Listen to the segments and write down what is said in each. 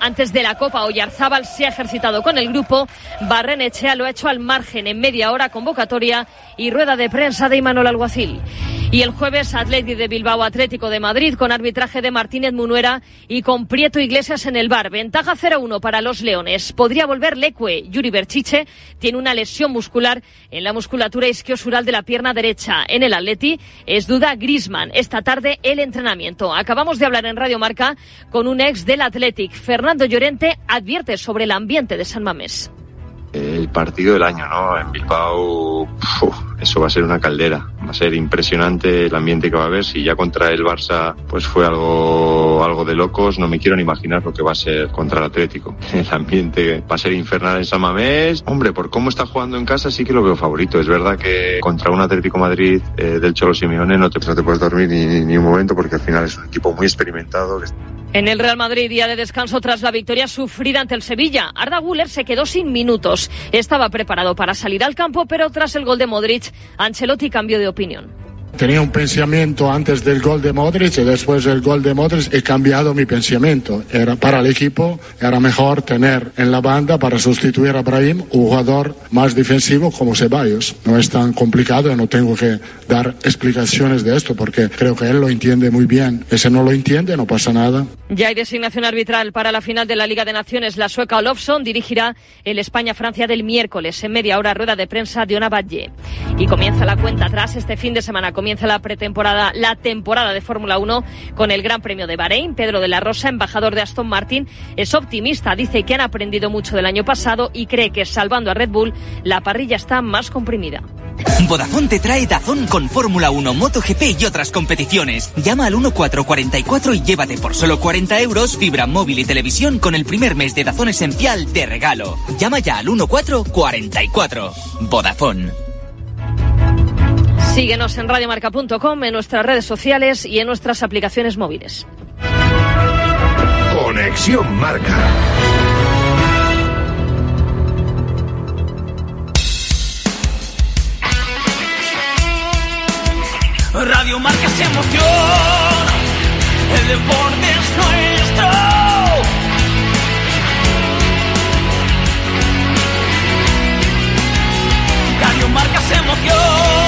Antes de la Copa, Oyarzábal se ha ejercitado con el grupo. Barrenechea lo ha hecho al margen en media hora convocatoria y rueda de prensa de Imanol Alguacil. Y el jueves, Atlético de Bilbao Atlético de Madrid con arbitraje de Martínez Munuera y con Prieto Iglesias en el bar. Ventaja 0-1 para los Leones. Podría volver Lecue. Yuri Berchiche tiene una lesión muscular en la musculatura isquiosural de la pierna derecha. En el Atleti es duda Grisman. Esta tarde el entrenamiento. Acabamos de hablar en Radio Marca con un ex del Athletic, Fernando Llorente, advierte sobre el ambiente de San Mamés el partido del año, ¿no? En Bilbao, eso va a ser una caldera. Va a ser impresionante el ambiente que va a haber. Si ya contra el Barça, pues fue algo, algo de locos, no me quiero ni imaginar lo que va a ser contra el Atlético. El ambiente va a ser infernal en San Mamés. Hombre, por cómo está jugando en casa sí que lo veo favorito. Es verdad que contra un Atlético Madrid eh, del Cholo Simeone no te, no te puedes dormir ni, ni un momento porque al final es un equipo muy experimentado. En el Real Madrid, día de descanso tras la victoria sufrida ante el Sevilla. Arda Guller se quedó sin minutos. Estaba preparado para salir al campo, pero tras el gol de Modric, Ancelotti cambió de opinión. Tenía un pensamiento antes del gol de Modric y después del gol de Modric he cambiado mi pensamiento. Era para el equipo, era mejor tener en la banda para sustituir a Brahim un jugador más defensivo como Ceballos. No es tan complicado no tengo que dar explicaciones de esto porque creo que él lo entiende muy bien. Ese no lo entiende, no pasa nada. Ya hay designación arbitral para la final de la Liga de Naciones. La sueca Olofsson dirigirá el España-Francia del miércoles en media hora rueda de prensa de Ona Y comienza la cuenta atrás este fin de semana comienza la pretemporada, la temporada de Fórmula 1 con el Gran Premio de Bahrein. Pedro de la Rosa, embajador de Aston Martin, es optimista. Dice que han aprendido mucho del año pasado y cree que salvando a Red Bull, la parrilla está más comprimida. Vodafone te trae Dazón con Fórmula 1, MotoGP y otras competiciones. Llama al 1444 y llévate por solo 40 euros fibra móvil y televisión con el primer mes de Dazón Esencial de regalo. Llama ya al 1444. Vodafone. Síguenos en radiomarca.com, en nuestras redes sociales y en nuestras aplicaciones móviles. Conexión Marca. Radio Marca se emoción. El deporte es nuestro. Radio Marca se emoción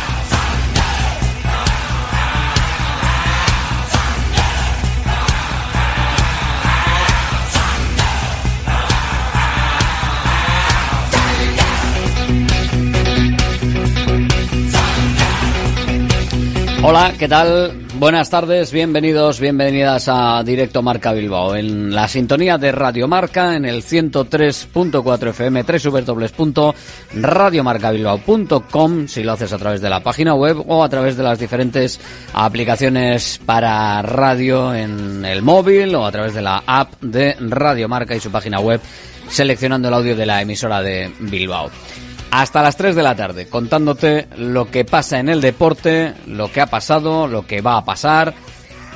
Hola, ¿qué tal? Buenas tardes, bienvenidos, bienvenidas a Directo Marca Bilbao, en la sintonía de Radio Marca, en el 103.4 FM, www.radiomarcabilbao.com, si lo haces a través de la página web o a través de las diferentes aplicaciones para radio en el móvil o a través de la app de Radio Marca y su página web, seleccionando el audio de la emisora de Bilbao hasta las 3 de la tarde, contándote lo que pasa en el deporte, lo que ha pasado, lo que va a pasar,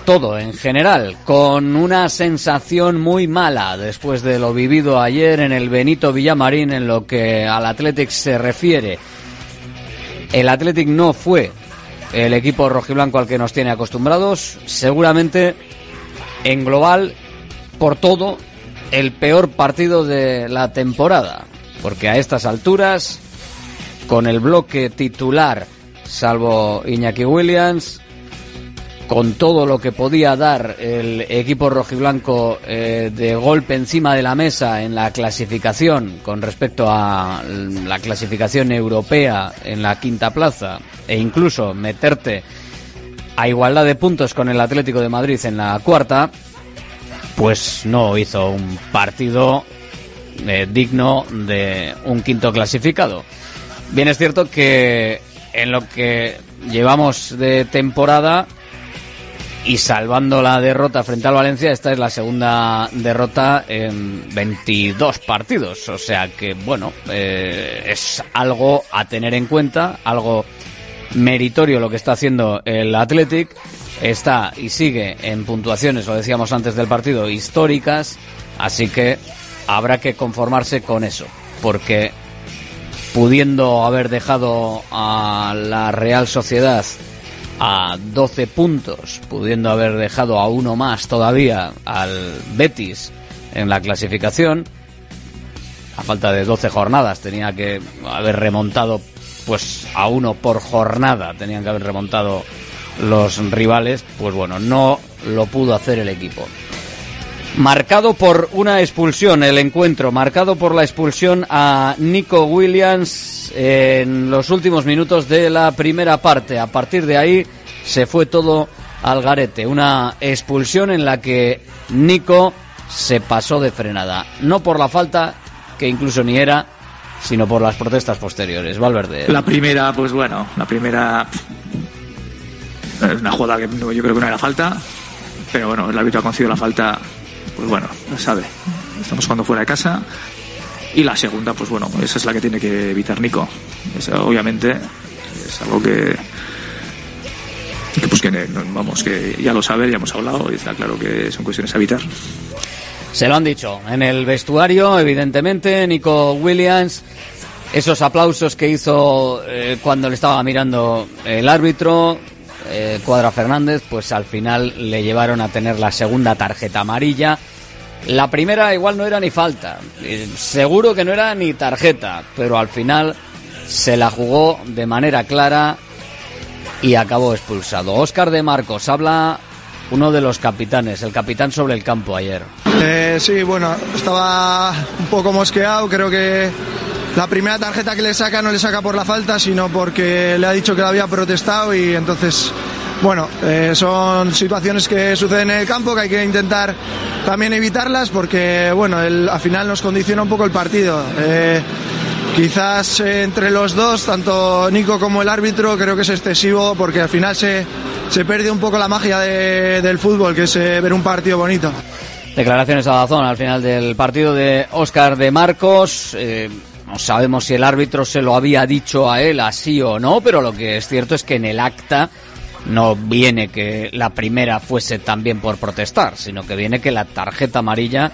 todo en general, con una sensación muy mala después de lo vivido ayer en el Benito Villamarín en lo que al Athletic se refiere. El Athletic no fue el equipo rojiblanco al que nos tiene acostumbrados, seguramente en global, por todo, el peor partido de la temporada, porque a estas alturas con el bloque titular, salvo Iñaki Williams, con todo lo que podía dar el equipo rojiblanco eh, de golpe encima de la mesa en la clasificación con respecto a la clasificación europea en la quinta plaza e incluso meterte a igualdad de puntos con el Atlético de Madrid en la cuarta, pues no hizo un partido eh, digno de un quinto clasificado. Bien es cierto que en lo que llevamos de temporada y salvando la derrota frente al Valencia, esta es la segunda derrota en 22 partidos. O sea que, bueno, eh, es algo a tener en cuenta, algo meritorio lo que está haciendo el Athletic. Está y sigue en puntuaciones, lo decíamos antes del partido, históricas. Así que habrá que conformarse con eso. Porque pudiendo haber dejado a la Real Sociedad a 12 puntos, pudiendo haber dejado a uno más todavía al Betis en la clasificación. A falta de 12 jornadas tenía que haber remontado pues a uno por jornada, tenían que haber remontado los rivales, pues bueno, no lo pudo hacer el equipo. Marcado por una expulsión, el encuentro, marcado por la expulsión a Nico Williams en los últimos minutos de la primera parte. A partir de ahí se fue todo al garete. Una expulsión en la que Nico se pasó de frenada. No por la falta, que incluso ni era, sino por las protestas posteriores. Valverde. La primera, pues bueno, la primera. Es una jugada que yo creo que no era falta, pero bueno, el árbitro ha concedido la falta pues bueno, no sabe. Estamos jugando fuera de casa. Y la segunda, pues bueno, esa es la que tiene que evitar Nico. obviamente es algo que, pues que vamos, que ya lo sabe, ya hemos hablado y está claro que son cuestiones a evitar. Se lo han dicho en el vestuario, evidentemente, Nico Williams. Esos aplausos que hizo eh, cuando le estaba mirando el árbitro, eh, Cuadra Fernández, pues al final le llevaron a tener la segunda tarjeta amarilla. La primera igual no era ni falta, seguro que no era ni tarjeta, pero al final se la jugó de manera clara y acabó expulsado. Óscar de Marcos habla uno de los capitanes, el capitán sobre el campo ayer. Eh, sí, bueno, estaba un poco mosqueado, creo que la primera tarjeta que le saca no le saca por la falta, sino porque le ha dicho que la había protestado y entonces, bueno, eh, son situaciones que suceden en el campo que hay que intentar también evitarlas porque, bueno, al final nos condiciona un poco el partido. Eh, quizás entre los dos, tanto Nico como el árbitro, creo que es excesivo porque al final se, se pierde un poco la magia del fútbol, que es eh, ver un partido bonito. Declaraciones a Dazón al final del partido de Óscar de Marcos. No sabemos si el árbitro se lo había dicho a él así o no, pero lo que es cierto es que en el acta no viene que la primera fuese también por protestar, sino que viene que la tarjeta amarilla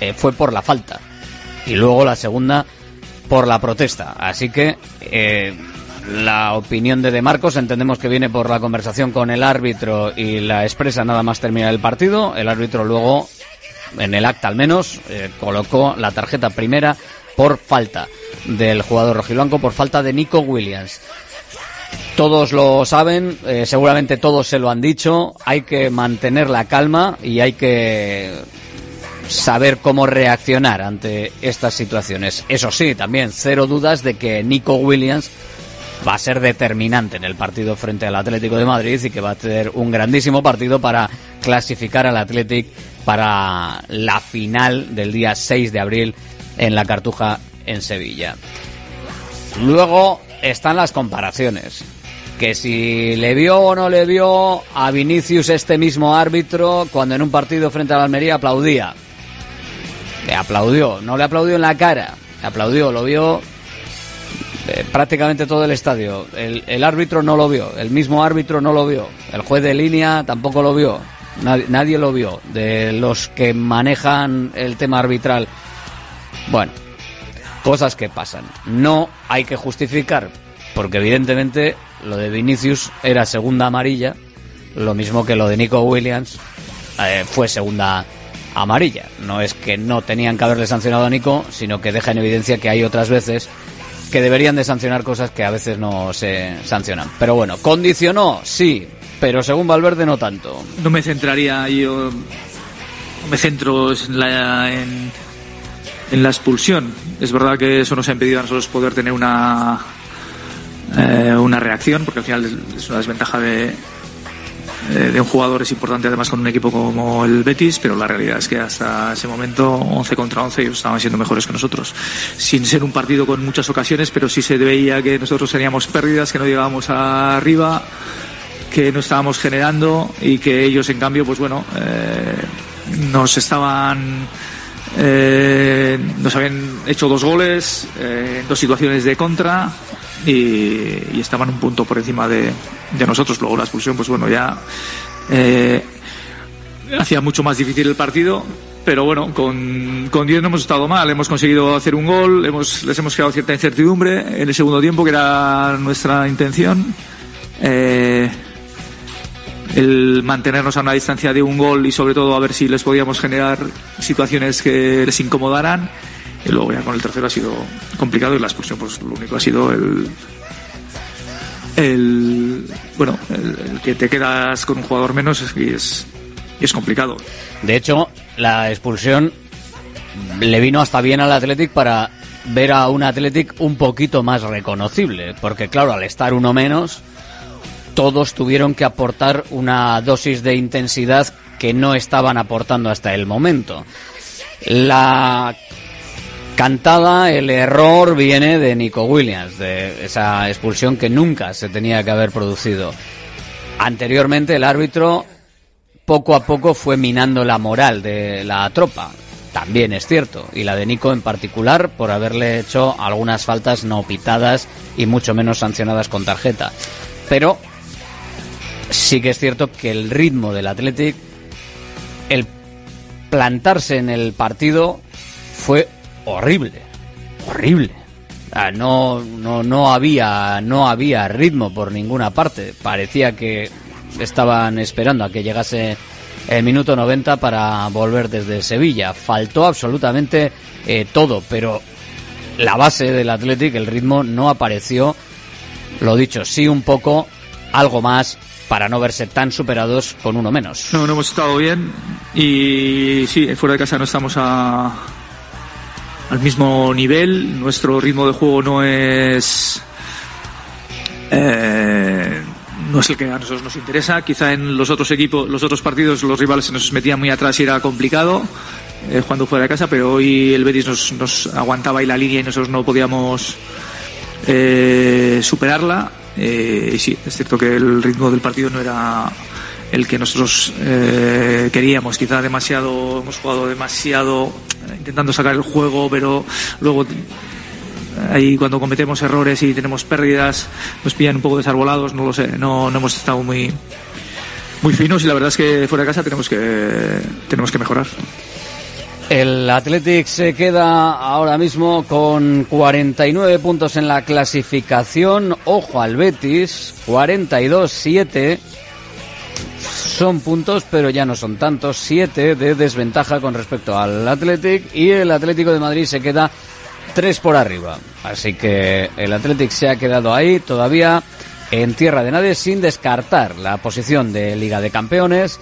eh, fue por la falta y luego la segunda por la protesta. Así que eh, la opinión de De Marcos entendemos que viene por la conversación con el árbitro y la expresa nada más terminar el partido. El árbitro luego, en el acta al menos, eh, colocó la tarjeta primera por falta del jugador rojiblanco, por falta de Nico Williams. Todos lo saben, eh, seguramente todos se lo han dicho, hay que mantener la calma y hay que saber cómo reaccionar ante estas situaciones. Eso sí, también cero dudas de que Nico Williams va a ser determinante en el partido frente al Atlético de Madrid y que va a tener un grandísimo partido para clasificar al Atlético para la final del día 6 de abril en la Cartuja en Sevilla. Luego están las comparaciones. Que si le vio o no le vio a Vinicius este mismo árbitro cuando en un partido frente a la Almería aplaudía. Le aplaudió, no le aplaudió en la cara, le aplaudió, lo vio eh, prácticamente todo el estadio. El, el, árbitro no lo vio, el mismo árbitro no lo vio, el juez de línea tampoco lo vio, nadie, nadie lo vio. De los que manejan el tema arbitral bueno, cosas que pasan. No hay que justificar, porque evidentemente lo de Vinicius era segunda amarilla, lo mismo que lo de Nico Williams eh, fue segunda amarilla. No es que no tenían que haberle sancionado a Nico, sino que deja en evidencia que hay otras veces que deberían de sancionar cosas que a veces no se sancionan. Pero bueno, condicionó, sí, pero según Valverde no tanto. No me centraría yo, me centro en la, en, la expulsión. Es verdad que eso nos ha impedido a nosotros poder tener una, eh, una reacción, porque al final es una desventaja de, eh, de un jugador es importante además con un equipo como el Betis, pero la realidad es que hasta ese momento 11 contra 11 ellos estaban siendo mejores que nosotros. Sin ser un partido con muchas ocasiones, pero sí se veía que nosotros teníamos pérdidas, que no llegábamos arriba, que no estábamos generando y que ellos en cambio, pues bueno, eh, nos estaban... Eh, nos habían hecho dos goles en dos situaciones de contra y, estaban un punto por encima de, nosotros. Luego la expulsión, pues bueno, ya eh, hacía mucho más difícil el partido. Pero bueno, con, con 10 no hemos estado mal. Hemos conseguido hacer un gol, hemos, les hemos quedado cierta incertidumbre en el segundo tiempo, que era nuestra intención. Eh, el mantenernos a una distancia de un gol y sobre todo a ver si les podíamos generar situaciones que les incomodaran. Y luego ya con el tercero ha sido complicado y la expulsión pues lo único ha sido el el bueno el, que te quedas con un jugador menos y es, y es complicado. De hecho la expulsión le vino hasta bien al Athletic para ver a un Athletic un poquito más reconocible porque claro al estar uno menos todos tuvieron que aportar una dosis de intensidad que no estaban aportando hasta el momento la cantada, el error viene de Nico Williams, de esa expulsión que nunca se tenía que haber producido. Anteriormente el árbitro poco a poco fue minando la moral de la tropa. También es cierto, y la de Nico en particular por haberle hecho algunas faltas no pitadas y mucho menos sancionadas con tarjeta. Pero sí que es cierto que el ritmo del Athletic, el plantarse en el partido fue horrible, horrible. no, no, no había, no había ritmo por ninguna parte. Parecía que estaban esperando a que llegase el minuto 90 para volver desde Sevilla. Faltó absolutamente eh, todo, pero la base del Athletic, el ritmo, no apareció. Lo dicho, sí un poco, algo más para no verse tan superados con uno menos. No, no hemos estado bien y sí, fuera de casa no estamos al mismo nivel. Nuestro ritmo de juego no es eh, no es el que a nosotros nos interesa. Quizá en los otros equipos, los otros partidos, los rivales se nos metían muy atrás y era complicado eh, jugando fuera de casa, pero hoy el Betis nos, nos aguantaba ahí la línea y nosotros no podíamos eh, superarla. Eh, y sí, es cierto que el ritmo del partido no era el que nosotros eh, queríamos. Quizá demasiado, hemos jugado demasiado eh, intentando sacar el juego, pero luego eh, ahí cuando cometemos errores y tenemos pérdidas nos pillan un poco desarbolados, no lo sé, no, no hemos estado muy muy finos y la verdad es que fuera de casa tenemos que tenemos que mejorar. El Athletic se queda ahora mismo con 49 puntos en la clasificación. Ojo al Betis, 42-7 son puntos, pero ya no son tantos. Siete de desventaja con respecto al Athletic y el Atlético de Madrid se queda tres por arriba. Así que el Athletic se ha quedado ahí todavía en tierra de nadie sin descartar la posición de Liga de Campeones,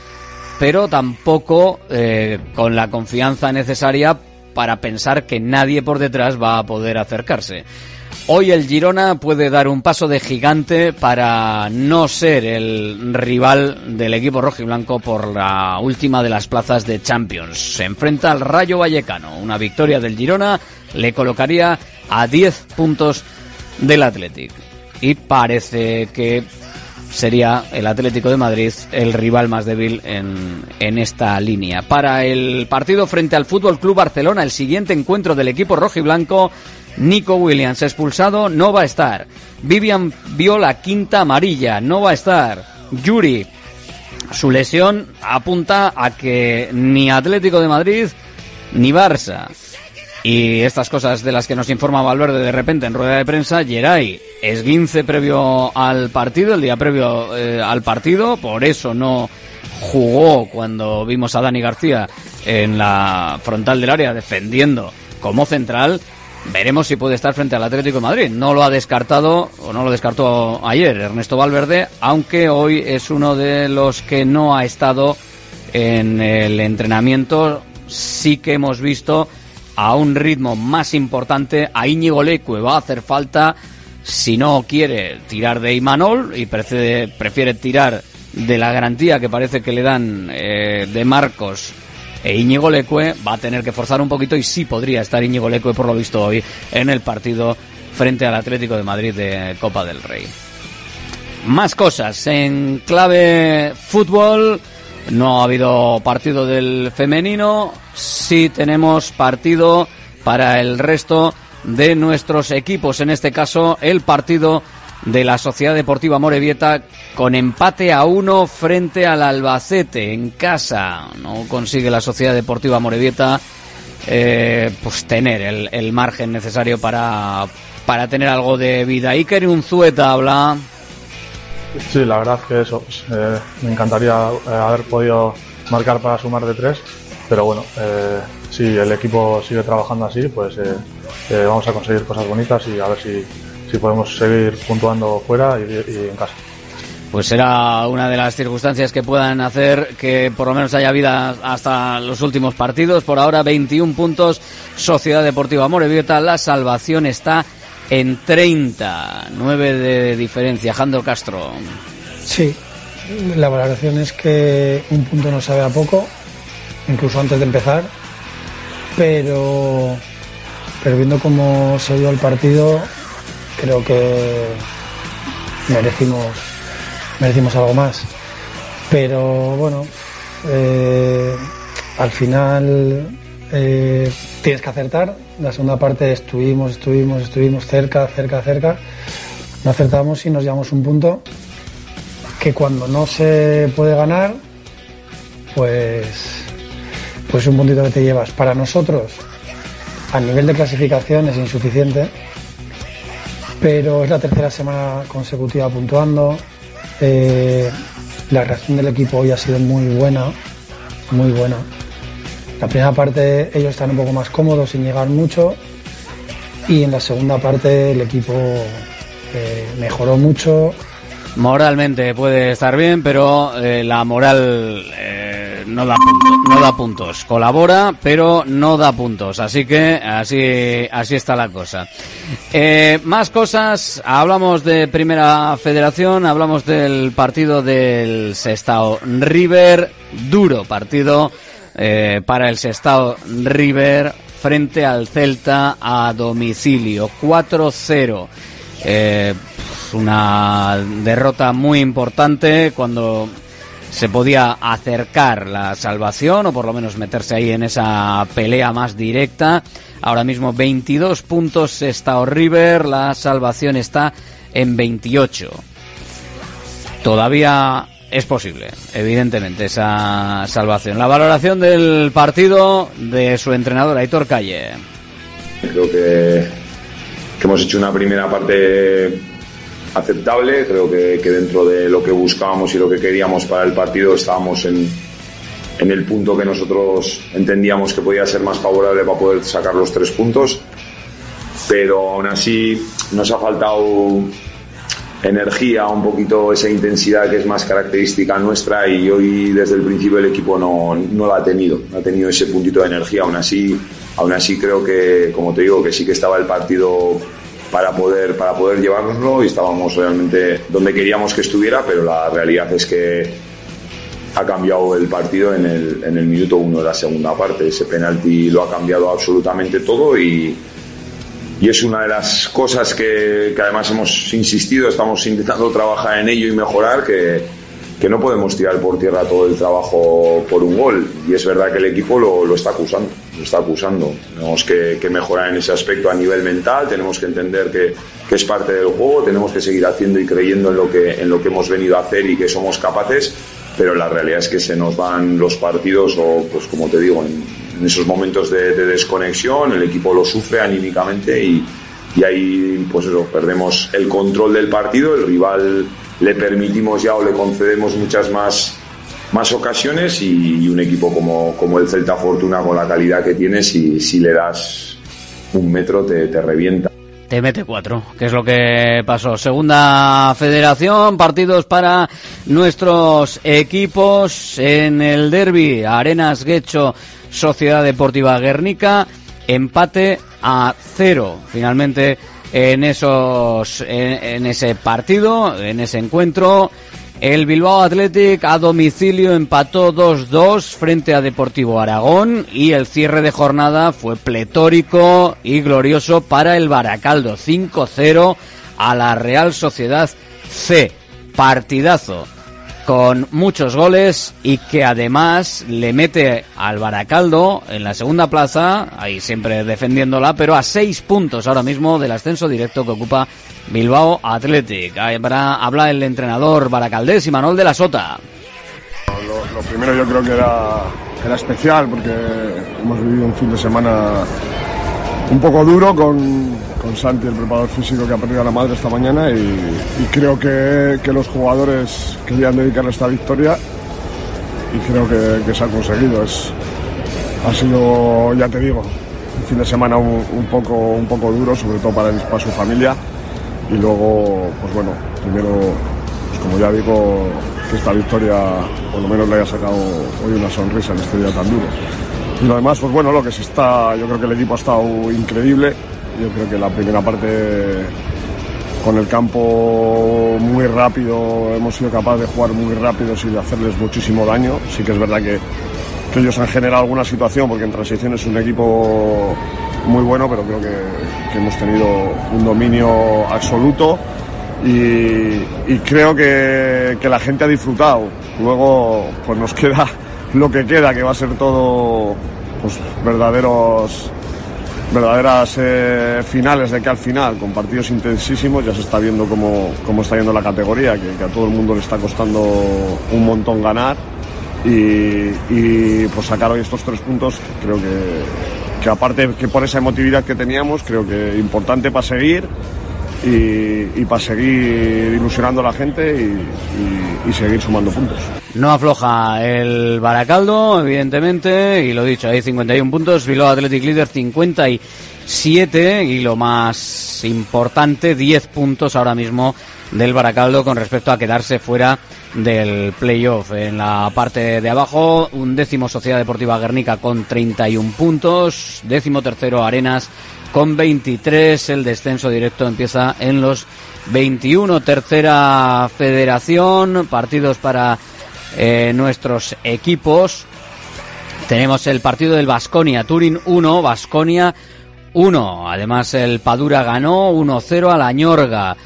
pero tampoco eh, con la confianza necesaria para pensar que nadie por detrás va a poder acercarse. Hoy el Girona puede dar un paso de gigante para no ser el rival del equipo rojo y blanco por la última de las plazas de Champions. Se enfrenta al Rayo Vallecano. Una victoria del Girona le colocaría a 10 puntos del Athletic. Y parece que sería el Atlético de Madrid el rival más débil en, en, esta línea. Para el partido frente al Fútbol Club Barcelona, el siguiente encuentro del equipo rojo y blanco Nico Williams expulsado, no va a estar. Vivian vio la quinta amarilla, no va a estar. Yuri, su lesión apunta a que ni Atlético de Madrid ni Barça. Y estas cosas de las que nos informa Valverde de repente en rueda de prensa, Geray esguince previo al partido, el día previo eh, al partido, por eso no jugó cuando vimos a Dani García en la frontal del área defendiendo como central veremos si puede estar frente al Atlético de Madrid. No lo ha descartado, o no lo descartó ayer Ernesto Valverde, aunque hoy es uno de los que no ha estado en el entrenamiento. Sí que hemos visto a un ritmo más importante a Íñigo Leque. Va a hacer falta si no quiere tirar de Imanol y prefiere, prefiere tirar de la garantía que parece que le dan eh, de Marcos e Íñigo Leque, va a tener que forzar un poquito y sí podría estar Íñigo Leque por lo visto hoy en el partido frente al Atlético de Madrid de Copa del Rey. Más cosas en clave fútbol. No ha habido partido del femenino, sí tenemos partido para el resto de nuestros equipos, en este caso el partido de la Sociedad Deportiva Morevieta con empate a uno frente al Albacete en casa. No consigue la Sociedad Deportiva Morevieta eh, pues tener el, margen necesario para, para tener algo de vida. Iker Unzueta habla. Sí, la verdad que eso, pues, eh, me encantaría eh, haber podido marcar para sumar de tres, pero bueno, eh, si el equipo sigue trabajando así, pues vamos a conseguir cosas bonitas y a ver si, si podemos seguir puntuando fuera y, y, en casa. Pues será una de las circunstancias que puedan hacer que por lo menos haya vida hasta los últimos partidos. Por ahora 21 puntos, Sociedad Deportiva Morevieta, la salvación está en 30, 9 de diferencia. Jando Castro. Sí, la valoración es que un punto no sabe a poco, incluso antes de empezar, pero, pero viendo cómo se dio el partido, creo que merecimos, merecimos algo más. Pero bueno, eh, al final eh, tienes que acertar. La segunda parte estuvimos, estuvimos, estuvimos cerca, cerca, cerca. No acertamos y nos llevamos un punto que cuando no se puede ganar, pues, pues un puntito que te llevas. Para nosotros, a nivel de clasificación es insuficiente, pero es la tercera semana consecutiva puntuando. Eh, la reacción del equipo hoy ha sido muy buena, muy buena. La primera parte ellos están un poco más cómodos sin llegar mucho y en la segunda parte el equipo eh, mejoró mucho. Moralmente puede estar bien, pero eh, la moral eh, no, da no da puntos. Colabora, pero no da puntos. Así que así, así está la cosa. Más cosas. Hablamos de Primera Federación, hablamos del partido del Sestao River. Duro partido eh, para el Sestao River frente al Celta a domicilio. 4-0. Eh, una derrota muy importante cuando se podía acercar la salvación o por lo menos meterse ahí en esa pelea más directa. Ahora mismo 22 puntos está River, la salvación está en 28. Todavía es posible, evidentemente, esa salvación. La valoración del partido de su entrenador, Aitor Calle. Creo que, que hemos hecho una primera parte aceptable. Creo que, que, dentro de lo que buscábamos y lo que queríamos para el partido estábamos en, en el punto que nosotros entendíamos que podía ser más favorable para poder sacar los tres puntos. Pero aún así nos ha faltado energía, un poquito esa intensidad que es más característica nuestra y hoy desde el principio el equipo no, no la ha tenido, no ha tenido ese puntito de energía. Aún así, aún así creo que, como te digo, que sí que estaba el partido para poder, para poder llevárnoslo y estábamos realmente donde queríamos que estuviera, pero la realidad es que ha cambiado el partido en el, en el minuto uno de la segunda parte. Ese penalti lo ha cambiado absolutamente todo y, y es una de las cosas que, que, además hemos insistido, estamos intentando trabajar en ello y mejorar, que, que, no podemos tirar por tierra todo el trabajo por un gol. Y es verdad que el equipo lo, lo está acusando, lo está acusando. Tenemos que, que, mejorar en ese aspecto a nivel mental, tenemos que entender que, es parte del juego, tenemos que seguir haciendo y creyendo en lo, que, en lo que hemos venido a hacer y que somos capaces, pero la realidad es que se nos van los partidos o, pues como te digo, en, en esos momentos de, de, desconexión, el equipo lo sufre anímicamente y, y, ahí pues eso, perdemos el control del partido, el rival le permitimos ya o le concedemos muchas más, más ocasiones y, y un equipo como, como, el Celta Fortuna con la calidad que tiene, si, si le das un metro te, te revienta. Te mete cuatro, que es lo que pasó. Segunda federación, partidos para nuestros equipos en el derby. Arenas Guecho, Sociedad Deportiva Guernica, empate a cero. Finalmente en esos en, ese partido, en ese encuentro. El Bilbao Athletic a domicilio empató 2-2 frente a Deportivo Aragón y el cierre de jornada fue pletórico y glorioso para el Baracaldo 5-0 a la Real Sociedad C. Partidazo con muchos goles y que además le mete al Baracaldo en la segunda plaza, ahí siempre defendiéndola, pero a seis puntos ahora mismo del ascenso directo que ocupa Bilbao Athletic. habla el entrenador baracaldés y Manuel de la Sota. Lo, primero yo creo que era, era especial porque hemos vivido un fin de semana un poco duro con, con Santi, el preparador físico que ha perdido a la madre esta mañana y, creo que, los jugadores querían dedicarle esta victoria y creo que, se ha conseguido. Es, ha sido, ya te digo, un fin de semana un, poco, un poco duro, sobre todo para, para su familia y luego, pues bueno, primero, pues como ya digo, que esta victoria por lo menos le haya sacado hoy una sonrisa en este día tan duro. Y lo demás, pues bueno, lo que se está, yo creo que el equipo ha estado increíble. Yo creo que la primera parte con el campo muy rápido, hemos sido capaces de jugar muy rápido y de hacerles muchísimo daño. Sí que es verdad que, que ellos han generado alguna situación, porque en transición es un equipo muy bueno, pero creo que, hemos tenido un dominio absoluto y, creo que, que la gente ha disfrutado. Luego, pues nos queda lo que queda, que va a ser todo pues, verdaderos verdaderas eh, finales de que al final, con partidos intensísimos, ya se está viendo cómo, cómo está yendo la categoría, que, a todo el mundo le está costando un montón ganar. Y, y pues sacar hoy estos tres puntos creo que, que aparte que por esa emotividad que teníamos, creo que importante para seguir y, para seguir ilusionando a la gente y, seguir sumando puntos. No afloja el Baracaldo, evidentemente, y lo dicho, hay 51 puntos, Bilbao Athletic Leader 57 y lo más importante, 10 puntos ahora mismo del Baracaldo con respecto a quedarse fuera del playoff. En la parte de abajo, un décimo Sociedad Deportiva Guernica con 31 puntos, décimo tercero Arenas con 23. El descenso directo empieza en los 21. Tercera federación, partidos para eh, nuestros equipos. Tenemos el partido del Basconia, Turín 1, Basconia 1. Además, el Padura ganó 1-0 a la Ñorga.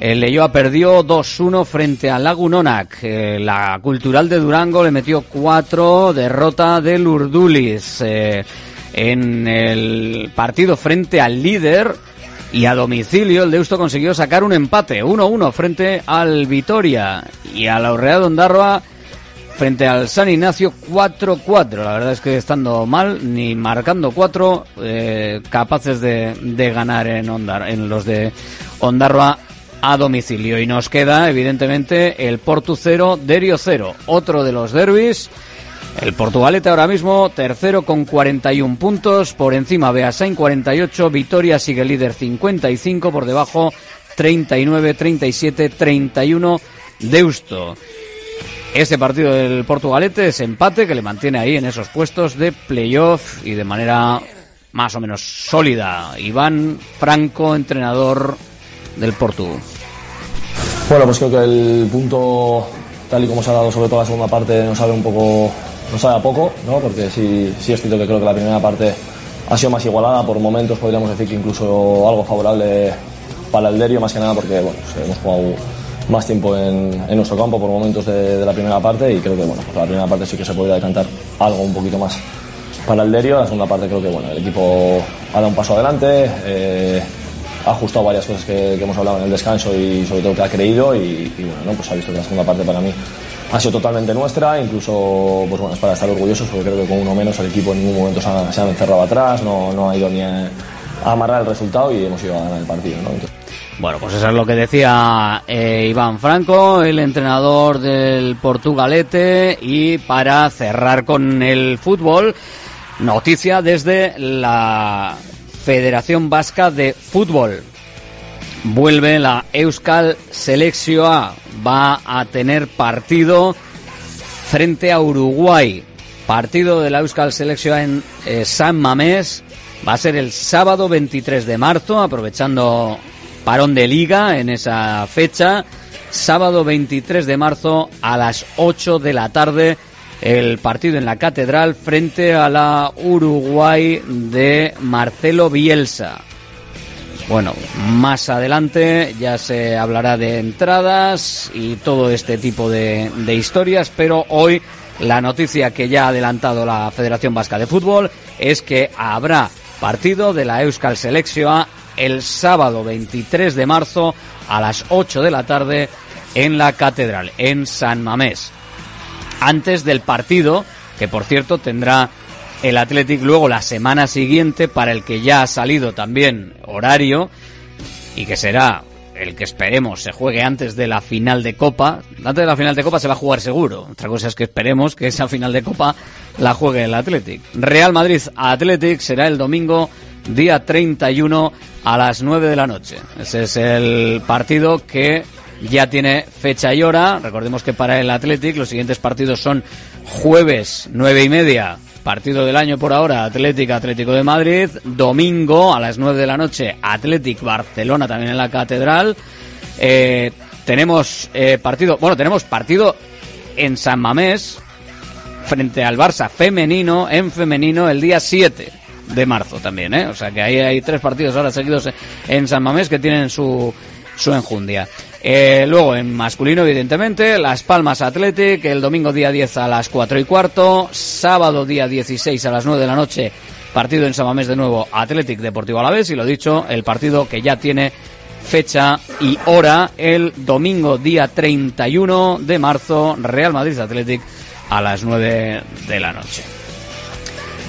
El Leyoa perdió 2-1 frente a Lagunonac. Eh, la Cultural de Durango le metió 4, derrota del Urdulis. Eh, en el partido frente al líder y a domicilio el Deusto consiguió sacar un empate 1-1 frente al Vitoria y a la Orrea Ondarroa frente al San Ignacio 4-4. La verdad es que estando mal, ni marcando 4, eh, capaces de, de, ganar en, Ondar, en los de Ondarroa a domicilio. Y nos queda, evidentemente, el Portu 0, Derio 0, otro de los derbis el Portugalete ahora mismo tercero con 41 puntos, por encima Beasain 48, Vitoria sigue líder 55, por debajo 39, 37, 31 Deusto. Este partido del Portugalete es empate que le mantiene ahí en esos puestos de playoff y de manera más o menos sólida. Iván Franco, entrenador del Portu. Bueno, pues creo que el punto, tal y como se ha dado sobre todo la segunda parte, nos abre un poco no sabe a poco, ¿no? porque sí, sí es cierto que creo que la primera parte ha sido más igualada, por momentos podríamos decir que incluso algo favorable para el Derio, más que nada porque bueno, pues hemos jugado más tiempo en, en, nuestro campo por momentos de, la primera parte y creo que bueno, pues la primera parte sí que se podría decantar algo un poquito más para el Derio, la segunda parte creo que bueno, el equipo ha dado un paso adelante, eh, ha ajustado varias cosas que, hemos hablado en el descanso y sobre todo que ha creído y, y bueno, pues ha visto que la segunda parte para mí ha sido totalmente nuestra, incluso pues bueno, es para estar orgullosos porque creo que con uno menos el equipo en ningún momento se ha, encerrado atrás, no, no, ha ido ni a, amarrar el resultado y hemos ido a ganar el partido. bueno, pues eso es lo que decía eh, Iván Franco, el entrenador del Portugalete y para cerrar con el fútbol, noticia desde la Federación Vasca de Fútbol. Vuelve la Euskal Selección Va a tener partido frente a Uruguay. Partido de la Euskal Selección en eh, San Mamés. Va a ser el sábado 23 de marzo, aprovechando parón de liga en esa fecha. Sábado 23 de marzo a las 8 de la tarde el partido en la Catedral frente a la Uruguay de Marcelo Bielsa. Bueno, más adelante ya se hablará de entradas y todo este tipo de, historias, pero hoy la noticia que ya ha adelantado la Federación Vasca de Fútbol es que habrá partido de la Euskal Selección el sábado 23 de marzo a las 8 de la tarde en la Catedral, en San Mamés. Antes del partido, que por cierto tendrá el Athletic luego la semana siguiente para el que ya ha salido también horario y que será el que esperemos se juegue antes de la final de Copa. Antes de la final de Copa se va a jugar seguro. Otra cosa es que esperemos que esa final de Copa la juegue el Athletic. Real Madrid Athletic será el domingo día 31 a las 9 de la noche. Ese es el partido que ya tiene fecha y hora. Recordemos que para el Athletic los siguientes partidos son jueves nueve y media, partido del año por ahora, Athletic Atlético de Madrid, domingo a las nueve de la noche, Athletic Barcelona también en la Catedral. Eh, tenemos eh, partido, bueno, tenemos partido en San Mamés frente al Barça femenino, en femenino el día 7 de marzo también, ¿eh? O sea que ahí hay tres partidos ahora seguidos en San Mamés que tienen su, su enjundia. Eh, luego en masculino, evidentemente, Las Palmas Athletic, el domingo día 10 a las 4 y cuarto, sábado día 16 a las 9 de la noche, partido en Samamés de nuevo, Athletic Deportivo Alavés, y lo dicho, el partido que ya tiene fecha y hora, el domingo día 31 de marzo, Real Madrid Athletic a las 9 de la noche.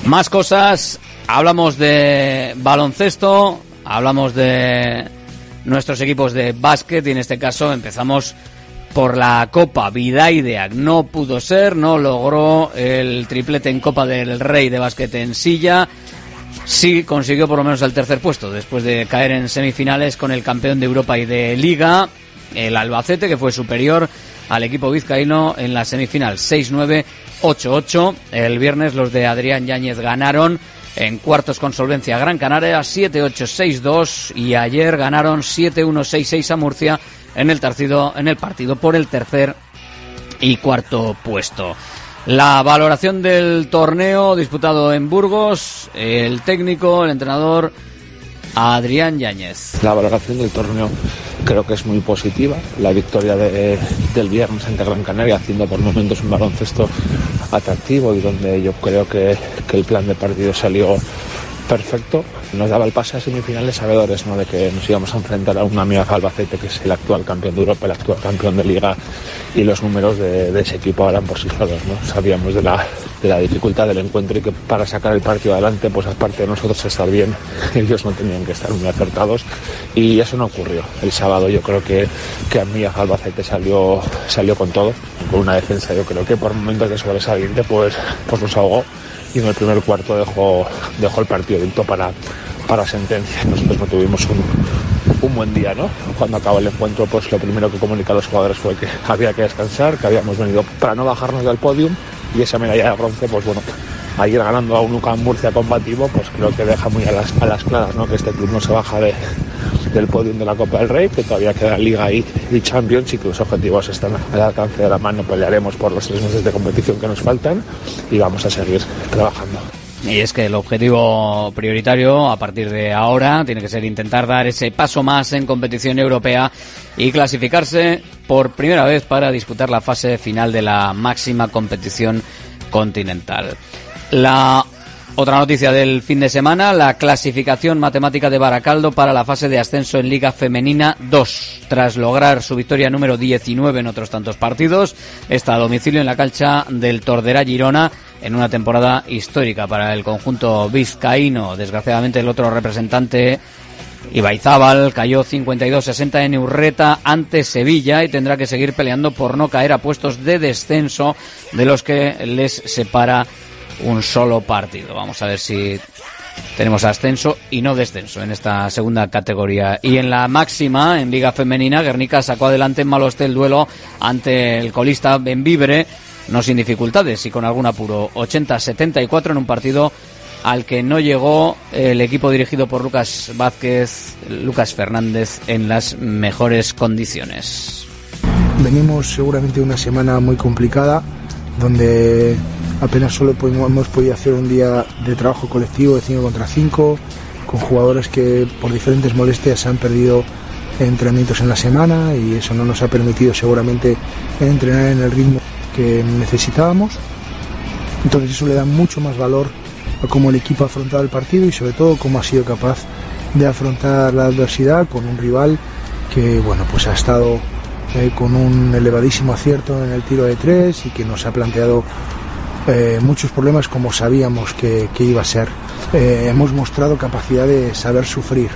Más cosas, hablamos de baloncesto, hablamos de nuestros equipos de básquet y en este caso empezamos por la Copa Vidaideac. No pudo ser, no logró el triplete en Copa del Rey de básquet en silla. Sí consiguió por lo menos el tercer puesto después de caer en semifinales con el campeón de Europa y de Liga, el Albacete, que fue superior al equipo vizcaíno en la semifinal 6-9, 8-8. El viernes los de Adrián Yáñez ganaron en cuartos con solvencia Gran Canaria 7-8-6-2 y ayer ganaron 7-1-6-6 a Murcia en el, partido, en el partido por el tercer y cuarto puesto. La valoración del torneo disputado en Burgos, el técnico, el entrenador Adrián Yáñez. La valoración del torneo creo que es muy positiva. La victoria del viernes ante Gran Canaria, haciendo por momentos un baloncesto atractivo y donde yo creo que, que el plan de partido salió perfecto. Nos daba el pase a semifinales sabedores ¿no? de que nos íbamos a enfrentar a una amiga Albacete, que es el actual campeón de Europa, el actual campeón de Liga, y los números de, ese equipo hablan por sí solos. ¿no? Sabíamos de la, de la dificultad del encuentro y que para sacar el partido adelante, pues aparte de nosotros estar bien, ellos no tenían que estar muy acertados, y eso no ocurrió. El sábado yo creo que, que amiga Albacete salió, salió con todo, con una defensa yo creo que por momentos de sobresaliente pues, pues nos ahogó y en el primer cuarto dejó, dejó el partido para, para sentencia. Nosotros no tuvimos un, un buen día, ¿no? Cuando acabó el encuentro, pues lo primero que comunicó los jugadores fue que había que descansar, que habíamos venido para no bajarnos del podium y esa medalla de bronce, pues bueno, ayer ganando a un UCAM Murcia combativo, pues creo que deja muy a las, claras, ¿no? Que este club no se baja de, del podium de la Copa del Rey, que todavía queda Liga y, y Champions y que los objetivos están al alcance de la mano. Pelearemos por los tres meses de competición que nos faltan y vamos a seguir trabajando. Y es que el objetivo prioritario a partir de ahora tiene que ser intentar dar ese paso más en competición europea y clasificarse por primera vez para disputar la fase final de la máxima competición continental. La otra noticia del fin de semana, la clasificación matemática de Baracaldo para la fase de ascenso en Liga Femenina 2. Tras lograr su victoria número 19 en otros tantos partidos, está a domicilio en la cancha del Tordera Girona en una temporada histórica para el conjunto vizcaíno. Desgraciadamente el otro representante Ibaizábal cayó 52-60 en Urreta ante Sevilla y tendrá que seguir peleando por no caer a puestos de descenso de los que les separa un solo partido. Vamos a ver si tenemos ascenso y no descenso en esta segunda categoría. Y en la máxima, en Liga Femenina, Guernica sacó adelante en Maloste el duelo ante el colista Benvibre, no sin dificultades y con algún apuro. 80-74 en un partido al que no llegó el equipo dirigido por Lucas Vázquez, Lucas Fernández, en las mejores condiciones. Venimos seguramente una semana muy complicada, donde apenas solo hemos podido hacer un día de trabajo colectivo de 5 contra 5, con jugadores que por diferentes molestias han perdido entrenamientos en la semana y eso no nos ha permitido seguramente entrenar en el ritmo que necesitábamos. Entonces eso le da mucho más valor a cómo el equipo ha afrontado el partido y sobre todo cómo ha sido capaz de afrontar la adversidad con un rival que bueno pues ha estado eh, con un elevadísimo acierto en el tiro de tres y que nos ha planteado eh, muchos problemas como sabíamos que, iba a ser. Eh, hemos mostrado capacidad de saber sufrir,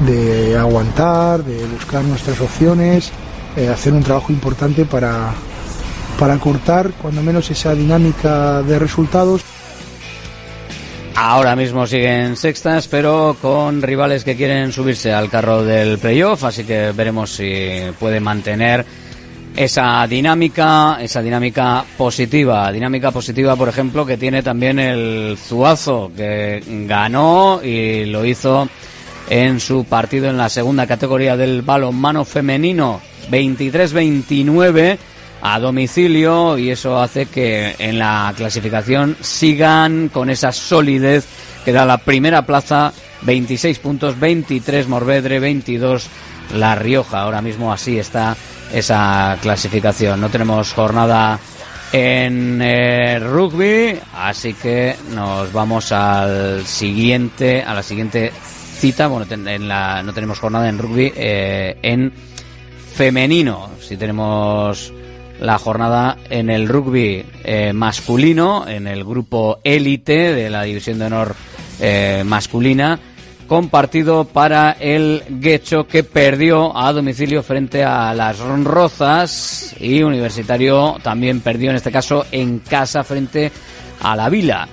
de aguantar, de buscar nuestras opciones, eh, hacer un trabajo importante para, para cortar cuando menos esa dinámica de resultados. Ahora mismo siguen sextas, pero con rivales que quieren subirse al carro del playoff, así que veremos si puede mantener esa dinámica, esa dinámica positiva, dinámica positiva, por ejemplo, que tiene también el Zuazo, que ganó y lo hizo en su partido en la segunda categoría del balonmano femenino, 23-29 a domicilio y eso hace que en la clasificación sigan con esa solidez que da la primera plaza, 26 puntos, 23 Morvedre, 22 La Rioja. Ahora mismo así está esa clasificación. No tenemos jornada en eh, rugby, así que nos vamos al siguiente, a la siguiente cita. Bueno, en la, no tenemos jornada en rugby eh, en femenino. Si tenemos la jornada en el rugby eh, masculino, en el grupo élite de la división de honor masculina compartido para el Guecho que perdió a domicilio frente a las Rozas y Universitario también perdió en este caso en casa frente a la Vila.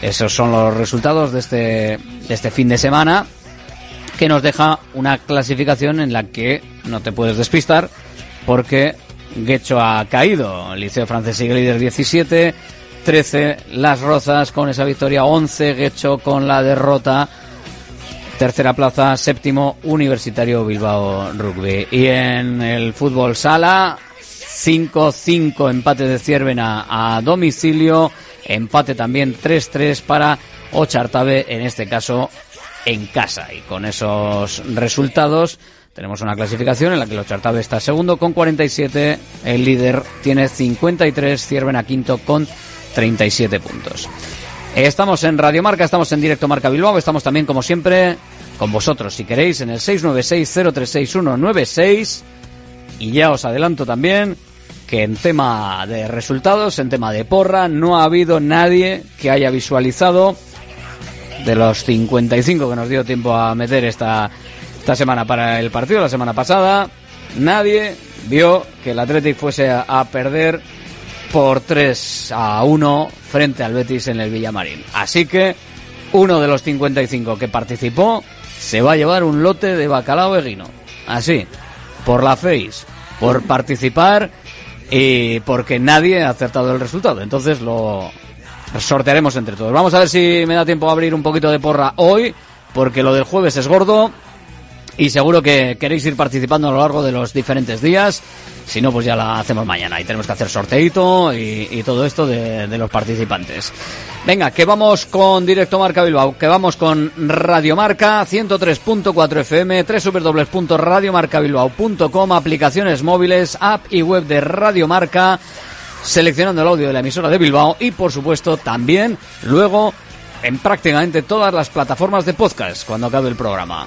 Esos son los resultados de este, de este fin de semana que nos deja una clasificación en la que no te puedes despistar porque Guecho ha caído. Liceo Francés y líder 17, 13 Las Rozas con esa victoria, 11 Guecho con la derrota Tercera plaza, séptimo, Universitario Bilbao Rugby. Y en el fútbol sala, 5-5 empate de Ciervena a domicilio, empate también 3-3 para Ochartabe, en este caso en casa. Y con esos resultados tenemos una clasificación en la que el Ochartabe está segundo con 47, el líder tiene 53, Ciervena quinto con 37 puntos. Estamos en Radio Marca, estamos en directo Marca Bilbao, estamos también como siempre con vosotros si queréis en el 696-036196 y ya os adelanto también que en tema de resultados, en tema de porra, no ha habido nadie que haya visualizado de los 55 que nos dio tiempo a meter esta, esta semana para el partido, la semana pasada, nadie vio que el Athletic fuese a, a perder por 3 a 1 frente al Betis en el Villamarín. Así que uno de los 55 que participó se va a llevar un lote de bacalao eguino. Así, por la face, por participar y porque nadie ha acertado el resultado. Entonces lo sortearemos entre todos. Vamos a ver si me da tiempo a abrir un poquito de porra hoy, porque lo del jueves es gordo y seguro que queréis ir participando a lo largo de los diferentes días. Si no, pues ya la hacemos mañana y tenemos que hacer sorteito y, todo esto de, los participantes. Venga, que vamos con Directo Marca Bilbao, que vamos con Radio Marca 103.4 FM, www.radiomarcabilbao.com, aplicaciones móviles, app y web de Radio Marca, seleccionando el audio de la emisora de Bilbao y por supuesto también luego en prácticamente todas las plataformas de podcast cuando acabe el programa.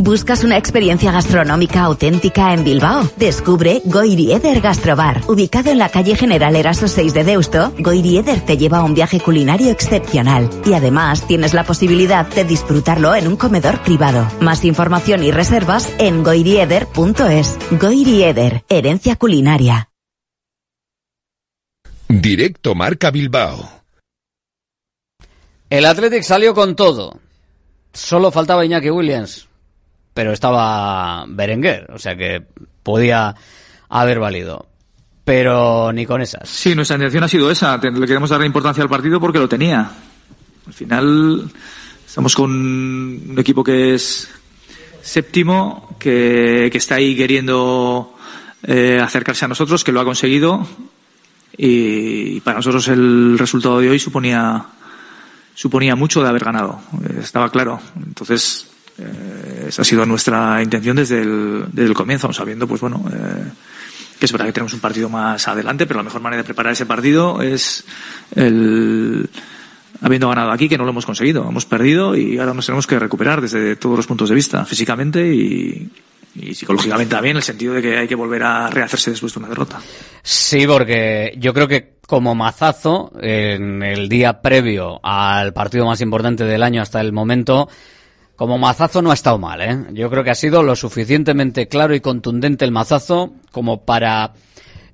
¿Buscas una experiencia gastronómica auténtica en Bilbao? Descubre Goirieder Gastrobar. Ubicado en la calle General Eraso 6 de Deusto, Goirieder te lleva a un viaje culinario excepcional y además tienes la posibilidad de disfrutarlo en un comedor privado. Más información y reservas en goirieder.es. Goirieder, herencia culinaria. Directo Marca Bilbao. El Athletic salió con todo. Solo faltaba Iñaki Williams pero estaba Berenguer, o sea que podía haber valido. Pero ni con esas. Sí, nuestra intención ha sido esa. Le queremos dar importancia al partido porque lo tenía. Al final estamos con un equipo que es séptimo, que, está ahí queriendo eh, acercarse a nosotros, que lo ha conseguido. Y para nosotros el resultado de hoy suponía suponía mucho de haber ganado. Estaba claro. Entonces eh, esa ha sido nuestra intención desde el, desde el comienzo, sabiendo, pues bueno, eh, que es verdad que tenemos un partido más adelante, pero la mejor manera de preparar ese partido es el habiendo ganado aquí, que no lo hemos conseguido. Hemos perdido y ahora nos tenemos que recuperar desde todos los puntos de vista, físicamente y, y psicológicamente también, en el sentido de que hay que volver a rehacerse después de una derrota. Sí, porque yo creo que como mazazo, en el día previo al partido más importante del año hasta el momento, como mazazo no ha estado mal, ¿eh? Yo creo que ha sido lo suficientemente claro y contundente el mazazo como para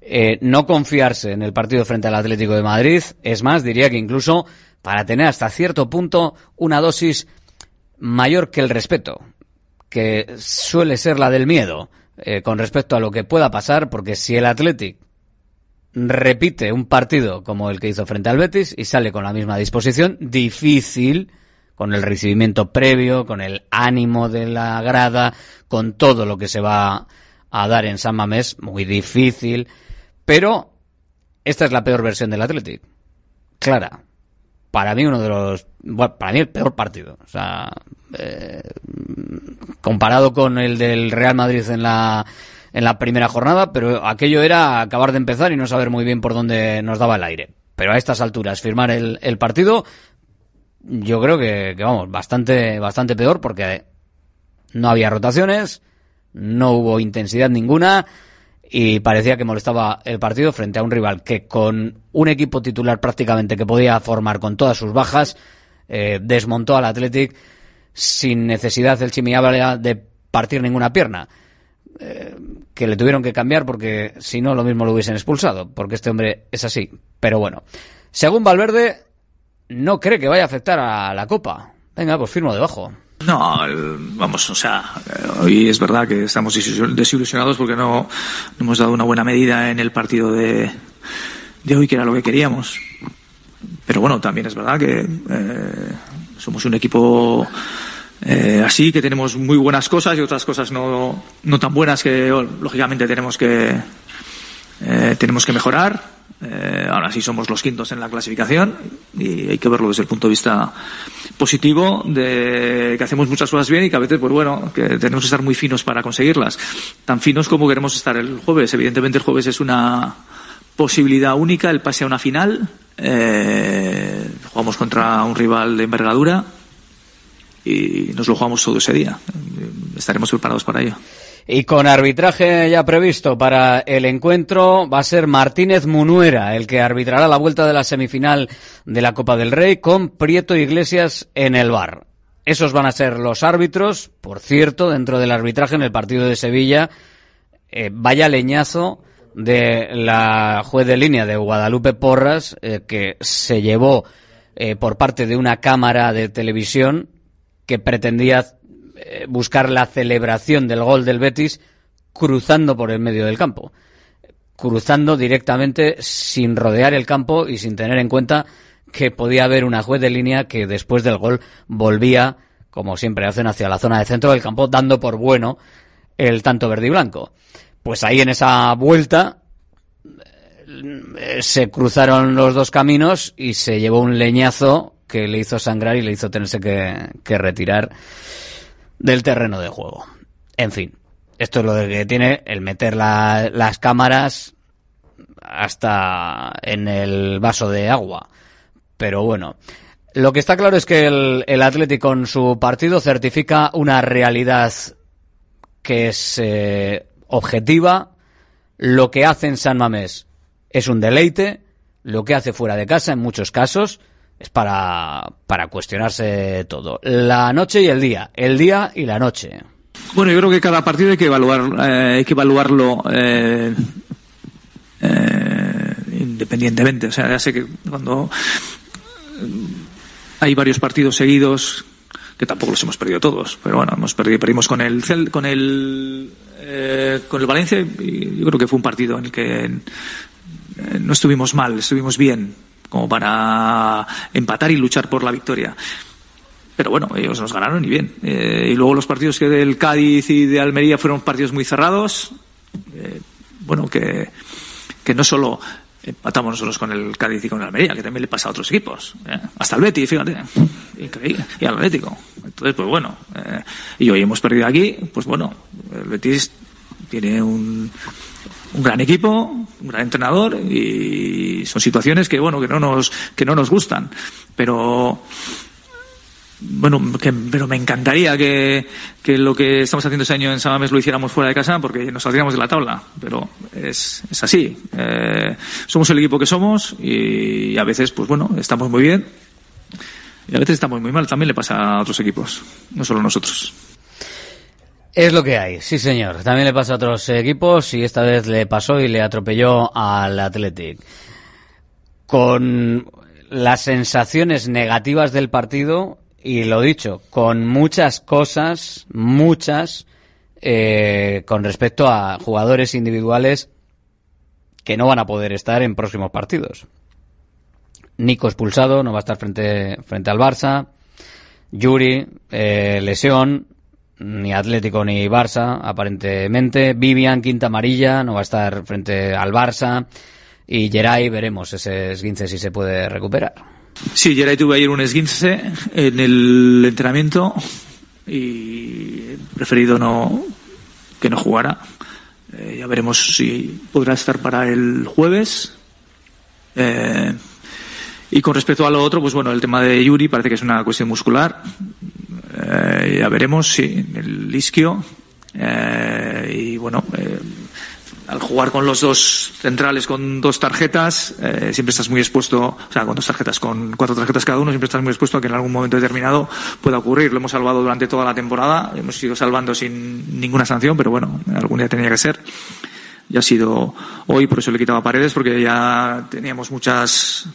eh, no confiarse en el partido frente al Atlético de Madrid. Es más, diría que incluso para tener hasta cierto punto una dosis mayor que el respeto, que suele ser la del miedo eh, con respecto a lo que pueda pasar, porque si el Atlético repite un partido como el que hizo frente al Betis y sale con la misma disposición, difícil con el recibimiento previo, con el ánimo de la grada, con todo lo que se va a dar en San Mamés, muy difícil, pero esta es la peor versión del Athletic. Clara. Para mí uno de los, bueno, para mí el peor partido. O sea, eh, comparado con el del Real Madrid en la en la primera jornada, pero aquello era acabar de empezar y no saber muy bien por dónde nos daba el aire. Pero a estas alturas, firmar el, el partido yo creo que, vamos, bastante, bastante peor porque no había rotaciones, no hubo intensidad ninguna y parecía que molestaba el partido frente a un rival que con un equipo titular prácticamente que podía formar con todas sus bajas, eh, desmontó al Athletic sin necesidad del Chimiabala de partir ninguna pierna. Eh, que le tuvieron que cambiar porque si no lo mismo lo hubiesen expulsado, porque este hombre es así. Pero bueno, según Valverde, no cree que vaya a afectar a la Copa. Venga, pues firmo debajo. No, vamos, o sea, hoy es verdad que estamos desilusionados porque no, hemos dado una buena medida en el partido de, de hoy, que era lo que queríamos. Pero bueno, también es verdad que eh, somos un equipo eh, así, que tenemos muy buenas cosas y otras cosas no, no tan buenas que lógicamente tenemos que, eh, tenemos que mejorar Eh, ahora sí somos los quintos en la clasificación y hay que verlo desde el punto de vista positivo de que hacemos muchas cosas bien y que a veces, pues bueno, que tenemos que estar muy finos para conseguirlas. Tan finos como queremos estar el jueves. Evidentemente el jueves es una posibilidad única el pase a una final. Eh, jugamos contra un rival de envergadura y nos lo jugamos todo ese día. Estaremos preparados para ello. Y con arbitraje ya previsto para el encuentro, va a ser Martínez Munuera el que arbitrará la vuelta de la semifinal de la Copa del Rey con Prieto Iglesias en el bar. Esos van a ser los árbitros, por cierto, dentro del arbitraje en el partido de Sevilla. Eh, vaya leñazo de la juez de línea de Guadalupe Porras, eh, que se llevó eh, por parte de una cámara de televisión que pretendía eh, buscar la celebración del gol del Betis cruzando por el medio del campo. Cruzando directamente sin rodear el campo y sin tener en cuenta que podía haber una juez de línea que después del gol volvía, como siempre hacen, hacia la zona de centro del campo, dando por bueno el tanto verde y blanco. Pues ahí en esa vuelta eh, se cruzaron los dos caminos y se llevó un leñazo que le hizo sangrar y le hizo tenerse que, que retirar del terreno de juego. En fin, esto es lo de que tiene el meter la, las cámaras hasta en el vaso de agua. Pero bueno, lo que está claro es que el, el Atlético en su partido certifica una realidad que es eh, objetiva. Lo que hace en San Mamés es un deleite. Lo que hace fuera de casa en muchos casos es para, para cuestionarse todo. La noche y el día, el día y la noche. Bueno, yo creo que cada partido hay que evaluar, eh, hay que evaluarlo eh, eh, independientemente. O sea, ya sé que cuando hay varios partidos seguidos, que tampoco los hemos perdido todos, pero bueno, hemos perdido, perdimos con el con el eh, con el Valencia y yo creo que fue un partido en el que eh, no estuvimos mal, estuvimos bien como para empatar y luchar por la victoria. Pero bueno, ellos nos ganaron y bien. Eh, y luego los partidos que del Cádiz y de Almería fueron partidos muy cerrados. Eh, bueno, que, que no solo empatamos nosotros con el Cádiz y con el Almería, que también le pasa a otros equipos. ¿eh? Hasta el Betis, fíjate. Increíble. Y al Atlético. Entonces, pues bueno. eh, y hoy hemos perdido aquí. Pues bueno, el Betis tiene un, un gran equipo, un gran entrenador y son situaciones que bueno que no nos que no nos gustan, pero bueno, que, pero me encantaría que, que lo que estamos haciendo este año en Samames lo hiciéramos fuera de casa porque nos saldríamos de la tabla, pero es, es así. Eh, somos el equipo que somos y a veces, pues bueno, estamos muy bien y a veces estamos muy mal. También le pasa a otros equipos, no solo a nosotros. Es lo que hay, sí señor. También le pasa a otros equipos y esta vez le pasó y le atropelló al Athletic. Con las sensaciones negativas del partido y lo dicho, con muchas cosas, muchas, eh, con respecto a jugadores individuales que no van a poder estar en próximos partidos. Nico expulsado, no va a estar frente, frente al Barça. Yuri, eh, lesión, ni Atlético ni Barça, aparentemente. Vivian, quinta amarilla, no va a estar frente al Barça. Y Geray, veremos ese esguince si se puede recuperar. Sí, Geray tuve ayer un esguince en el entrenamiento y he preferido no que no jugara. Eh, ya veremos si podrá estar para el jueves. Eh, y con respecto a lo otro, pues bueno, el tema de Yuri parece que es una cuestión muscular. Eh, ya veremos si el isquio. Eh, y bueno, eh, al jugar con los dos centrales con dos tarjetas, eh, siempre estás muy expuesto, o sea, con dos tarjetas, con cuatro tarjetas cada uno, siempre estás muy expuesto a que en algún momento determinado pueda ocurrir. Lo hemos salvado durante toda la temporada, hemos ido salvando sin ninguna sanción, pero bueno, algún día tenía que ser. Ya ha sido hoy, por eso le quitaba paredes, porque ya teníamos muchas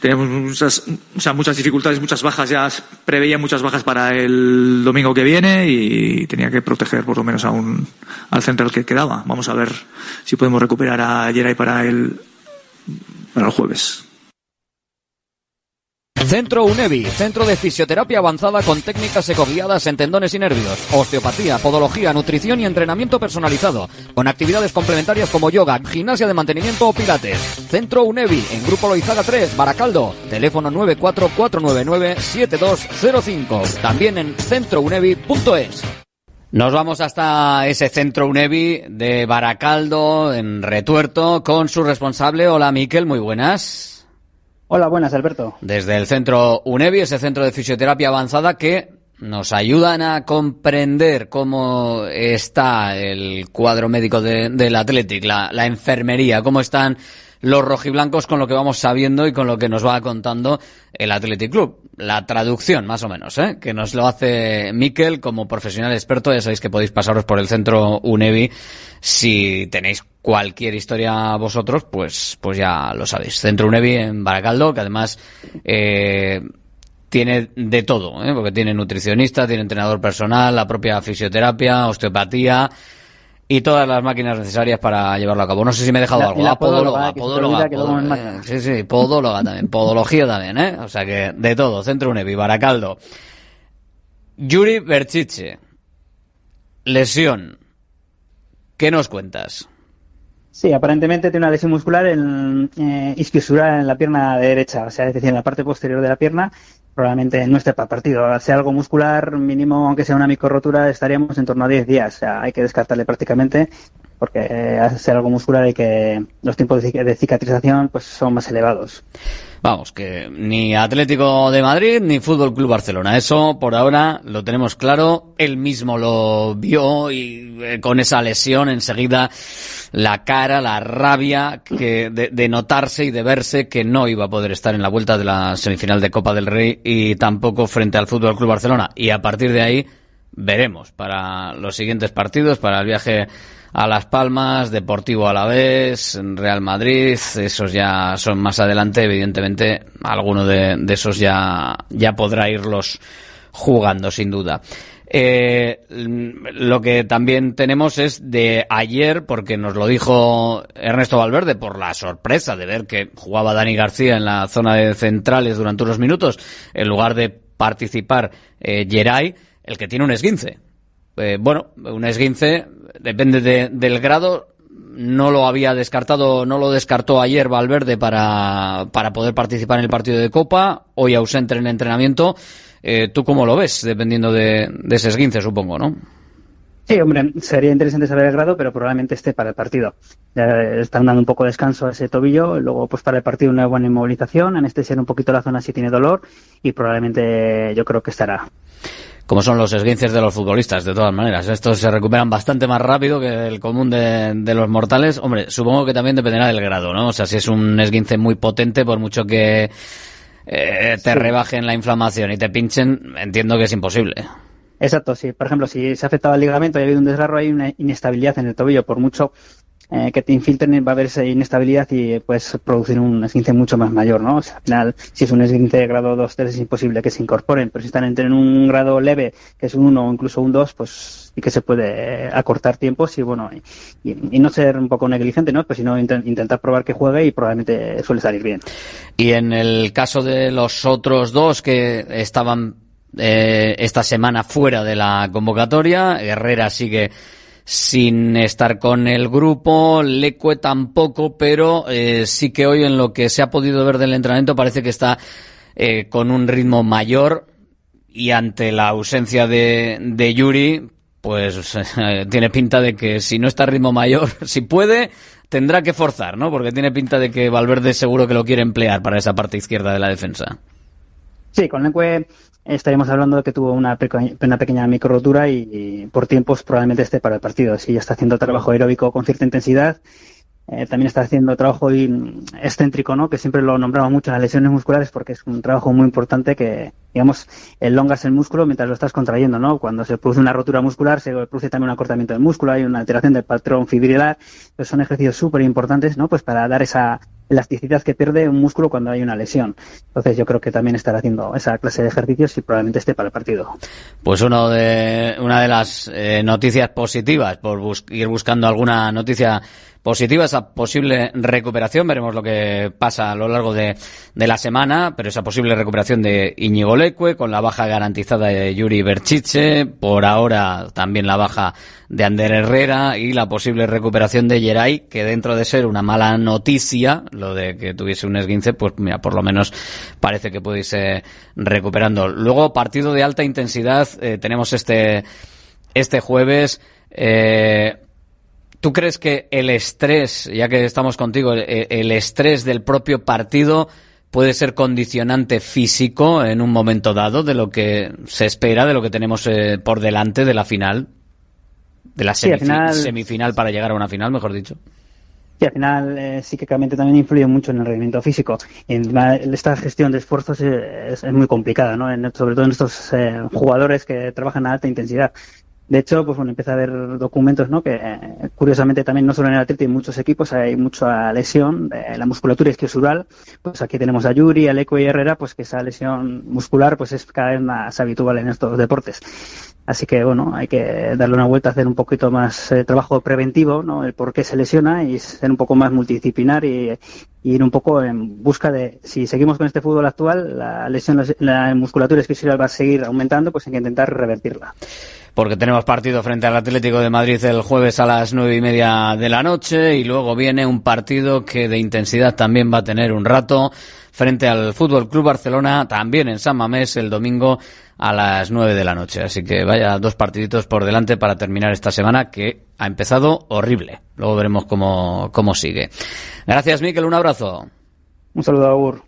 tenemos muchas, o sea, muchas dificultades, muchas bajas, ya preveía muchas bajas para el domingo que viene y tenía que proteger por lo menos a un, al central que quedaba. Vamos a ver si podemos recuperar a Geray para el, para el jueves. Centro UNEVI, centro de fisioterapia avanzada con técnicas ecoguiadas en tendones y nervios, osteopatía, podología, nutrición y entrenamiento personalizado, con actividades complementarias como yoga, gimnasia de mantenimiento o pilates. Centro UNEVI, en Grupo Loizaga 3, Baracaldo, teléfono 944997205, también en centrounevi.es. Nos vamos hasta ese centro UNEVI de Baracaldo, en Retuerto, con su responsable. Hola, Miquel, muy buenas. Hola, buenas, Alberto. Desde el centro UNEVI, ese centro de fisioterapia avanzada que nos ayudan a comprender cómo está el cuadro médico de, del Athletic, la, la enfermería, cómo están los rojiblancos con lo que vamos sabiendo y con lo que nos va contando el Athletic Club. La traducción, más o menos, ¿eh? que nos lo hace Miquel como profesional experto. Ya sabéis que podéis pasaros por el centro UNEVI si tenéis cualquier historia vosotros, pues, pues ya lo sabéis. Centro UNEVI en Baracaldo, que además eh, tiene de todo, ¿eh? porque tiene nutricionista, tiene entrenador personal, la propia fisioterapia, osteopatía y todas las máquinas necesarias para llevarlo a cabo. No sé si me he dejado algo. La podóloga, podóloga, podóloga, podóloga, sí, sí, podóloga también, podología también, ¿eh? O sea que de todo, Centro UNEVI, Baracaldo. Yuri Berchiche, lesión. ¿Qué nos cuentas? Sí, aparentemente tiene una lesión muscular en eh, isquiosural en la pierna derecha, o sea, es decir, en la parte posterior de la pierna, probablemente no esté para partido. Ser algo muscular, mínimo, aunque sea una microrotura, estaríamos en torno a 10 días, o sea, hay que descartarle prácticamente, porque eh, ser algo muscular hay que los tiempos de cicatrización pues son más elevados. Vamos, que ni Atlético de Madrid ni Fútbol Club Barcelona. Eso por ahora lo tenemos claro. Él mismo lo vio y eh, con esa lesión enseguida la cara, la rabia que de, de notarse y de verse que no iba a poder estar en la vuelta de la semifinal de Copa del Rey y tampoco frente al Fútbol Club Barcelona. Y a partir de ahí veremos para los siguientes partidos, para el viaje a Las Palmas, Deportivo Alavés, Real Madrid, esos ya son más adelante, evidentemente, alguno de, esos ya, ya podrá irlos jugando, sin duda. Eh, lo que también tenemos es de ayer, porque nos lo dijo Ernesto Valverde, por la sorpresa de ver que jugaba Dani García en la zona de centrales durante unos minutos, en lugar de participar eh, Geray, el que tiene un esguince. Eh, bueno, un esguince depende de- del grado. No lo había descartado, no lo descartó ayer Valverde para, para poder participar en el partido de Copa. Hoy ausente en el entrenamiento. Eh, ¿Tú cómo lo ves? Dependiendo de, ese esguince, supongo, ¿no? Sí, hombre, sería interesante saber el grado, pero probablemente esté para el partido. Ya están dando un poco de descanso a ese tobillo, luego pues para el partido una buena inmovilización, anestesiar un poquito la zona si tiene dolor y probablemente yo creo que estará. Como son los esguinces de los futbolistas, de todas maneras. Estos se recuperan bastante más rápido que el común de, de los mortales. Hombre, supongo que también dependerá del grado, ¿no? O sea, si es un esguince muy potente, por mucho que eh, te rebajen la inflamación y te pinchen, entiendo que es imposible. Exacto, sí. Por ejemplo, si se ha afectado el ligamento y ha habido un desgarro, hay una inestabilidad en el tobillo. Por mucho eh, que te infiltren, va a haber esa inestabilidad y puedes producir un esguince mucho más mayor, ¿no? Al final, si es un esguince de grado 2, 3, es imposible que se incorporen. Pero si están entre en un grado leve, que es un 1 o incluso un 2, pues sí que se puede eh, acortar tiempos y, bueno, y, y- y no ser un poco negligente, ¿no? Pues sino inten- intentar probar que juegue y probablemente suele salir bien. Y en el caso de los otros dos que estaban eh, esta semana fuera de la convocatoria, Herrera sigue sin estar con el grupo, Lecue tampoco, pero eh, sí que hoy en lo que se ha podido ver del entrenamiento parece que está eh, con un ritmo mayor y ante la ausencia de, de Yuri, pues eh, tiene pinta de que si no está a ritmo mayor, si puede, tendrá que forzar, ¿no? Porque tiene pinta de que Valverde seguro que lo quiere emplear para esa parte izquierda de la defensa. Sí, con Leque estaríamos hablando de que tuvo una, peque- una pequeña micro rotura y, y por tiempos probablemente esté para el partido. Sí, ya está haciendo trabajo aeróbico con cierta intensidad. eh, también está haciendo trabajo y, mm, excéntrico, ¿no? Que siempre lo nombraba mucho en las lesiones musculares porque es un trabajo muy importante que, digamos, elongas el músculo mientras lo estás contrayendo, ¿no? Cuando se produce una rotura muscular se produce también un acortamiento del músculo, hay una alteración del patrón fibrilar. Pues son ejercicios súper importantes, ¿no? Pues para dar esa elasticidad que pierde un músculo cuando hay una lesión. Entonces yo creo que también estará haciendo esa clase de ejercicios y probablemente esté para el partido. Pues uno de, una de las eh, noticias positivas, por bus- ir buscando alguna noticia positiva esa posible recuperación. Veremos lo que pasa a lo largo de, de la semana, pero esa posible recuperación de Iñigo Leque con la baja garantizada de Yuri Berchiche, por ahora también la baja de Ander Herrera y la posible recuperación de Geray, que dentro de ser una mala noticia, lo de que tuviese un esguince, pues mira, por lo menos parece que puede irse recuperando. Luego, partido de alta intensidad, eh, tenemos este, este jueves. Eh, ¿Tú crees que el estrés, ya que estamos contigo, el, estrés del propio partido puede ser condicionante físico en un momento dado de lo que se espera, de lo que tenemos eh, por delante de la final? De la semifinal para llegar a una final, mejor dicho. Sí, al final eh, psíquicamente también influye mucho en el rendimiento físico. esta gestión de esfuerzos es, muy complicada, ¿no? sobre todo en estos eh, jugadores que trabajan a alta intensidad. De hecho, pues bueno, empieza a haber documentos, ¿no? Que eh, curiosamente también no solo en el Atleti, en muchos equipos hay mucha lesión de la musculatura isquiosural. Pues aquí tenemos a Yuri, a Leco y Herrera, pues que esa lesión muscular pues es cada vez más habitual en estos deportes. Así que bueno, hay que darle una vuelta, hacer un poquito más eh, trabajo preventivo, ¿no? El por qué se lesiona y ser un poco más multidisciplinar y, ir un poco en busca de, si seguimos con este fútbol actual, la lesión, la, la musculatura isquiosural va a seguir aumentando, pues hay que intentar revertirla porque tenemos partido frente al Atlético de Madrid el jueves a las nueve y media de la noche y luego viene un partido que de intensidad también va a tener un rato frente al Fútbol Club Barcelona también en San Mamés el domingo a las nueve de la noche. Así que vaya dos partiditos por delante para terminar esta semana que ha empezado horrible. Luego veremos cómo, cómo sigue. Gracias, Miquel. Un abrazo. Un saludo, Agur.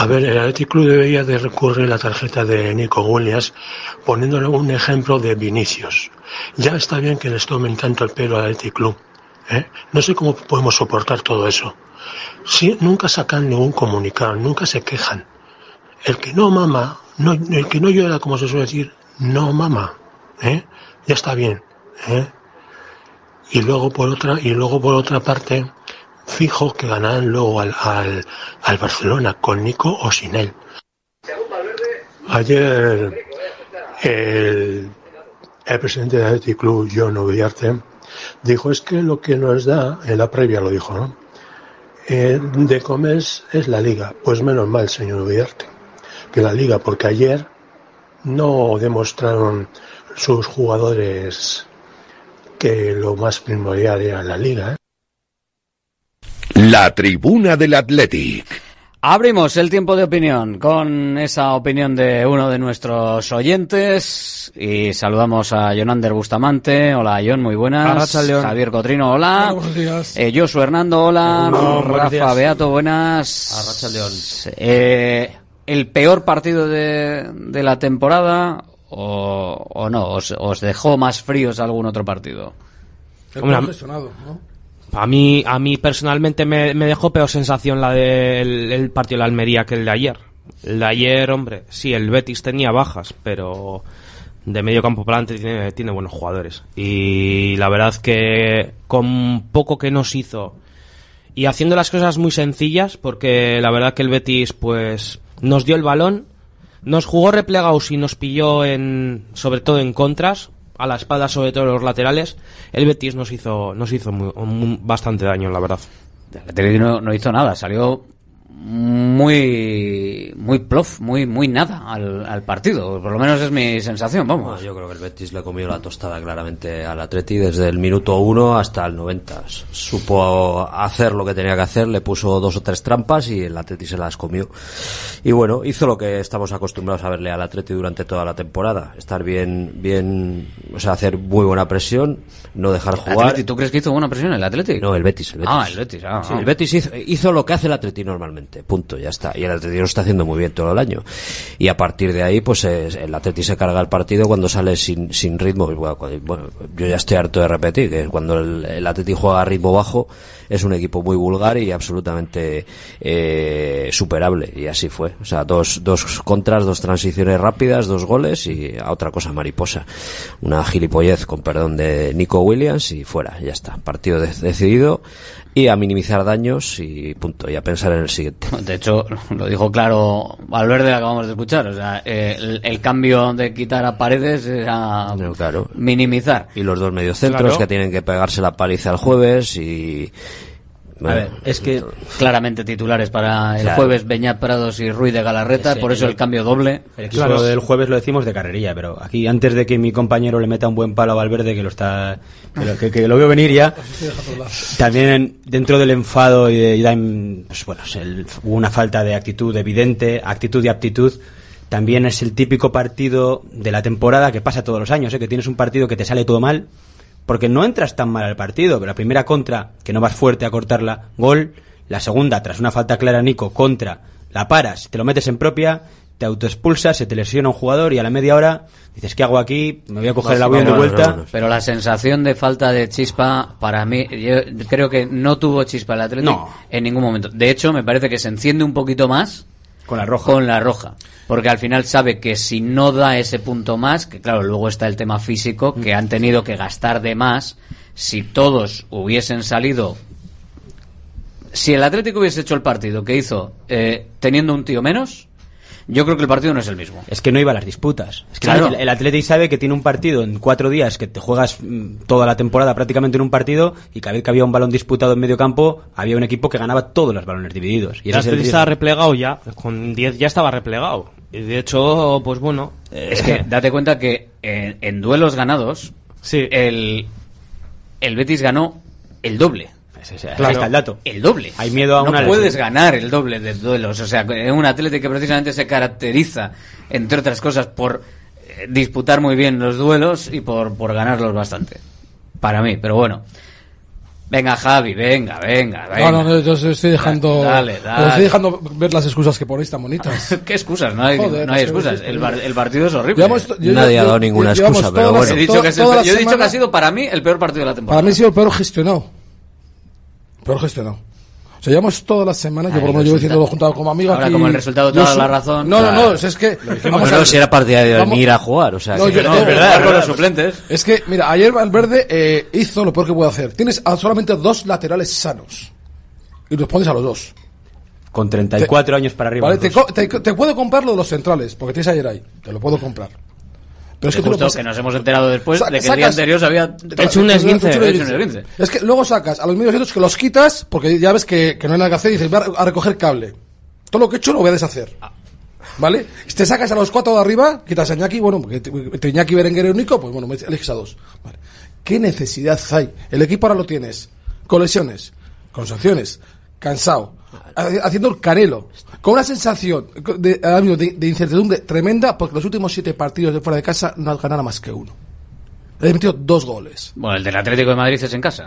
A ver, el Athletic Club debería de recurrir la tarjeta de Nico Williams poniéndole un ejemplo de Vinicius. Ya está bien que les tomen tanto el pelo al Athletic Club. ¿eh? No sé cómo podemos soportar todo eso. Si, nunca sacan ningún comunicado, nunca se quejan. El que no mama, el que no llora, como se suele decir, no mama. ¿eh? Ya está bien. ¿eh? Y luego por otra, y luego por otra parte, fijo que ganarán luego al, al, Barcelona, con Nico o sin él. Ayer el, el presidente del Athletic Club, John Uriarte, dijo es que lo que nos da, en la previa lo dijo, ¿no? Eh, de comer es la liga. Pues menos mal, señor Uriarte, que la liga, porque ayer no demostraron sus jugadores que lo más primordial era la liga. ¿eh? La tribuna del Athletic. Abrimos el tiempo de opinión con esa opinión de uno de nuestros oyentes y saludamos a Jonander Bustamante. Hola, John, muy buenas. Javier Cotrino, hola. buenos días. Eh, Josu Hernando, hola. Rafa Beato, buenas. Eh, ¿El peor partido de, de la temporada o, o no? ¿Os, ¿Os, dejó más fríos algún otro partido? El ¿no? A mí, a mí personalmente me, dejó peor sensación la del partido de la Almería que el de ayer. El de ayer, hombre, sí, el Betis tenía bajas, pero de medio campo para adelante tiene, buenos jugadores. Y la verdad que con poco que nos hizo y haciendo las cosas muy sencillas, porque la verdad que el Betis pues nos dio el balón, nos jugó replegados y nos pilló en, sobre todo en contras, a la espalda, sobre todo los laterales, el Betis nos hizo, nos hizo bastante daño, la verdad. El no, no hizo nada, salió muy muy plof, muy muy nada al, al, partido, por lo menos es mi sensación, vamos. yo creo que el Betis le comió la tostada claramente al Atleti desde el minuto 1 hasta el 90. Supo hacer lo que tenía que hacer, le puso dos o tres trampas y el Atleti se las comió. Y bueno, hizo lo que estamos acostumbrados a verle al Atleti durante toda la temporada, estar bien bien, o sea, hacer muy buena presión, no dejar jugar. ¿Tú crees que hizo buena presión el Atleti? No, el Betis, el Betis. Ah, el Betis, ah, el Betis hizo, hizo lo que hace el Atleti normalmente punto, ya está. Y el Atlético lo está haciendo muy bien todo el año. Y a partir de ahí, pues el Atlético se carga el partido cuando sale sin, sin ritmo. Bueno, yo ya estoy harto de repetir que cuando el, el juega a ritmo bajo, es un equipo muy vulgar y absolutamente eh, superable. Y así fue. O sea, dos, dos contras, dos transiciones rápidas, dos goles y a otra cosa mariposa. Una gilipollez, con perdón, de Nico Williams y fuera, ya está. Partido decidido. Y a minimizar daños y punto, y a pensar en el siguiente. De hecho, lo dijo claro Valverde, acabamos de escuchar. O sea, el, el cambio de quitar a paredes era minimizar. Y los dos mediocentros claro. que tienen que pegarse la paliza el jueves y a ver, es que claramente titulares para el jueves Beñat Prados y Ruiz de Galarreta, por eso el cambio doble. El claro, jueves lo decimos de carrería, pero aquí antes de que mi compañero le meta un buen palo a Valverde, que lo está que, lo veo venir ya, también dentro del enfado y de, pues bueno, el, una falta de actitud evidente, actitud y aptitud también es el típico partido de la temporada que pasa todos los años, ¿eh? que tienes un partido que te sale todo mal porque no entras tan mal al partido. La primera contra, que no vas fuerte a cortarla, gol. La segunda, tras una falta clara, Nico, contra, la paras, te lo metes en propia, te autoexpulsas, se te lesiona un jugador y a la media hora dices, ¿qué hago aquí? Me voy a coger el avión de vuelta. Pero la sensación de falta de chispa, para mí, yo creo que no tuvo chispa el Atlético no. en ningún momento. De hecho, me parece que se enciende un poquito más con la roja. Con la roja. Porque al final sabe que si no da ese punto más, que claro, luego está el tema físico, mm. que han tenido que gastar de más. Si todos hubiesen salido. Si el Atlético hubiese hecho el partido que hizo eh, teniendo un tío menos, yo creo que el partido no es el mismo. Es que no iba a las disputas. Es que claro. el, el sabe que tiene un partido en cuatro días, que te juegas mm, toda la temporada prácticamente en un partido, y cada vez que había un balón disputado en medio campo, había un equipo que ganaba todos los balones divididos. Y el Atleti estaba replegado ya, con 10 ya estaba replegado. Y de hecho, pues bueno. Eh, es que date cuenta que eh, en, duelos ganados, sí. el, el Betis ganó el doble Claro. Ahí está el dato. El doble. Hay miedo a no puedes ganar el doble de duelos. O sea, en un atleta que precisamente se caracteriza, entre otras cosas, por eh, disputar muy bien los duelos y por, por ganarlos bastante. Para mí, pero bueno. Venga, Javi, venga, venga, venga. No, no, yo estoy dejando, dale. Estoy dejando ver las excusas que ponéis tan bonitas. ¿Qué excusas? No hay, no hay excusas. El, bar, el, partido es horrible. Nadie ha dado ninguna excusa, pero bueno. Yo he dicho que ha sido para mí el peor partido de la temporada. Para mí ha sido el peor gestionado peor gestionado. O sea, llevamos todas las semanas, yo ah, por lo menos llevo diciendo juntado como amigo Ahora, como el resultado toda la razón. No, no, no, es que. Vamos no, no, si era partida de venir a jugar, o sea. No, yo, no, es verdad, con los suplentes. Es que, mira, ayer Valverde eh, hizo lo peor que puede hacer. Tienes solamente dos laterales sanos. Y los pones a los dos. Con 34 te, años para arriba. Vale, te, te, te, puedo comprar lo de los centrales, porque tienes ayer ahí. Te lo puedo comprar. Pero es que, justo que nos hemos enterado después de que sacas, el día anterior se había hecho un esguince. Es que luego sacas a los medios otros que los quitas porque ya ves que, que no hay nada que hacer y dices, voy a recoger cable. Todo lo que he hecho lo voy a deshacer. Ah. ¿Vale? Te sacas a los cuatro de arriba, quitas a Iñaki, bueno, porque entre Iñaki, Berenguer y Nico, pues bueno, eliges a dos. Vale. ¿Qué necesidad hay? El equipo ahora lo tienes. Con lesiones, con sanciones, cansado, haciendo el canelo, con una sensación de, de, incertidumbre tremenda porque los últimos siete partidos de fuera de casa no has ganado más que uno. Le he metido dos goles. Bueno, el del Atlético de Madrid es en casa.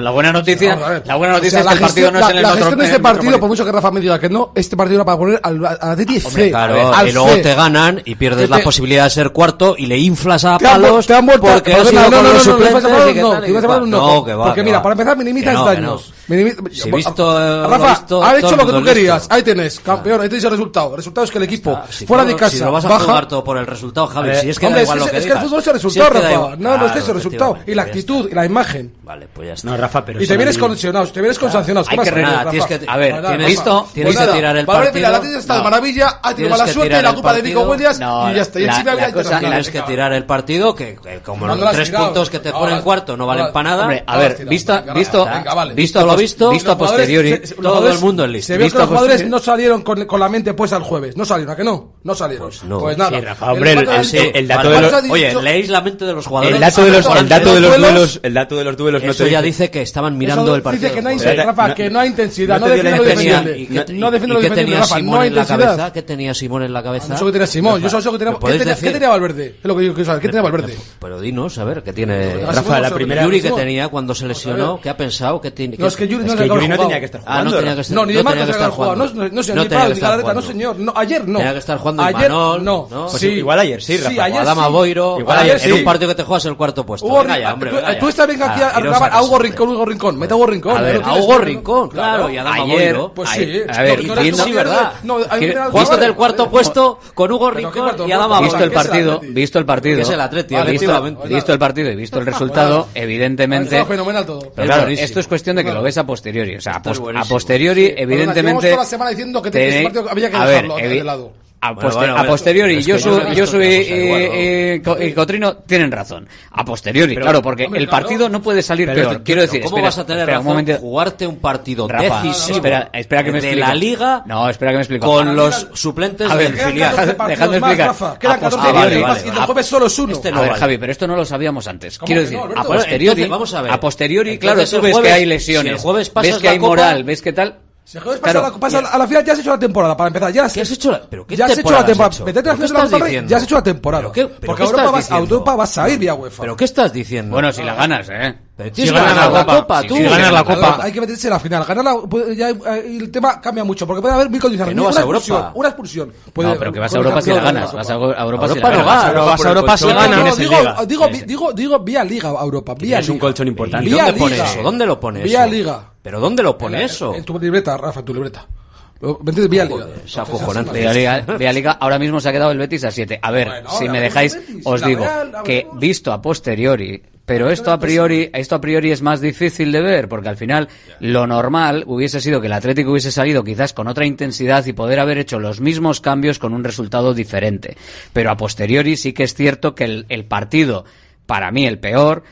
La, buena noticia, la buena noticia es que el partido no es en el La de este partido, por mucho que Rafa me diga que no, este partido era para poner al, al Atlético Hombre, claro, y luego te ganan y pierdes la posibilidad de ser cuarto y le inflas a te. Te han vuelto. Porque no, no, no, no, no, no, no, no, no, no, no, no, no, no, no, no, no, si visto, eh, Rafa, visto, han hecho lo que tú querías. Ahí tenés, ah. campeón. Ahí tenéis el resultado. El resultado es que el equipo, Está, si fuera todo, de casa, si lo vas a baja. Jugar todo por el resultado, Javi. Eh, si es que, hombre, da igual es, lo que, es que el fútbol es el resultado, si Rafa. Igual, no, claro, no es que es el resultado. Y la actitud y la imagen. Vale, pues ya está. No, Rafa, pero. Y te vienes con te vienes con sancionados. Hay que nada, tienes que. A ver, tienes visto, tienes que tirar el partido. Mira, la está de maravilla, ha tenido mala suerte, la culpa de Nico Williams y ya está. Y Tienes que tirar el partido, que como los tres puntos que te ponen cuarto no valen para nada. A ver, visto, visto, visto visto, a posteriori. Todo el mundo en lista. Se vio visto que los jugadores no salieron con, con, la mente puesta el jueves. No salieron, ¿a que no? No salieron. Pues, no. pues nada. El, dato de los, Oye, leéis la mente de los jugadores. El dato de los, el duelos, el dato de los duelos no Eso ya dice que estaban mirando el partido. Dice que no hay, Rafa, que no hay intensidad, no defiende lo defendible. No defiende lo defendible, Rafa, ¿Qué tenía Simón en la ah, cabeza? Eso que tenía Simón, yo solo que tenía ¿Qué tenía Valverde? Es lo que yo quiero saber, ¿qué tenía Valverde? Pero dinos, a ver, ¿qué tiene Rafa? La primera Yuri que tenía cuando se lesionó, ¿qué ha pensado? ¿Qué tiene? No, tenía que estar jugando. Ah, no, tenía que estar, no, ni de no jugando. No, señor, ni no, señor. Ayer no. Tenía que estar jugando ayer, no. ¿no? Sí. Pues igual ayer sí, ayer Adama. Boiro. Igual ayer, sí. En un partido que te juegas el cuarto puesto. Hugo, venga ya, hombre, tú, eh, tú estás aquí ah, a, Hugo Rincón, Hugo Rincón. Mete a Hugo Rincón. A Hugo Rincón, claro. Y a Adama Boiro. Pues sí. ¿verdad? Visto del cuarto puesto con Hugo Rincón y Adama Boiro. Visto el partido, visto el partido. El Visto el partido y visto el resultado, evidentemente. fenomenal todo. Esto es cuestión de que lo ves posteriori. O sea, a, posteriori, evidentemente. La había que dejarlo de lado. A, posteriori, yo, su, yo soy eh, eh, eh, Cotrino, tienen razón. A posteriori, claro, porque el partido no puede salir pero, Quiero decir, ¿cómo espera, vas a tener espera, razón jugarte un partido decisivo que me de la liga? No, espera que me explico. Con los suplentes del filial. A solo este a ver. Javi, pero esto no lo sabíamos antes. Quiero decir, a posteriori. A posteriori, claro, tú ves que hay lesiones, ves que hay moral, ves que tal si juegas pasa, claro, a, la, pasa a la final, ya has hecho la temporada para empezar. Ya has, ¿Qué has hecho la, pero qué ya has hecho la temporada. Hecho? Final de la ya has hecho la temporada. ¿Pero qué, pero Porque ¿qué Europa, vas, a Europa vas a ir vía UEFA. ¿Pero qué estás diciendo? Bueno, si la ganas, ¿eh? Pero si ganas, ganas la, Copa, copa tú. Si ganas la Copa. Hay que meterse en la final. Ganar pues, ya, eh, el tema cambia mucho. Porque puede haber mil condiciones. No vas una a Europa. Una expulsión. Puede, no, pero que vas a Europa si la ganas. Vas a Europa si la ganas. Vas a Europa si ganas. Digo, digo, digo, vía Liga a Europa. Vía Liga. Es un colchón importante. ¿Dónde pones eso? ¿Dónde lo pones? Vía Liga. ¿Pero dónde lo pone eso? En tu libreta, Rafa, en tu libreta. Vente de Vialiga. Vialiga, ahora mismo se ha quedado el Betis a 7. A ver, si me dejáis, os digo que visto a posteriori, pero esto a priori, esto a priori es más difícil de ver, porque al final lo normal hubiese sido que el Atlético hubiese salido quizás con otra intensidad y poder haber hecho los mismos cambios con un resultado diferente. Pero a posteriori sí que es cierto que el, partido, para mí el peor,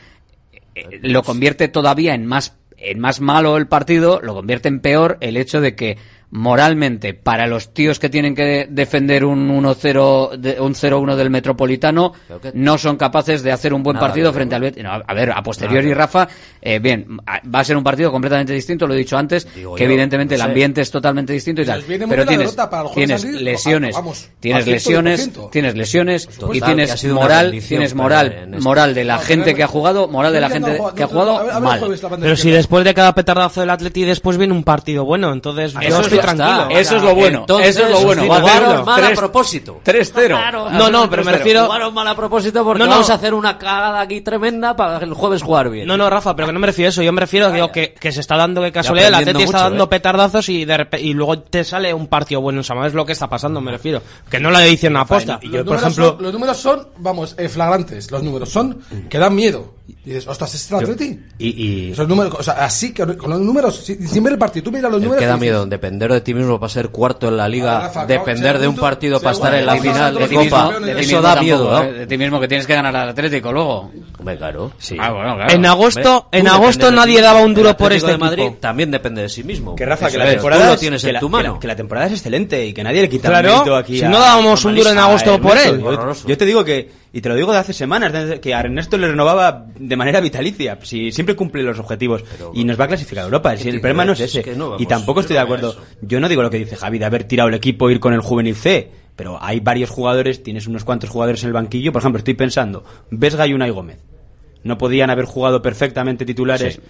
eh, lo convierte todavía en más en más malo el partido, lo convierte en peor el hecho de que moralmente, para los tíos que tienen que defender un 1-0 de, un 0-1 del Metropolitano, no son capaces de hacer un buen partido frente al Betis. No, a ver, a posteriori, Rafa, eh, bien, va a ser un partido completamente distinto, lo he dicho antes, que evidentemente el ambiente es totalmente distinto y tal. Pero tienes, tienes lesiones, vamos, tienes, lesiones tienes lesiones, y tienes moral, tienes moral, moral de la gente que ha jugado, moral de la gente que ha jugado mal. Pero si después de cada petardazo del Atleti después viene un partido bueno, entonces... Ah, tranquilo. Eso es lo bueno. Eso es lo bueno. Jugaron mal a propósito. 3-0. No, no, pero me refiero. Jugaron mal a propósito porque no, vamos a hacer una cagada aquí tremenda para el jueves jugar bien. No, no, Rafa, pero que no me refiero a eso. Yo me refiero digo, que, que se está dando que casualidad. La Atleti está dando eh. petardazos y, de y luego te sale un partido bueno. O sea, es lo que está pasando, me refiero. Que no la dicen una aposta. Yo, por ejemplo. Los números son, vamos, eh, flagrantes. Los números son que dan miedo. Y dices, ostras, este ¿es el Atleti? Y, y Esos números, o sea, así, que con los números, sin, sin ver el partido, tú miras los números. Que da miedo, depender de ti mismo para ser cuarto en la liga, depender de un partido para estar en la final de, Copa, eso da miedo, ¿no? Eh, de ti mismo que tienes que ganar al Atlético luego. Hombre, claro. Sí. Ah, bueno, claro. En agosto, en agosto nadie daba un duro por este Madrid. También depende de sí mismo. Que Rafa, que la temporada tienes en tu mano. Que la temporada es excelente y que nadie le quita el aquí. Si no dábamos un duro en agosto eh, por él. Yo te digo que y te lo digo de hace semanas, que a Ernesto le renovaba de manera vitalicia. Si siempre cumple los objetivos y nos va a clasificar a Europa. Si el problema no es ese. Es y tampoco estoy de acuerdo. Yo no digo lo que dice Javi de haber tirado el equipo, ir con el juvenil C. Pero hay varios jugadores, tienes unos cuantos jugadores en el banquillo. Por ejemplo, estoy pensando, Vesga y Unai Gómez. No podían haber jugado perfectamente titulares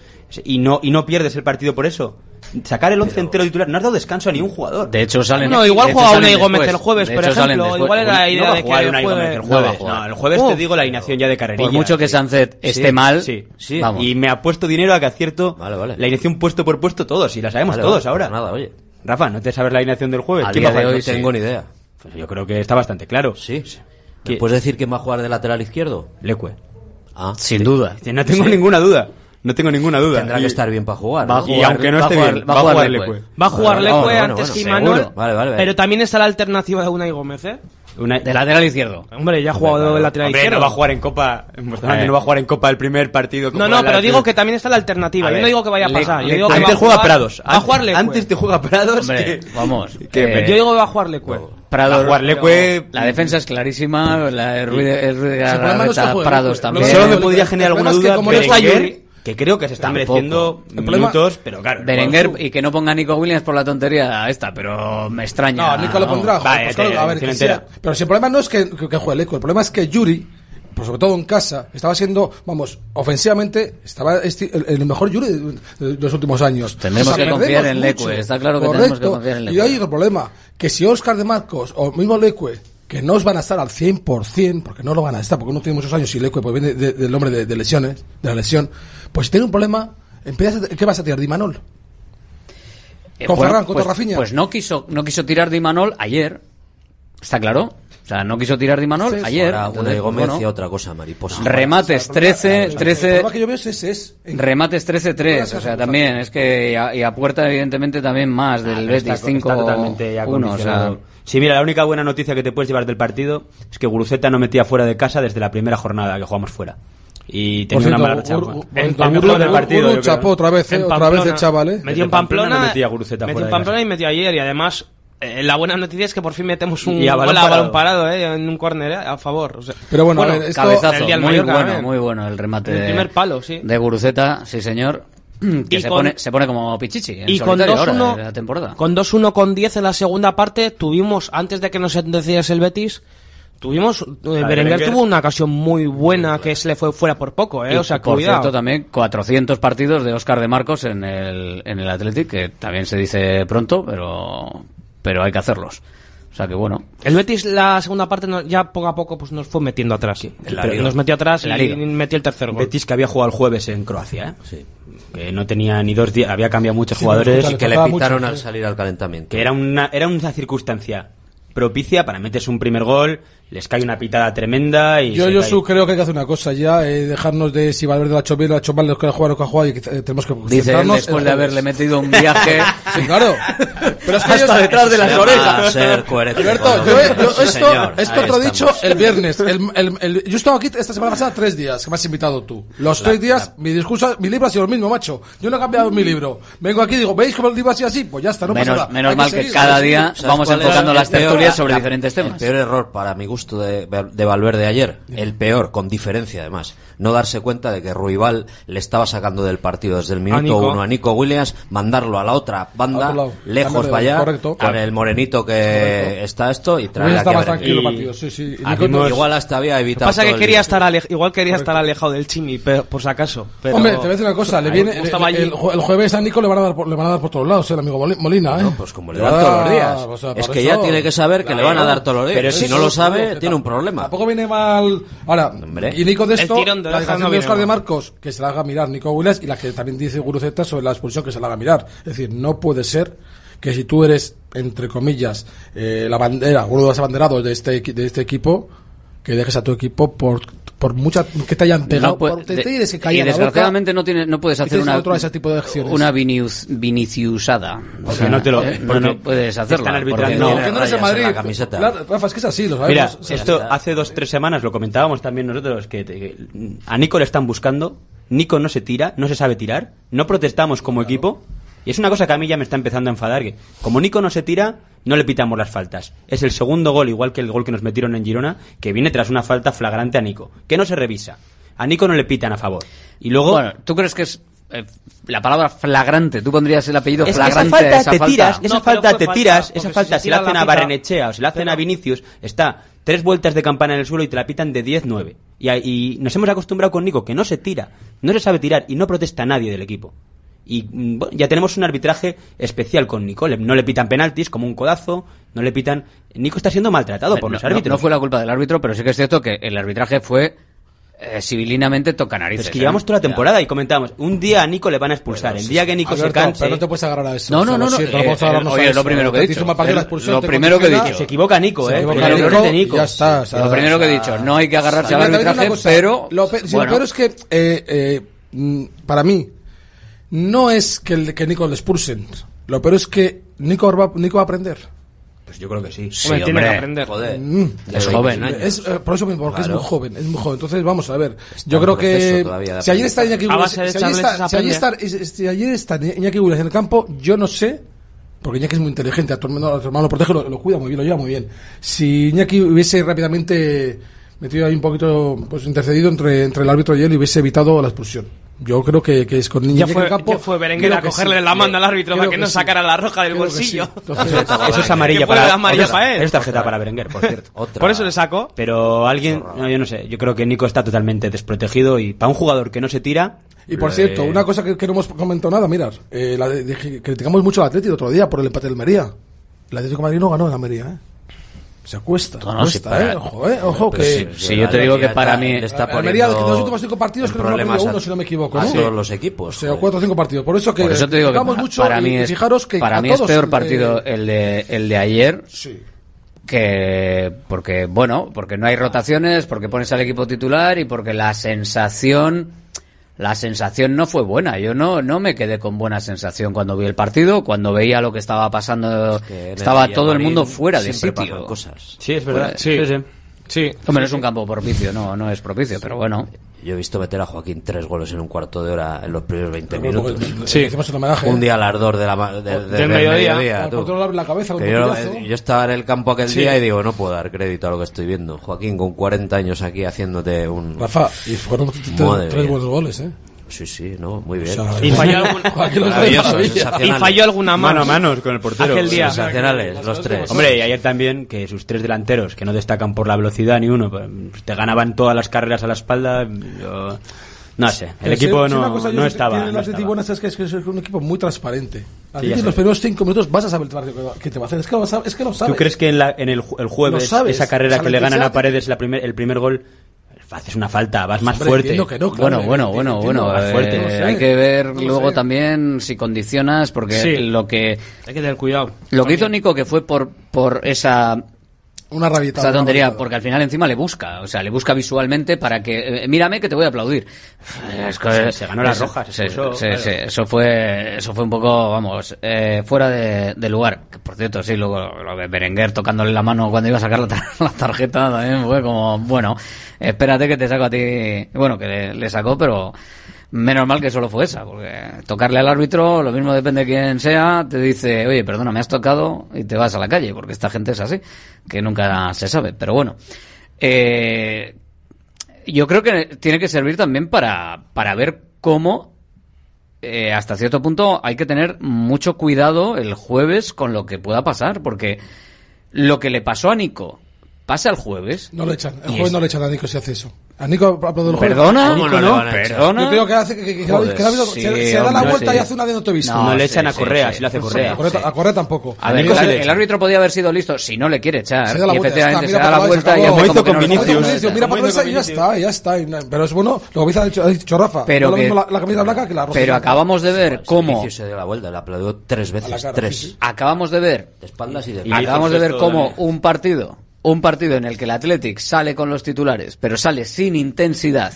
y, no, y no pierdes el partido por eso. Sacar el once pero... entero titular, no has dado descanso a ningún jugador. De hecho salen No, igual jugaba Unai Gómez el jueves, por ejemplo. Igual era la idea no de que el jueves. El jueves, no, el jueves te oh. digo la alineación ya de carrerilla. Por mucho que Sánchez sí. esté mal, sí, vamos. y me ha puesto dinero a que acierto la alineación puesto por puesto todos, y la sabemos todos pues ahora. Nada, oye. Rafa, ¿no te sabes la alineación del jueves? A día de hoy tengo ni idea. Pues yo creo que está bastante claro. Sí. ¿Puedes decir quién va a jugar de lateral izquierdo? Lecue. Ah, Sin duda. No tengo Sí. ninguna duda. No tengo ninguna duda. Tendrá Y- que estar bien para jugar. Va a ¿no? Y aunque no esté bien, va a jugar Lecue. Va a jugar Lecue bueno, antes bueno, que. Imanol. Vale, vale, vale. Pero también está la alternativa de Unai Gómez, ¿eh? Una- De lateral izquierdo. Hombre, ya ha jugado de lateral Hombre, izquierdo. no va a jugar en Copa. No va a jugar en Copa el primer partido. como No, no, pero digo que también está la alternativa. A Yo ver, no digo que vaya a Le- pasar. Yo le- digo que Antes va a juega jugar- Prados. Va a jugar Antes- Lecue. Antes te juega Prados. Hombre, que- vamos. que eh, Yo digo que va a jugar Lecue. Prado, Va a jugar Lecue. La defensa es clarísima. La el Ruiz juegue Prados también. Solo me podría generar alguna duda como no está Yuri- que creo que se están Tampoco. mereciendo minutos, pero claro. Berenguer y que no ponga a Nico Williams por la tontería esta, pero me extraña. No, Nico lo pondrá. Joder, Vaya, pues te- a ver, que sea- Pero si el problema no es que, que, que juegue Lecue, el problema es que Yuri, pero sobre todo en casa, estaba siendo, vamos, ofensivamente, estaba esti- el, el mejor Yuri de, los últimos años. O sea, que confiar en Leque, está claro que tenemos que confiar en Leque. Y hay otro problema, que si Oscar de Marcos o mismo Leque, que no os van a estar al 100%, porque no lo van a estar, porque uno tiene muchos años y Leque pues viene de- del hombre de, de lesiones, de la lesión, pues si tiene un problema, empiezas a- ¿qué vas a tirar? Dimanol. Eh, Con bueno, Ferran, contra pues, Rafinha. Pues no quiso, no quiso tirar de Imanol ayer. ¿Está claro? O sea, no quiso tirar de Imanol Sí, ayer. ahora una y Gómez bueno, y otra cosa, mariposa. Remates 13, El 13. problema que yo veo es ese, es en- Remates 13-3, o sea, también es que y a, y a puerta evidentemente también más del está- Betis 5 está totalmente ya 1, o sea. Sí, mira, la única buena noticia que te puedes llevar del partido es que Guruceta no metía fuera de casa desde la primera jornada que jugamos fuera. Y tenía una mala cierto, racha. Ur- Ur- En Pamplona del partido, chapó otra vez, eh, otra vez el chaval, eh. Metió en Pamplona, metía a Guruceta metió en de Pamplona y metió ayer. Y además, eh, la buena noticia es que por fin metemos un Y a balón gol a parado. balón parado, eh, en un córner eh, a favor. o sea, Pero bueno, a ver, esto- cabezazo, el día del muy Mallorca, bueno, ¿eh? muy bueno el remate el de, primer palo, sí. de Guruceta, sí señor, que Y se, con- pone, se pone como Pichichi en y con solitario ahora 2-1 de la temporada. con 2-1 con 10 en la segunda parte tuvimos antes de que nos sentenciase el Betis tuvimos eh, Berenguer Berenguer. tuvo una ocasión muy buena que se le fue fuera por poco eh Y, o sea por cuidado cierto, también 400 partidos de Oscar de Marcos en el, en el Athletic, que también se dice pronto, pero, pero hay que hacerlos. O sea que bueno. el Betis la segunda parte no- ya poco a poco pues nos fue metiendo atrás Liga. nos metió atrás y metió el tercer gol Betis que había jugado el jueves en Croacia, ¿eh? Que no tenía ni dos días, había cambiado muchos Sí, jugadores. y que le pitaron al salir al calentamiento. Que era una, era una circunstancia propicia para meterse un primer gol, les cae una pitada tremenda y Yo, yo su- creo que hay que hacer una cosa ya, eh, dejarnos de si Valverde lo ha hecho bien, lo ha hecho mal, lo que ha jugado, lo que ha jugado, y que eh, tenemos que Dice él después de haberle metido un viaje. Sí, claro. Pero es que Hasta ellos- detrás de las orejas. ser coherente Alberto, yo, he- yo Sí, esto, señor, esto te lo he dicho el viernes. El, el- el- yo estaba aquí esta semana pasada tres días que me has invitado tú. Los tres días, mi discurso, mi libro ha sido el mismo, macho. Yo no he cambiado mi libro. Vengo aquí y digo, ¿veis cómo el libro ha sido así? Pues ya está, no pasa menos nada. menos Hay mal que seguir, cada día seguir. ¿Sabes vamos enfocando las tertulias sobre la- diferentes temas. El peor error para mi gusto de, de Valverde ayer, el peor, con diferencia además, no darse cuenta de que Ruibal le estaba sacando del partido desde el minuto uno a Nico Williams, mandarlo a la otra banda, lado. lejos para allá, correcto. con el morenito que está esto y traerle aquí a tranquilo partido, sí, sí. Y igual hasta había Lo que evitado pasa que quería estar ale- igual quería estar alejado del Chimi pero, por si acaso pero Hombre, te voy a decir una cosa, le viene, el, jueves a Nico le van a dar por, le van a dar por todos lados, el amigo Moli- Molina, ¿eh? pues como le dan todos los días. es que ya tiene que saber que le van a dar todos los días. Pero si no lo sabe, tiene un problema. Tampoco viene mal. Ahora, y Nico de El esto, tirón de la declaración no de Oscar de. Marcos, que se la haga mirar Nico Williams, y la que también dice Guruceta sobre la expulsión, que se la haga mirar. Es decir, no puede ser que si tú eres, entre comillas, eh, la bandera, uno de los abanderados de este, de este equipo, que dejes a tu equipo por, por mucha, que te hayan pegado, No puede- por- te, de- te tienes que y desgraciadamente no tiene, no puedes hacer tienes una controlar ese tipo de acciones. una vinius, viniciusada. O sea, no te lo- eh, no, porque no puedes hacerlo. están arbitrando. porque no. Tiene Que no eres en Madrid. la camiseta. Claro, Rafa, es que es así, lo Mira, sabemos. esto hace dos tres semanas lo comentábamos también nosotros que, te- que a Nico le están buscando, Nico no se tira, no se sabe tirar, no protestamos como equipo y es una cosa que a mí ya me está empezando a enfadar que como Nico no se tira, no le pitamos las faltas. Es el segundo gol igual que el gol que nos metieron en Girona que viene tras una falta flagrante a Nico, que no se revisa. A Nico no le pitan a favor. Y luego Bueno, ¿tú crees que es eh, la palabra flagrante? ¿Tú pondrías el apellido Es que esa flagrante falta a esa te falta? tiras, esa No, falta te falta, tiras, esa si falta se si la tira hacen la a pita- Barrenechea o si la hacen a Vinicius, está tres vueltas de campana en el suelo y te la pitan de 10-9. Y, y nos hemos acostumbrado con Nico que no se tira, no se sabe tirar y no protesta nadie del equipo. Y mm, bueno, ya tenemos un arbitraje especial con Nico. Le- no le pitan penaltis como un codazo, no le pitan. Nico está siendo maltratado por no, los no- árbitros. no fue la culpa del árbitro, pero sí que es cierto que el arbitraje fue eh, civilinamente toca narices. es que ¿eh? llevamos toda la temporada y comentábamos, un día a Nico le van a expulsar, el día que Nico se canse... pero no te puedes agarrar a eso. No, no, lo no, no, eh, eh, oye, lo primero que he dicho. lo primero que he dicho. Se equivoca Nico, Se eh. Ya está. Lo primero que he dicho, no hay que agarrarse al arbitraje, pero Lo, peor es que, eh, eh, mm, para mí, no es que, el, que Nico le expulsen. Lo peor es que Nico va, Nico va a aprender. Pues yo creo que sí. Hombre, tiene hombre. que aprender Joder. Mm. Es joven. 21 años. Es, eh, por eso mismo, porque Claro. es muy joven, es muy joven. Entonces, vamos a ver. Yo creo que si ayer está Iñaki Williams, si ayer está, si ayer Iñaki Williams en el campo, yo no sé, porque Iñaki es muy inteligente, a tu hermano, a tu hermano lo protege, lo, lo cuida muy bien, lo lleva muy bien. Si Iñaki hubiese rápidamente metido ahí un poquito, pues intercedido entre, entre el árbitro y él y hubiese evitado la expulsión. Yo creo que, que es con niña ya fue, el fue Berenguer a cogerle sí. la mano al árbitro para que, no sacara la roja del bolsillo. Eso es amarilla para, ¿eh? él. Es tarjeta para Berenguer, por cierto. Por eso le saco. Pero alguien, yo no sé, yo creo que Nico está totalmente desprotegido y para un jugador que no se tira. Y por cierto, eh, una cosa que, no hemos comentado nada, mirad, eh, criticamos mucho al Atlético otro día por el empate del Almería. El Atlético de Madrid no ganó en Almería, ¿eh? Se acuesta. No, no, ¿eh? Ojo. ¿eh? Ojo pues que. Si, si yo te digo que para mí. Está Almería, de los últimos cinco partidos, creo que no ha uno, si no me equivoco. A los equipos. O sea, cuatro o cinco partidos. Por eso que. Por te digo que para, mucho para mí es, fijaros que. Para mí es peor eh, partido el de, el de ayer. Sí que porque bueno porque no hay rotaciones porque pones al equipo titular y porque la sensación la sensación no fue buena. Yo no, no me quedé con buena sensación cuando vi el partido, cuando veía lo que estaba pasando. Estaba todo el mundo fuera de sitio. Cosas. Sí, es verdad. Pues, eh, sí. sí. Hombre, no es un campo propicio, no, no es propicio, pero bueno. Yo he visto meter a Joaquín tres goles en un cuarto de hora en los primeros 20 minutos. Sí, hicimos un homenaje. Un ¿eh? día al ardor de la, de, de, del mediodía. mediodía. La cabeza, yo, estaba en el campo aquel día y digo, no puedo dar crédito a lo que estoy viendo. Joaquín, con 40 años aquí haciéndote un. Rafa, y fueron tres buenos goles, ¿eh? Sí, sí, no, muy pues bien. Y falló, alguna mano. A manos con el portero. Aquel día. Sensacionales, los tres. Hombre, y ayer también que sus tres delanteros, que no destacan por la velocidad ni uno, pues, te ganaban todas las carreras a la espalda. No sé, el equipo no, no, estaba, estaba. Es que es, un equipo muy transparente. En los primeros cinco minutos vas a saber qué te va a hacer. Es que, lo, sabes. ¿Tú crees que en, la, el, el, jueves esa carrera que le ganan a Paredes la el primer gol haces una falta, vas más fuerte. Bueno, bueno, bueno, bueno, eh, hay que ver luego también si condicionas, porque lo que... Hay que tener cuidado. Lo que hizo Nico, que fue por, por esa una rabieta. Esta tontería, porque al final encima le busca, o sea, le busca visualmente para que, eh, eh mírame que te voy a aplaudir. Es que, se, se, ganó las rojas. Se, eso, eso, fue, eso fue un poco, vamos, eh, fuera de, de, lugar. Que, por cierto, sí, luego lo de Berenguer tocándole la mano cuando iba a sacar la, tar tarjeta también fue como, bueno, espérate que te saco a ti. Bueno, que le, le sacó, pero Menos mal que solo fue esa, porque tocarle al árbitro, lo mismo depende de quién sea, te dice, oye, perdona, me has tocado y te vas a la calle, porque esta gente es así, que nunca se sabe. Pero bueno, eh, yo creo que tiene que servir también para, para ver cómo, eh, hasta cierto punto, hay que tener mucho cuidado el jueves con lo que pueda pasar, porque lo que le pasó a Nico pasa el jueves. No le echan, el jueves no le echan a Nico si hace eso. A Nico el juego. ¿Perdona? Nico, no, no? ¿Perdona? Yo creo que hace que, que, que, Joder, que sí, se, se, da la vuelta sí. y hace una de no te visto. No, no le echan a Correa, si le hace Correa. a, Correa, tampoco. A el, el, árbitro podía haber sido listo si no le quiere echar. Se da la vuelta, efectivamente se da la vuelta y hizo con Vinicius. Mira para y ya está, ya está. Pero es bueno, lo que ha dicho Rafa. Pero la camisa blanca que la roja. Pero acabamos de ver cómo. Vinicius se dio la vuelta, le aplaudió tres veces. Tres. Acabamos de ver. De espaldas y de Acabamos de ver cómo un partido un partido en el que el Athletic sale con los titulares, pero sale sin intensidad,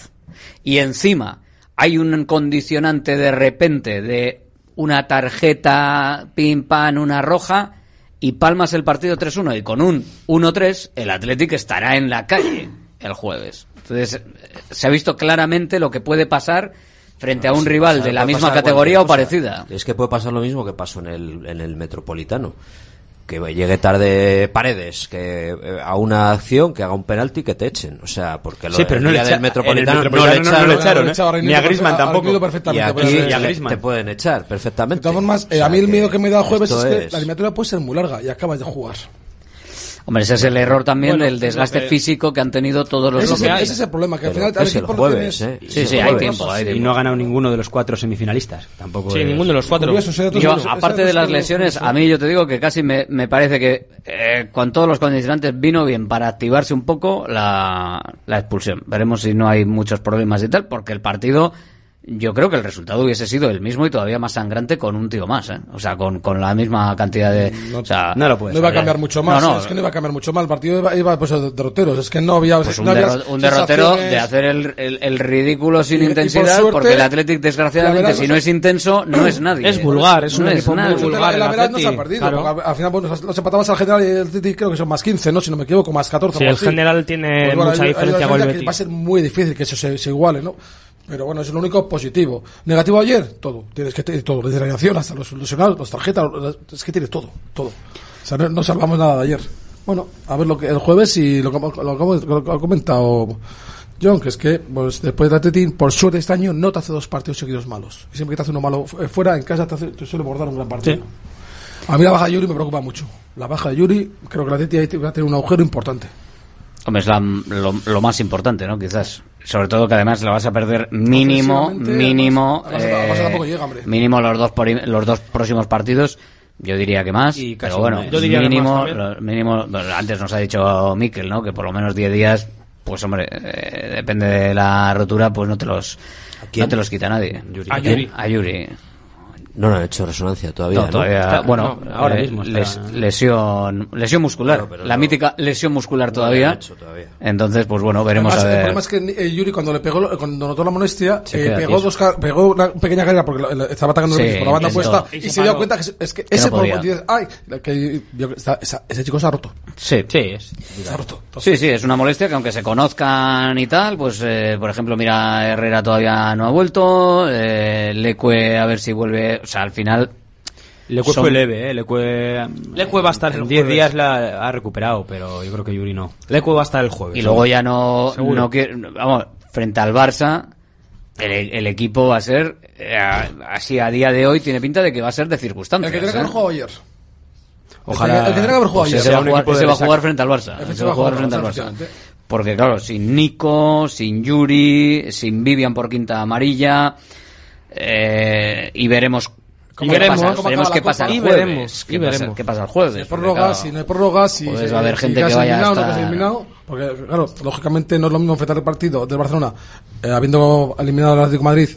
y encima hay un condicionante de repente de una tarjeta, pim, pam, una roja, y palmas el partido 3-1, y con un 1-3, el Athletic estará en la calle el jueves. Entonces, se ha visto claramente lo que puede pasar frente a un rival de la misma categoría o parecida. Es que puede pasar lo mismo que pasó en el, en el Metropolitano que llegue tarde Paredes, que eh, a una acción, que haga un penalti que te echen, o sea, porque lo sí, pero no le del Metropolitano, no, no, echaron, no, le ¿eh? echaron, ¿eh? ni a Griezmann tampoco. Y aquí y a Griezmann. te pueden echar perfectamente. De todas formas, a mí el miedo que me da jueves es, es que la eliminatoria puede ser muy larga y acabas de jugar. Hombre, ese es el error también del desgaste físico que han tenido todos los Ese, es, ese es el problema, que al final... Es el jueves, ¿eh? Sí, sí, hay, tiempo, hay tiempo. Y no ha ganado ninguno de los cuatro semifinalistas. Tampoco sí, ninguno de los cuatro. Yo, aparte de las lesiones, a mí yo te digo que casi me, me parece que eh, con todos los condicionantes vino bien para activarse un poco la, la expulsión. Veremos si no hay muchos problemas y tal, porque el partido yo creo que el resultado hubiese sido el mismo y todavía más sangrante con un tío más, ¿eh? O sea, con, con la misma cantidad de... No, o sea, no lo puedes No iba a cambiar mucho más, no, no, ¿eh? es que no iba a cambiar mucho más. El partido iba, iba pues, a derroteros, es que no había... Pues un, derro un, derrotero de hacer el, el, ridículo sin intensidad, porque el Athletic, desgraciadamente, si no es intenso, no es nadie. Es vulgar, es un equipo muy vulgar. La, verdad no se ha perdido, al final pues, los empatamos al general y el Athletic creo que son más 15, ¿no? Si no me equivoco, más 14. Sí, el general tiene pues mucha diferencia con el Va a ser muy difícil que eso se iguale, ¿no? Pero bueno, es lo único positivo. Negativo ayer, todo. Tienes que tener todo, desde la hasta los ilusionados, las tarjetas, es que tienes todo, todo. O sea, no, salvamos nada de ayer. Bueno, a ver lo que el jueves y lo, que lo ha comentado John, que es que pues, después de Atletín, por suerte este año no te hace dos partidos seguidos malos. Y siempre que te hace uno malo eh, fuera, en casa te, hace, te suele bordar un gran partido. A mí la baja de Yuri me preocupa mucho. La baja de Yuri, creo que la Atleti va a tener un agujero importante. Hombre, es la, lo, lo, más importante, ¿no? Quizás. Sobre todo que además la vas a perder mínimo, mínimo, además- además- además eh, tampoco llega, hombre. mínimo los dos, pori- los dos próximos partidos. Yo diría que más, Y casi pero bueno. Yo diría que mínimo, lo- mínimo, antes nos ha dicho Mikel, ¿no? Que por lo menos 10 días, pues hombre, eh, depende de la rotura, pues no te los, no te los quita nadie. ¿A Yuri? A Yuri. No le han hecho resonancia todavía. No, ¿no? todavía, Está- bueno, no, ahora eh, mismo está- les- lesión, lesión muscular, Claro, pero la no- mítica lesión muscular no lo todavía. han hecho todavía. Entonces, pues bueno, veremos Además, a El ver. problema es que eh, Yuri cuando le pegó, cuando notó la molestia, eh, pegó, dos, pegó una pequeña carga porque estaba atacando Sí, por la banda opuesta Y y, se se dio cuenta que, es- que Que ese no por- dices, ay, que yo- está- esa- ese chico se ha roto. Sí, sí, es. Se ha roto. Sí, sí, es una molestia que aunque se conozcan y tal, pues eh, por ejemplo, mira, Herrera todavía no ha vuelto, eh, Leque a ver si vuelve, o sea, al final... Lecue son- fue leve, ¿eh? Lecue, Lecue va a estar el en 10 jueves. días la ha recuperado, pero yo creo que Yuri no. Lecue va a estar el jueves. Y luego ya no, Seguro. no quiere, vamos, frente al Barça, el, el equipo va a ser, eh, así a día de hoy tiene pinta de que va a ser de El circunstancias. que tenía que ¿eh? haber jugado ayer. Ojalá- El que tenía que haber jugado Pues ayer. ese va a jugar, equipo de ese va a resaca. jugar frente al Barça. Ese va a jugar frente al Barça. Porque claro, sin Nico, sin Yuri, sin Vivian por quinta amarilla, eh, y veremos Y qué veremos pasa, veremos qué pasa el Y jueves. veremos, qué y pasa- veremos. qué pasa el jueves. Si hay porque, prórroga, claro, si no hay prórroga, si, va a haber gente que vaya eliminado, hasta- eliminado, porque claro, lógicamente no es lo mismo enfrentar el partido del Barcelona eh, habiendo eliminado al Atlético de Madrid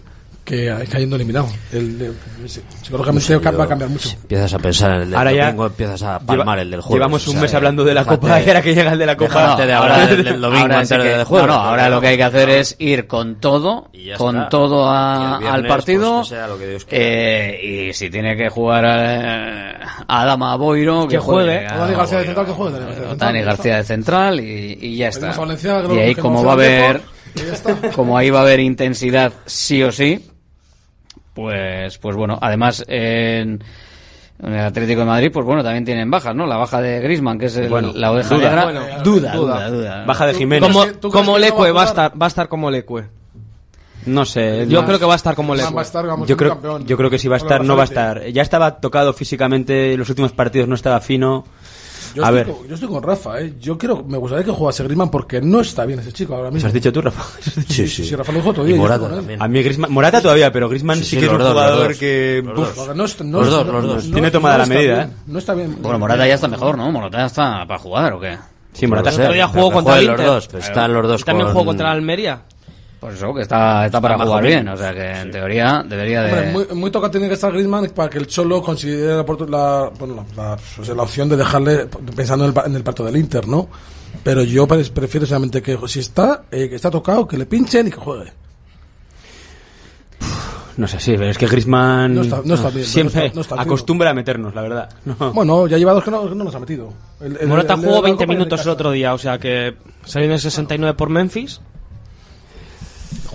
que cayendo eliminado. El, el- psicológicamente No sé, va a cambiar mucho. si Empiezas a pensar en el del Ahora ya domingo, empiezas a palmar lleva- el del jueves. Llevamos un o sea, mes hablando de la déjate- Copa y ahora que llega el de la Copa. Déjate de hablar del, del domingo ahora antes sí que- del jueves. no, no, ahora lo que hay que hacer es ir con todo, ya con está. todo a- el viernes, al partido. pues, que sea lo que Dios eh, y si tiene que jugar eh, a Adama Boiro, que, Que juegue. a O Dani García de central, que juegue Dani García de central, ya y, y ya está. A y ahí como no va a haber, ya como ahí va a haber intensidad sí o sí, pues, pues bueno, además en, en el Atlético de Madrid, pues bueno, también tienen bajas, ¿no? La baja de Grisman, que es el- Bueno, la oveja duda. negra. Bueno, duda, duda, duda. duda. Baja de Jiménez. Como, ¿Tú como Lecue va a estar, va a estar como Lecue. No sé. Yo creo que va a estar como Lecue. yo creo, campeón. yo creo que si va a estar, no va a estar. Ya estaba tocado físicamente, en los últimos partidos no estaba fino. Yo a estoy, ver, con, yo estoy con Rafa, ¿eh? Yo quiero, me gustaría que jugase Griezmann porque no está bien ese chico ahora ¿eso mismo. has dicho tú, Rafa? Sí, Rafa lo dijo todo Y Morata también. A mí Griezmann, Morata todavía, pero Griezmann Sí, sí, sí, que es un dos, jugador que Los uf, dos. No Los dos, los Tiene tomada no la medida, bien, ¿eh? No está bien. Bueno, Morata ya está mejor, ¿no? Morata está para jugar, ¿o qué? Sí, Morata sé, otro día jugó contra el Inter. los dos, pues están los dos también jugó contra la Almería. Por eso, que está, está para jugar bien, menos. o sea que en teoría debería de... Hombre, muy, muy toca tiene que estar Griezmann para que el Cholo considere la, la, bueno, la, la- o sea, la opción de dejarle pensando en el, pa- en el parto del Inter, ¿no? Pero yo pre- prefiero solamente que si está, eh, que está tocado, que le pinchen y que juegue. No sé, sí, pero es que Griezmann No está- no está bien, siempre no está- no está bien. acostumbra a meternos, la verdad. No. Bueno, ya lleva dos que no, nos ha metido. El- el- Morata el jugó la 20 Copa y el de minutos el otro día, o sea que salió en el 69 por Memphis.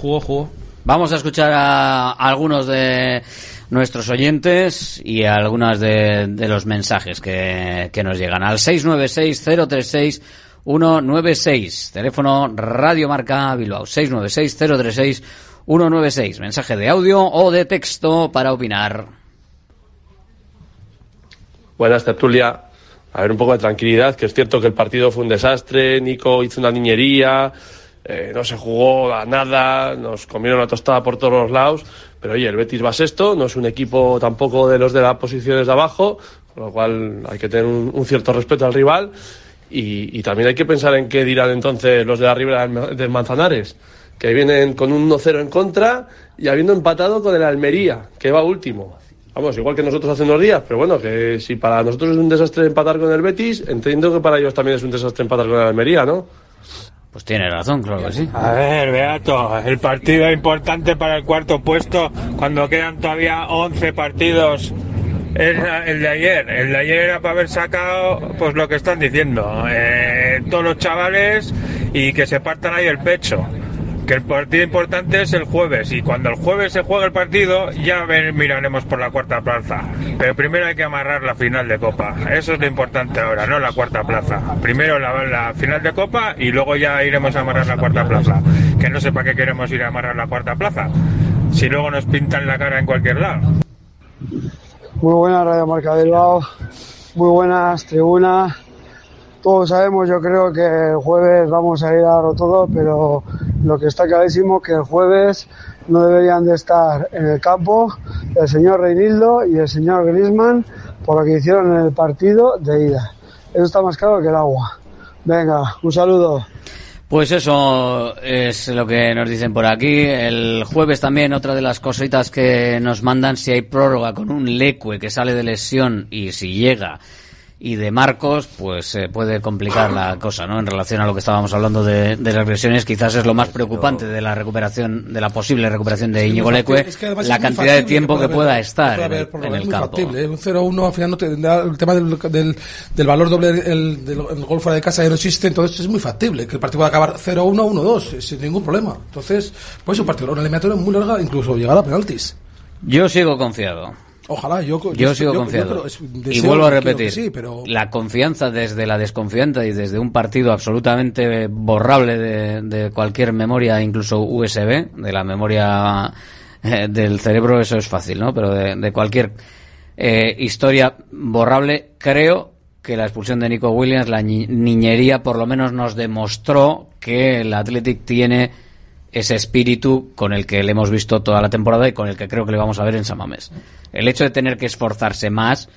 Jugó, jugó. Vamos a escuchar a, a algunos de nuestros oyentes y a algunos de, de los mensajes que, que nos llegan al 696-036-196. Teléfono Radio Marca Bilbao. 696-036-196. Mensaje de audio o de texto para opinar. Buenas, tertulia. A ver, un poco de tranquilidad, que es cierto que el partido fue un desastre, Nico hizo una niñería, eh, no se jugó a nada, nos comieron la tostada por todos los lados, pero oye, el Betis va sexto, no es un equipo tampoco de los de las posiciones de abajo, con lo cual hay que tener un, cierto respeto al rival y, y también hay que pensar en qué dirán entonces los de la Ribera del Manzanares, que vienen con un 1-0 en contra y habiendo empatado con el Almería, que va último. Vamos, igual que nosotros hace unos días, pero bueno, que si para nosotros es un desastre empatar con el Betis, entiendo que para ellos también es un desastre empatar con el Almería, ¿no? Pues tiene razón, claro que sí. A ver, Beato, el partido importante para el cuarto puesto, cuando quedan todavía 11 partidos, es el de ayer. El de ayer era para haber sacado pues lo que están diciendo, eh, todos los chavales y que se partan ahí el pecho. Que el partido importante es el jueves y cuando el jueves se juegue el partido ya miraremos por la cuarta plaza. Pero primero hay que amarrar la final de Copa. Eso es lo importante ahora, no la cuarta plaza. Primero la, la final de Copa y luego ya iremos a amarrar la cuarta plaza. Que no sé para qué queremos ir a amarrar la cuarta plaza. Si luego nos pintan la cara en cualquier lado. Muy buena Radio Marca muy buenas tribunas. Todos sabemos, yo creo que el jueves vamos a ir a darlo todo, pero lo que está clarísimo que el jueves no deberían de estar en el campo el señor Reinildo y el señor Griezmann por lo que hicieron en el partido de ida. Eso está más claro que el agua. Venga, un saludo. Pues eso es lo que nos dicen por aquí. El jueves también otra de las cositas que nos mandan si hay prórroga con un Leque que sale de lesión y si llega y de Marcos, pues se puede complicar la cosa, ¿no? En relación a lo que estábamos hablando de, de las lesiones, quizás es lo más preocupante de la recuperación, de la posible recuperación de Íñigo Leque. Es que la cantidad de tiempo que puede pueda haber- estar puede en haber el, en campo. factible, ¿eh? Un 0-1 al final no te da el tema del, del, del valor doble el, del el gol fuera de casa ya no existe, entonces es muy factible que el partido pueda acabar 0-1, 1-2 sin ningún problema. Entonces, pues un partido, una eliminatoria muy larga, incluso llegar a penaltis. Yo sigo confiado. Ojalá, yo, Yo, sigo confiado. creo- es- y vuelvo a repetir, sí, pero la confianza desde la desconfianza y desde un partido absolutamente borrable de, de cualquier memoria, incluso USB, de la memoria eh, del cerebro, eso es fácil, ¿no? Pero de, de cualquier eh, historia borrable, creo que la expulsión de Nico Williams, la ni- niñería, por lo menos nos demostró que el Athletic tiene ese espíritu con el que le hemos visto toda la temporada y con el que creo que le vamos a ver en Samamés. El hecho de tener que esforzarse más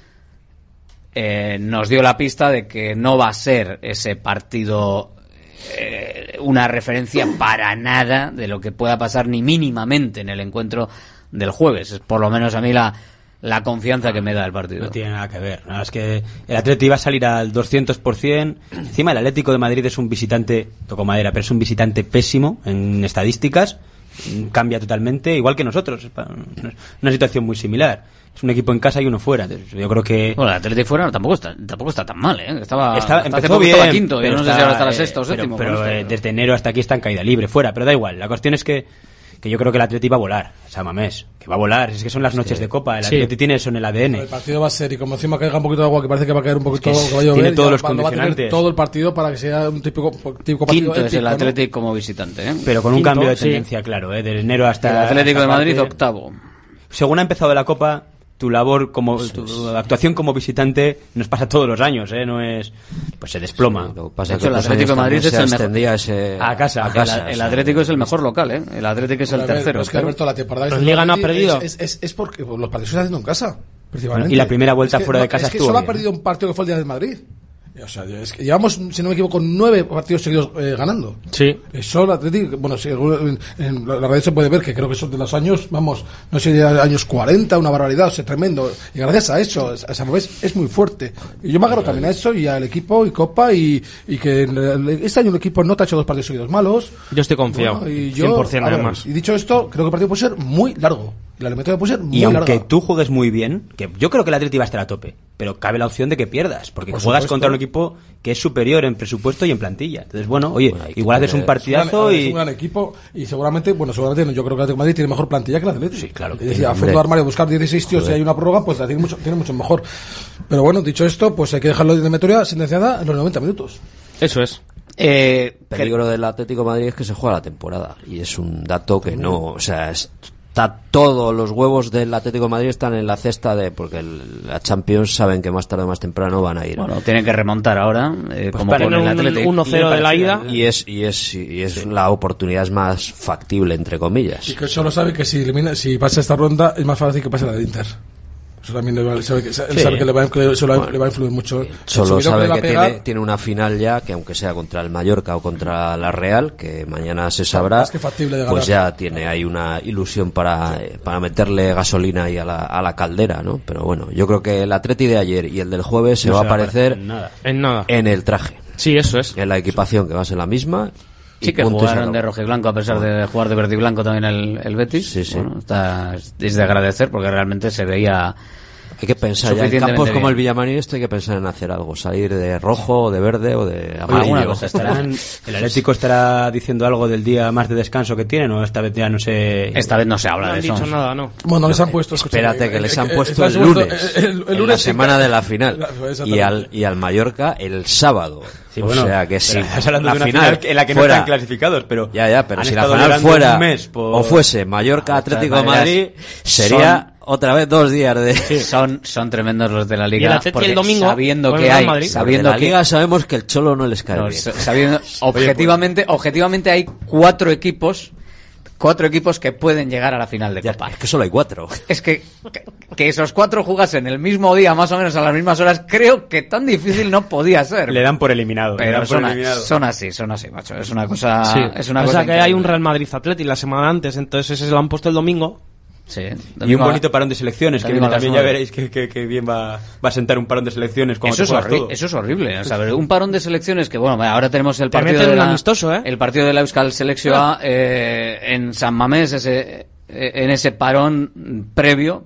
eh, nos dio la pista de que no va a ser ese partido eh, una referencia para nada de lo que pueda pasar ni mínimamente en el encuentro del jueves. Es por lo menos a mí la, la confianza que me da el partido. No tiene nada que ver. ¿no? Es que el Atleti iba a salir al 200%. Encima el Atlético de Madrid es un visitante, toco madera, pero es un visitante pésimo en estadísticas. Cambia totalmente, igual que nosotros. Una situación muy similar. Es un equipo en casa y uno fuera. Entonces, yo creo que... Bueno, el Atlético fuera tampoco está, tampoco está tan mal, ¿eh? Estaba, Está- hasta hace empezó poco bien, estaba quinto, yo pero no sé si ahora estará eh, sexto o pero- séptimo. Pero, con eh, desde enero hasta aquí está en caída libre, fuera. Pero da igual. La cuestión es que, que yo creo que el Atleti va a volar. Samamés. Que va a volar. Es que son las noches de Copa. El Sí. Atleti tiene eso en el ADN. el partido va a ser, y como encima caiga un poquito de agua, que parece que va a caer un poquito, Es que que va a llover, tiene todos los va- lo va a tener condicionantes. todo el partido para que sea un típico, típico partido Quinto es el ¿no? Atlético como visitante, ¿eh? Pero con un Quinto, cambio de sí. tendencia, claro, ¿eh? de enero hasta El Atlético hasta de Madrid parte- octavo. Según ha empezado la Copa, tu labor como tu actuación como visitante nos pasa todos los años, ¿eh? No es pues se desploma. pasa De hecho, el Atlético de Madrid es el mejor. ese, a casa, a casa, el, Atlético es el mejor local, ¿eh? El Atlético es el ver, tercero. Es que creo. Alberto, la temporada que ¿En está Liga no ha perdido? Es, es, es porque los partidos se están haciendo en casa. principalmente. y la primera vuelta Es que fuera de casa Es que estuvo solo ha bien. perdido un partido que fue el día del Madrid. O sea, es que llevamos, si no me equivoco, nueve partidos seguidos eh, ganando. Sí. Eso, el Atlético, bueno, sí, en, en la la red se puede ver que creo que son de los años, vamos, no sé, de años 40, una barbaridad, o sea, tremendo. Y gracias a eso, a San Mamés es muy fuerte. Y yo me agarro también a eso y al equipo y Copa y, y que en- este año el equipo no te ha hecho dos partidos seguidos malos. Yo estoy confiado. Bueno, y yo, 100% a ver, además. Y dicho esto, creo que el partido puede ser muy largo. Y la eliminatoria puede ser muy Y aunque larga. tú juegues muy bien, que yo creo que el Atleti va a estar a tope, pero cabe la opción de que pierdas, porque Por juegas contra un equipo que es superior en presupuesto y en plantilla. Entonces, bueno, oye, igual haces un Es un partidazo es y... un gran equipo y seguramente, bueno, seguramente yo creo que el Atlético de Madrid tiene mejor plantilla que el Atlético. Sí, claro. Es decir, a fondo de armario buscar 16 tíos si hay una prórroga, pues la tiene mucho, tiene mucho mejor. Pero bueno, dicho esto, pues hay que dejarlo de eliminatoria sentenciada en los 90 minutos. Eso es. Eh, peligro del Atlético de Madrid es que se juega la temporada y es un dato que no, o sea, está todos los huevos del Atlético de Madrid están en la cesta de porque el- la Champions saben que más tarde o más temprano van a ir. Bueno, tienen que remontar ahora, eh, Pues como con un- el Atlético. un 1-0 de la ida y es y es y es la oportunidad más factible entre comillas. Y que solo sabe que si elimina, si pasa esta ronda es más fácil que pase la de Inter. Eso también le va- sabe que, él Sí. sabe que le va, a- que eso le va- Bueno. le va a influir mucho. Solo sabe que tiene, tiene una final ya, que aunque sea contra el Mallorca o contra la Real, que mañana se sabrá, Más que factible de pues ya tiene ahí una ilusión para, eh, para meterle gasolina ahí a la, a la caldera, ¿no? Pero bueno, yo creo que el Atleti de ayer y el del jueves se No va a se va a aparecer. En nada. en el traje. Sí, eso es. En la equipación que va a ser la misma. Sí que jugaron de rojo y blanco a pesar de jugar de verde y blanco también el, el Betis. Bueno, está, es de agradecer porque realmente se veía Hay que pensar ya en campos como el Villamarín esto hay que pensar en hacer algo, salir de rojo, o de verde o de amarillo. ¿Estarán- ¿El Atlético estará diciendo algo del día más de descanso que tienen o esta vez ya no se... Esta vez no se habla No han dicho nada, ¿no? Bueno, les han puesto. escucha, Espérate eh, que les han eh, puesto el les han puesto- lunes, el- el- el en lunes la sí, semana de la final y al y al Mallorca el sábado. Sí, o bueno, sea que pero si estás hablando la de una final, final en la que no fuera- están clasificados, pero ya ya, pero si la final fuera un mes por- o fuese Mallorca De Atlético de Madrid sería otra vez dos días de Son, son tremendos los de la Y el liga. Atleti porque el domingo sabiendo que hay, Madrid. sabiendo la que liga sabemos que el Cholo no les cae No, bien. sa- sabiendo- objetivamente, objetivamente hay cuatro equipos, cuatro equipos que pueden llegar a la final de Copa. Es que solo hay cuatro. Es que, que, que esos cuatro jugasen el mismo día, más o menos a las mismas horas, creo que tan difícil no podía ser. Le dan por eliminado. le Pero dan por son, eliminado. son así, son así, macho. Es una cosa, Sí. es una o cosa sea que hay un Real Madrid Atleti la semana antes, entonces ese se lo han puesto el domingo. Sí. Y un bonito parón de selecciones, que a las también ya veréis que, que- que bien va, va a sentar un parón de selecciones cuando Eso es, todo. eso es horrible. O sea, un parón de selecciones que, bueno, ahora tenemos el partido de la, amistoso, ¿eh? el partido de la Euskal Selección A, eh, en San Mamés, ese, eh, en ese parón previo.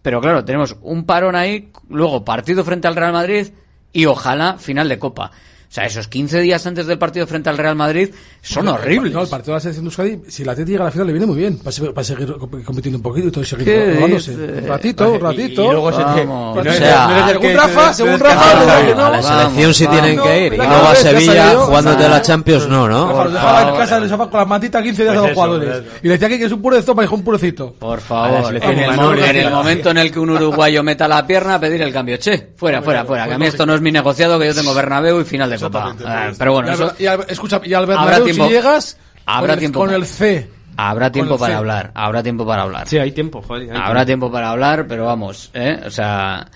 Pero claro, tenemos un parón ahí, luego partido frente al Real Madrid y ojalá final de Copa. O sea, esos 15 días antes del partido frente al Real Madrid son No, horribles. No, el partido de la selección de Euskadi, si la Atleti llega a la final, le viene muy bien. Para, se- para seguir comp- compitiendo un poquito y todo, seguir ¿Qué probándose. dices? Un ratito, un ratito. Y- y luego se Vamos. no O sea, no según Rafa, según Rafa, no, a la selección sí vamos. tienen que ir. Y luego a Sevilla jugándote a la Champions no, Rafa, ¿no? lo dejaba en casa, le dejaba con las mantitas 15 días Pues a los eso, jugadores. eso. Y le decía que es un purecito, me dijo un purecito. Por favor, en el, momento en el que un uruguayo meta la pierna, a pedir el cambio. Che, fuera, fuera, fuera, que a mí esto no es mi negociado, que yo tengo Bernabéu y final de Copa. Ah, pero bueno, y eso y escucha, y al Habrá Bernabéu, tiempo. si llegas, Habrá con el, tiempo. con el C. habrá tiempo para C. hablar, habrá tiempo para hablar. Sí, hay tiempo, joder. hay Habrá tiempo para hablar, pero vamos, ¿eh? O sea,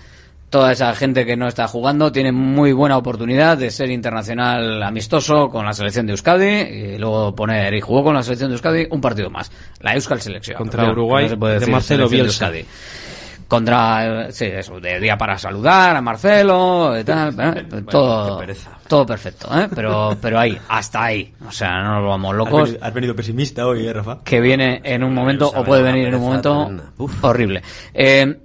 toda esa gente que no está jugando tiene muy buena oportunidad de ser internacional amistoso con la selección de Euskadi y luego poner, y jugó con la selección de Euskadi un partido más. La Euskal Selección. Contra Uruguay, no se puede de decir Marcelo selección de Bielsa. Euskadi. Contra, sí, eso, de día para saludar a Marcelo y tal, ¿eh? todo, todo perfecto, ¿eh? Pero, pero ahí, hasta ahí. O sea, no nos vamos Has locos venido, has venido pesimista hoy, ¿eh, Rafa? que viene en un momento o puede venir en un momento horrible. Eh,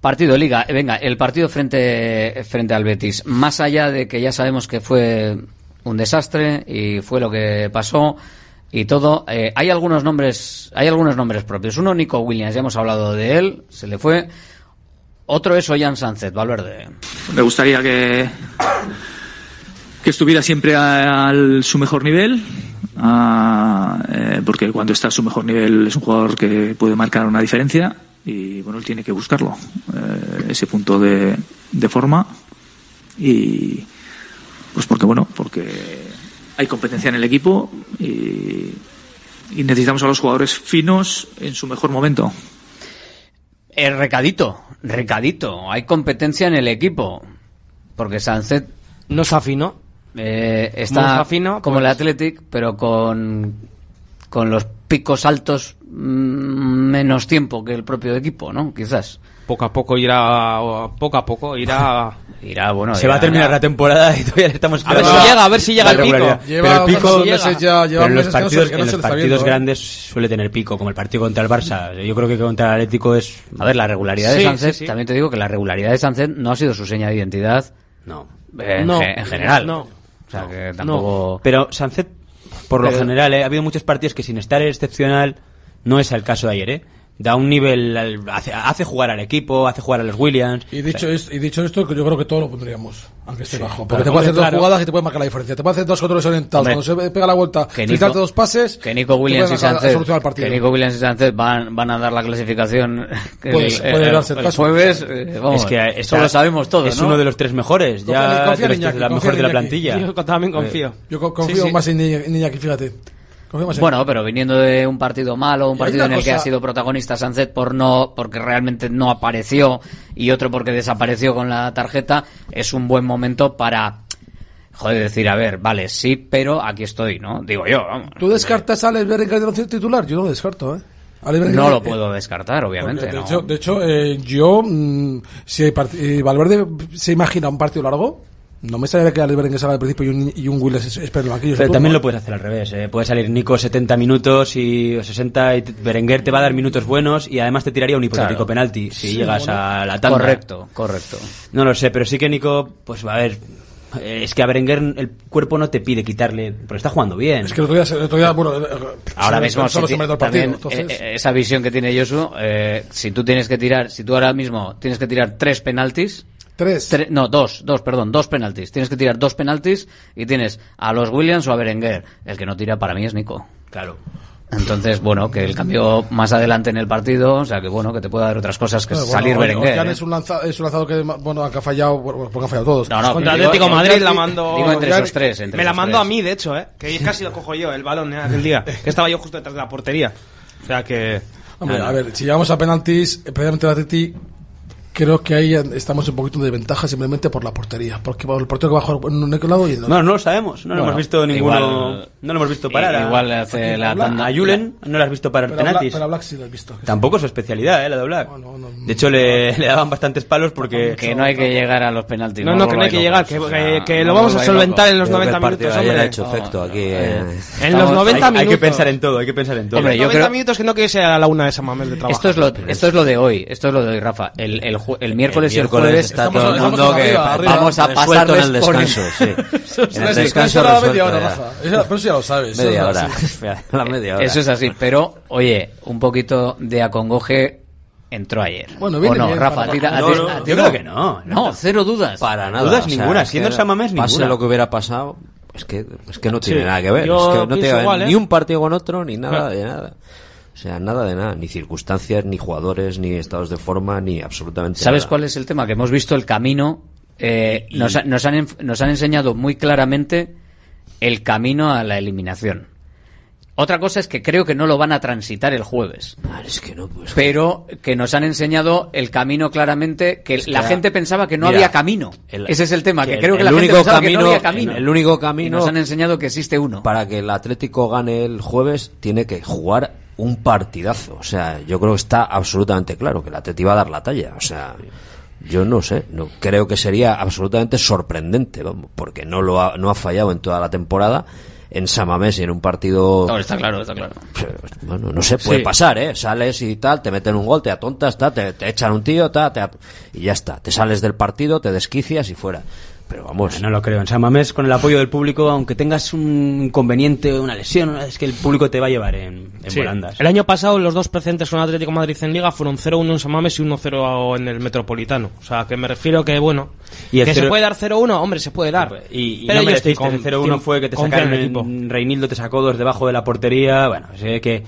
partido liga, Eh, venga, el partido frente frente al Betis, más allá de que ya sabemos que fue un desastre y fue lo que pasó y todo, eh, hay algunos nombres, hay algunos nombres propios. Uno Nico Williams, ya hemos hablado de él, se le fue. Otro es Ollán Sánchez, Valverde. Me gustaría que, que estuviera siempre a, su mejor nivel, eh, porque cuando está a su mejor nivel es un jugador que puede marcar una diferencia y bueno, él tiene que buscarlo, eh, ese punto de, de forma y pues porque bueno, porque hay competencia en el equipo y, y necesitamos a los jugadores finos en su mejor momento. El recadito, recadito. Hay competencia en el equipo. Porque Sánchez No se afinó. eh, No está se afinó, como el pues- Athletic, pero con, con los picos altos mm, menos tiempo que el propio equipo, ¿no? Quizás. Poco a poco irá, poco a poco irá... Irá, bueno. Se va a terminar la temporada y todavía le estamos A ver esperando si llega, a ver si llega la el pico. Lleva pero el pico, meses ya- lleva pero en los meses que no se- partidos, que no en los partidos viendo, ¿eh? grandes suele tener pico, como el partido contra el Barça. Yo creo que contra el Atlético es... A ver, la regularidad de Sánchez, sí, sí. también te digo que la regularidad de Sánchez no ha sido su seña de identidad No. en, No, ge- en general. no. O sea, que tampoco... Pero Sánchez, por lo general, ¿eh? ha habido muchos partidos que sin estar excepcional, no es el caso de ayer, ¿eh? Da un nivel, al- hace, hace jugar al equipo, hace jugar a los Williams. Y dicho, es- y dicho esto, que yo creo que todo lo pondríamos, aunque esté bajo. Porque te puede hacer dos jugadas y te puede marcar la diferencia. Te puede hacer dos controles orientados. Hombre. Cuando se pega la vuelta, Que filtrarte dos pases. Que Nico Williams y Sánchez, solucionar el partido. que Nico Williams y Sánchez van, van a dar la clasificación el, Puede- el- el- darse el el caso. jueves. eh, vamos, es que eso lo sabemos todos, Es ¿no? uno de los tres mejores, ya confía en de, los- Iñaki, de la mejor de la plantilla. Yo también confío. Yo Sí, confío sí. más en en Iñaki, fíjate. En Bueno, pero viniendo de un partido malo, un partido en el que ha sido protagonista Sánchez por no, porque realmente no apareció y otro porque desapareció con la tarjeta, es un buen momento para, joder, decir, a ver, vale, sí, pero aquí estoy, ¿no? Digo yo, vamos. ¿Tú descartas a Alex Berenguer de titular? Yo no lo descarto, ¿eh? No lo puedo descartar, obviamente, de ¿no? hecho, de hecho eh, yo, mm, si hay part- eh, Valverde se imagina un partido largo, No me sale que Alex Berenguer salga al principio y un, y un Williams es- espera en el banquillo. Pero supongo, también lo puedes hacer al revés. ¿eh? Puede salir Nico 70 minutos y o 60 y Berenguer te va a dar minutos buenos y además te tiraría un hipotético Claro. penalti si Sí, llegas bueno. a la tanda. Correcto, correcto. No lo sé, pero sí que Nico, pues a ver, es que a Berenguer el cuerpo no te pide quitarle, pero está jugando bien. Es que el otro día, el otro día bueno, eh, Ahora mismo solo si ti- partido. también, entonces- eh, eh, esa visión que tiene Josu, eh, si tú tienes que tirar, si tú ahora mismo tienes que tirar tres penaltis, Tres. tre- no, dos, dos, perdón, dos penaltis. Tienes que tirar dos penaltis y tienes a los Williams o a Berenguer. El que no tira para mí es Nico. Claro. Entonces, bueno, que el cambio más adelante en el partido, o sea, que bueno, que te pueda dar otras cosas que Bueno, salir bueno, Berenguer. ¿eh? es un, lanza- es un lanzador que, bueno, que ha fallado, bueno, porque han fallado todos. No, no, Contra pero Atlético digo- Madrid la mando. digo entre esos tres, entre me la tres. a mí, de hecho, ¿eh? Que casi lo cojo yo, el balón ¿eh? aquel día. Que estaba yo justo detrás de la portería. O sea que. Hombre, a ver, si llegamos a penaltis, previamente el Atleti, creo que ahí estamos un poquito de ventaja simplemente por la portería. Porque el portero que va a jugar en un lado y en el otro. No, no lo sabemos, no lo Bueno, hemos visto ninguno, igual- no lo hemos visto parar. igual hace la tanda- a Julen no lo has visto parar Pero a Black- penaltis. pero Black sí lo has visto. Tampoco es su especialidad, eh, la de Black. De hecho, le, le daban bastantes palos porque... Que no hay que llegar a los penaltis. No, no, que no hay que llegar, que, que- que lo vamos a solventar en los 90 minutos, hombre. ha hecho efecto aquí. eh. En los 90 hay, minutos. hay que pensar en todo, hay que pensar en todo. Hombre, 90 minutos que no que sea a la una de San Mamés de trabajo. Esto es lo, esto es lo de hoy, esto es lo de hoy, Rafa. El, el miércoles y el miércoles jueves está todo el mundo que vamos a resuelto en el descanso, sí. En el descanso resuelto media hora. Rafa. Eso- Pero eso ya lo sabes. Media hora. así. La media hora. Eso es así, pero oye, un poquito de acongoje entró ayer. Bueno, ¿O viene no, bien Rafa? ti- No, no, Yo creo que no. No, cero dudas. Para nada. Dudas o sea, ninguna, siendo que el Samamés, Pase ninguna. lo que hubiera pasado, es que, es que no tiene Sí, nada que ver. yo Es que no tiene igual, ¿eh? ni un partido con otro, ni nada Ah. de nada. O sea, nada de nada. Ni circunstancias, ni jugadores, ni estados de forma, ni absolutamente ¿Sabes nada. cuál es el tema? Que hemos visto el camino, eh, nos, ha- nos, han, nos han enseñado muy claramente el camino a la eliminación. Otra cosa es que creo que no lo van a transitar el jueves. Ah, es que no, pues, Pero que nos han enseñado el camino claramente, que la gente pensaba que no Mira, había camino. el- Ese es el tema, que, que creo que el la gente único pensaba que no camino- había camino. el único Y camino- nos han enseñado que existe uno. para que el Atlético gane el jueves tiene que jugar un partidazo. O sea, yo creo que está absolutamente claro que el Atlético va a dar la talla. O sea, yo no sé, no creo que sería absolutamente sorprendente, vamos, porque no lo ha, no ha fallado en toda la temporada en Samamés y en un partido No, está claro, está claro. bueno, no sé, puede Sí. pasar, ¿eh? Sales y tal, te meten un gol, te atontas, tal, te, te echan un tío, tal, te at- y ya está. Te sales del partido, te desquicias y fuera. Pero vamos, No lo creo. En San Mamés, con el apoyo del público, aunque tengas un inconveniente, una lesión, es que el público te va a llevar en, en Sí. volandas. El año pasado los dos precedentes con Atlético Madrid en Liga fueron 0-1 en San Mamés y 1-0 en el Metropolitano. O sea, que me refiero que, bueno, Y que se cero- puede dar 0-1, hombre, se puede dar. Y, y Pero no con- el 0-1 fue que te sacaron el equipo. Reinildo, te sacó dos debajo de la portería. Bueno, sé que,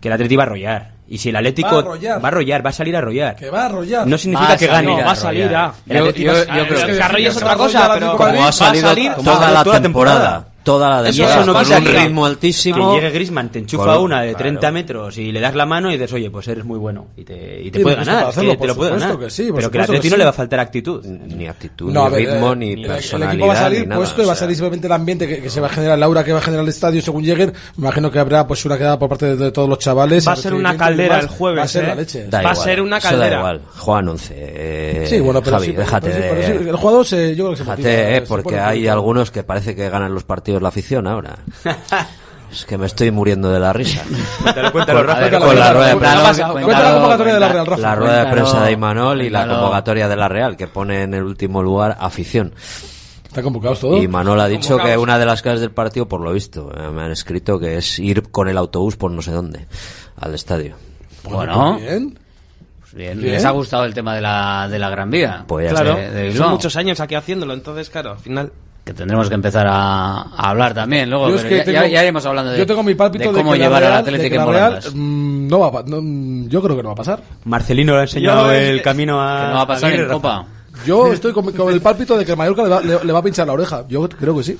que el Atleti va a arrollar. Y si el Atlético Va a arrollar. va a arrollar, va a salir a arrollar. Que va a arrollar. No significa Va a que gane. No, va a salir, ah. Yo- yo- a- yo Ah, creo es que que es otra cosa, pero como va a salido salir toda, toda la la temporada, temporada. Toda la Eso temporada, no con quita un que- ritmo altísimo. Que llegue Griezmann, te enchufa Con- una de claro. 30 metros y le das la mano y dices, oye, pues eres muy bueno. Y te, y te Sí, puede pues ganar. para es que hacerlo, te por lo puede supuesto ganar. que sí, por Pero que al supuesto que Atleti no sí. le va a faltar actitud. Ni actitud, No, a ni ver, ritmo, eh, ni el- personalidad. El equipo va a salir ni nada, puesto y va a sea. salir simplemente el ambiente que, que se va a generar, el aura que va a generar el estadio según lleguen. Me imagino que habrá pues una quedada por parte de, de todos los chavales. Va a ser una caldera el jueves, Va a ser ¿eh? la leche. Da Va a igual, ser una eso caldera. Da igual. Juegan 11. eh, Sí, bueno, pero Javi, sí, pero- déjate pero de... sí, el jugador se, yo creo que se Fíjate, motiva, eh, se porque hay algunos que parece que ganan los partidos la afición ahora. es que me estoy muriendo de la risa. Cuéntalo, cuéntalo, Con- Rafa. ver, con la rueda de prensa. cuéntalo, Cuenta la convocatoria de la Real, Rafa. La rueda de prensa de Imanol y la convocatoria de la Real, que pone en el último lugar afición. Están convocados todos. Y Manol ha dicho que una de las claves del partido, por lo visto, eh, me han escrito que es ir con el autobús por no sé dónde, al estadio. Bueno, bien. pues bien, Bien. les ha gustado el tema de la, de la Gran Vía. Pues ya Claro, de- de son muchos años aquí haciéndolo, entonces, claro, al final. Que tendremos que empezar a, a hablar también luego. Es pero que ya, tengo- ya- ya iremos hablando de, yo tengo mi pálpito de de, cómo la llevar al de Atlético en Real, no va no, mm, yo creo que no va a pasar. Marcelino le ha enseñado Yo, es el que- camino a. Que no va a pasar en. Copa. Yo estoy con, con el pálpito de que el Mallorca le va, le- le va a pinchar la oreja. Yo creo que sí.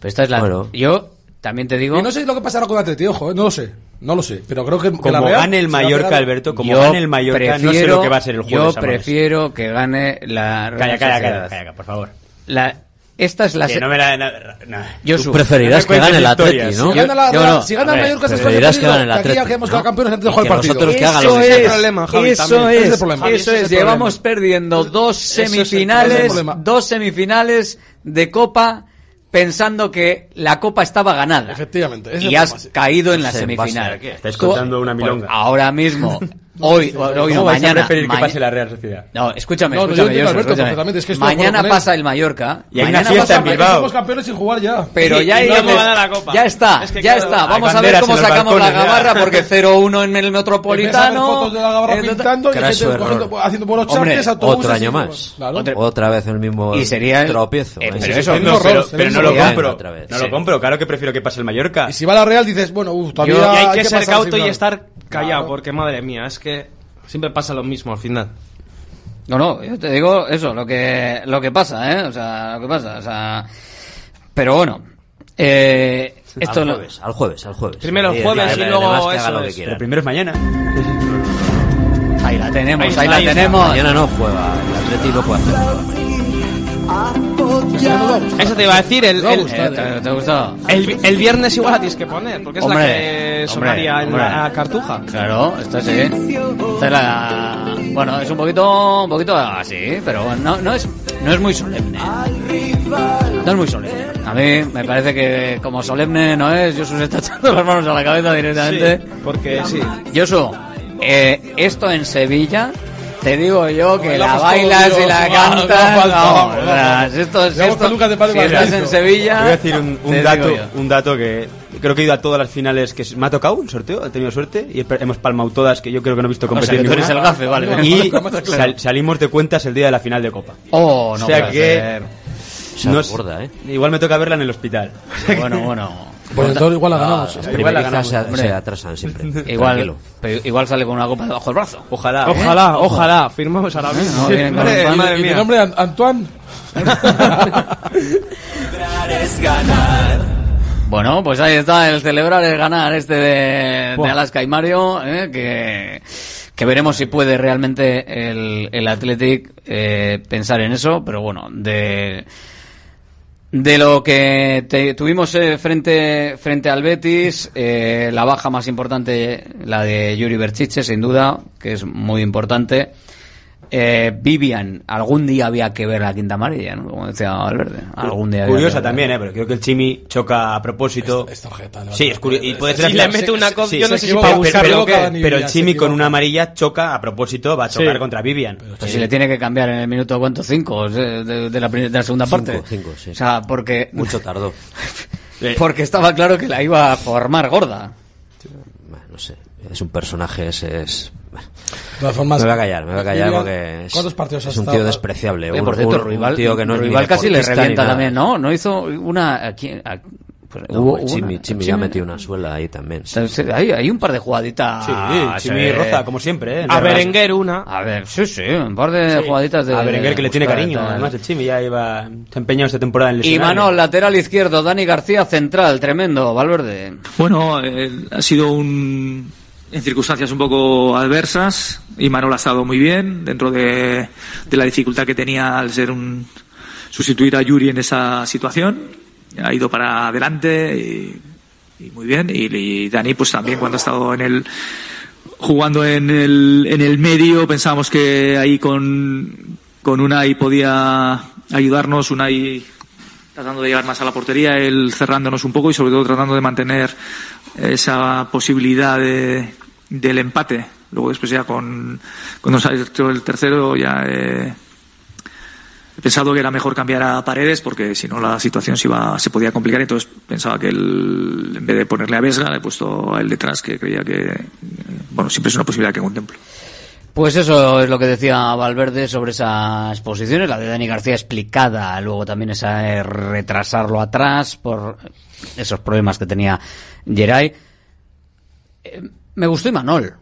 Pero esta es la. Bueno. Yo también te digo. Y no sé lo que pasará con Atleti, ojo, eh, no lo sé. No lo sé. Pero creo que, que la Como Real gane el Mallorca, Alberto, como yo gane el Mallorca, no sé lo que va a ser el jueves. Yo prefiero que gane la. Calla, Real calla, Sociedad. calla, calla, por favor. La, esta es la... Que no me la- no- no. Yo Tú preferirás no que gane el Atleti. ¿no? Si gana la yo no. si gana el Mallorca se preferirás que gane el que aquí ya Atleti, quedamos ¿no? campeones antes de jugar el partido. nosotros que hagan Eso lo que es, quieran. problema, Javi, eso también. Es el es, problema. eso es es. el Llevamos problema. perdiendo dos el- el semifinales, dos semifinales de Copa pensando que la Copa estaba ganada. Efectivamente. Y el has problema, sí. caído en la semifinal. Estáis contando una pues, milonga. ahora mismo, hoy, hoy ¿Cómo no, vais a mañana. preferir que pase la Real Sociedad? No, escúchame, No, no, yo escúchame, entiendo, Josu, Alberto, escúchame. es que Mañana pasa el Mallorca. Y hay una mañana fiesta pasa en Bilbao. Somos campeones sin jugar ya. Pero ya, y ya, gana la Copa. ya está, Es que ya claro, está. Vamos a ver cómo sacamos la balcones, ya. gabarra porque 0-1 en el a Metropolitano. fotos de la gabarra pintando y gente cogiendo- haciendo buenos Hombre, chartes, autobuses. Otro año más. Otra vez el mismo Y sería el- tropiezo. Eh, pero. No, no lo compro. Otra vez, No lo compro. Claro que prefiero que pase el Mallorca. Y si va la Real dices, bueno, uff, todavía Yo- y hay que ser cauto y estar callado, porque madre mía, es que siempre pasa lo mismo al final. No, no, yo te digo eso, lo que, lo que pasa, ¿eh? O sea, lo que pasa, o sea... Pero bueno, eh, esto al no- jueves, al jueves, al jueves. Primero el jueves y luego eso lo que es. quiera. Pero primero es mañana. Ahí la tenemos, Ahí la ahí tenemos. Mañana no juega, el Atleti no puede hacer. Eso te iba a decir, el, Eh, el, el viernes igual la tienes que poner, porque es Hombre, la que hombre, sonaría en hombre. la Cartuja. Claro, esta sí. Esta es la... Bueno, es un poquito, un poquito así, pero bueno, no, no es, no es muy solemne. No es muy solemne. A mí me parece que como solemne no es, Josu se está echando las manos a la cabeza directamente. Sí, porque sí. Josu, eh, esto en Sevilla, te digo yo que la bailas y la cantas. esto, si estás en Sevilla, Voy a decir un, dato, un dato que creo que he ido a todas las finales que me ha tocado un sorteo, he tenido suerte y he- hemos palmado todas que yo creo que no he visto O sea, competir que tú eres ninguna. el gafe, vale. Y sal- salimos de cuentas el día de la final de Copa. Oh, no o sea que ser. Se no acuerda, ¿eh? igual me toca verla en el hospital. Bueno, bueno. Pues entonces igual la ganamos. Las Igual la ganamos, se, atrasan siempre. Igual, pero igual sale con una copa debajo del brazo. Ojalá. ¿eh? Ojalá, ojalá, firmamos ahora mismo. No, vienen con Madre- un pan. madre ¿Y mía. tu nombre An- Antoine? Bueno, pues ahí está el celebrar el ganar este de. Alaska y Mario, ¿eh? que, que veremos si puede realmente el, el Athletic eh, pensar en eso, pero bueno, de, de lo que te- tuvimos eh, frente, frente al Betis, eh, la baja más importante, la de Yuri Berchiche, sin duda, que es muy importante. Eh, Vivian, algún día había que ver la quinta amarilla, ¿no? Como decía Valverde. Algún día había Curiosa también, ¿eh? Pero creo que el Chimi choca a propósito. La Sí, verdad. es curioso. Y puede Si ser le hasta- mete una sí, co- sí, yo no sé si pero- el Chimi con una amarilla choca a propósito, va a chocar Sí. contra Vivian. Pues si le tiene que cambiar en el minuto, ¿cuánto? Cinco de, de- de la, prim- de la segunda Cinco, parte. cinco, sí. O sea, porque, Mucho tardó. porque estaba claro que la iba a formar gorda. No sé. Es un personaje, ese es. De todas formas, me voy a callar, me voy a callar porque es, ¿Cuántos partidos es un tío despreciable. Oye, un, por cierto, un- un Ruibal, tío que no Ruibal casi le revienta también, ¿no? No hizo una... aquí- pues, No, hubo Chimi, una- Chimi ya metió una suela ahí también. sí. Hay, hay un par de jugaditas. Sí, Chimi sí. roza, como siempre, ¿eh? A Berenguer una. A ver, sí, sí, un par de jugaditas de. A Berenguer que le tiene cariño. Además, el Chimi ya iba empeñado esta temporada en Y lesionarle. Manol, lateral izquierdo, Dani García, central, tremendo, Valverde. Bueno, eh, ha sido un en circunstancias un poco adversas y Manol ha estado muy bien dentro de, de la dificultad que tenía al ser un sustituir a Yuri en esa situación. Ha ido para adelante y, muy bien. Y, y Dani, pues también cuando ha estado en el jugando en el, en el medio, pensábamos que ahí con, con Unai podía ayudarnos, Unai tratando de llegar más a la portería, él cerrándonos un poco y sobre todo tratando de mantener esa posibilidad de, del empate. Luego después ya con, cuando salió el tercero ya eh, he pensado que era mejor cambiar a Paredes porque si no la situación se iba, se podía complicar entonces pensaba que él, en vez de ponerle a Vesga le he puesto a él detrás que creía que bueno siempre es una posibilidad que contemplo. Pues eso es lo que decía Valverde sobre esas posiciones, la de Dani García explicada, luego también esa retrasarlo atrás por esos problemas que tenía Geray. Eh, me gustó Imanol.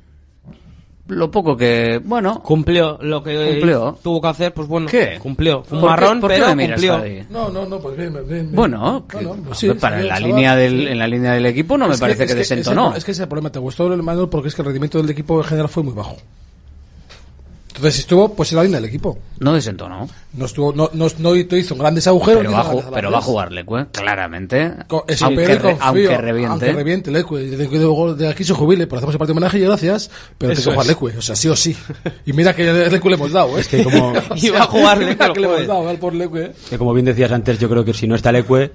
Lo poco que, bueno, Cumplió lo que Cumplió. tuvo que hacer, pues bueno, ¿Qué? cumplió. Fue un ¿Por qué- marrón, por qué pero me miras, cumplió. Javi? No, no, no, pues bien, bien. bien. Bueno, que- No, no, pues sí, para sí, la chaval, línea del, sí. en la línea del equipo no me parece que, es desentonó. Es, es que ese es el problema. Te gustó el Manuel porque es que el rendimiento del equipo en general fue muy bajo. Entonces estuvo pues el alguien del equipo. No desentonó. No estuvo, no, no, no hizo grandes agujeros. Pero, va, a, ju pero va a jugar Lecue, claramente. Eso eh, aunque, re, aunque, reviente. Aunque reviente Lecue. De, de aquí se jubile, pero hacemos el partido de homenaje y gracias, pero eso tiene que jugar Lecue. O sea, sí o sí. Y mira que Lecue le hemos dado, ¿eh? Es que como... y va a jugar Lecue. que le hemos dado, al por Lecue. ¿eh? Que como bien decías antes, yo creo que si no está Lecue,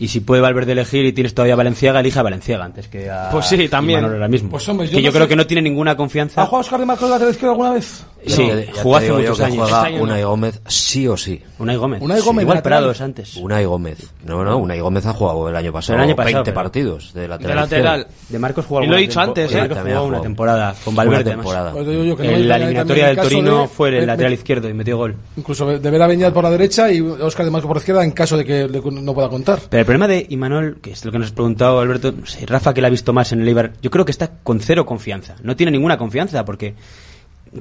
y si puede Valverde elegir y tienes todavía Valenciaga, elija a Valenciaga antes que a. Pues sí, también. Ahora mismo. Pues hombre, yo que no yo sé... creo que no tiene ninguna confianza. ¿Ha jugado Oscar de Marcos de lateral izquierdo alguna vez? Sí, no, jugó hace muchos años. Juega año Unai no. Gómez sí o sí. Unai Gómez. Unai Gómez. Sí. Igual Prados antes. Unai Gómez. No, no, Unai Gómez ha jugado el año pasado, el año pasado 20 pero... partidos de lateral. De lateral. De Marcos jugó Y lo he dicho antes, ¿eh? Marcos jugó una temporada con Valverde. Temporada. Pues yo, que en la eliminatoria del Torino de... fue el lateral izquierdo y metió gol. Incluso de ver por la derecha y Oscar de Marco por la izquierda en caso de que no pueda contar. Pero el problema de Imanol, que es lo que nos has preguntado Alberto, no sé, Rafa que la ha visto más en el Eibar, yo creo que está con cero confianza. No tiene ninguna confianza porque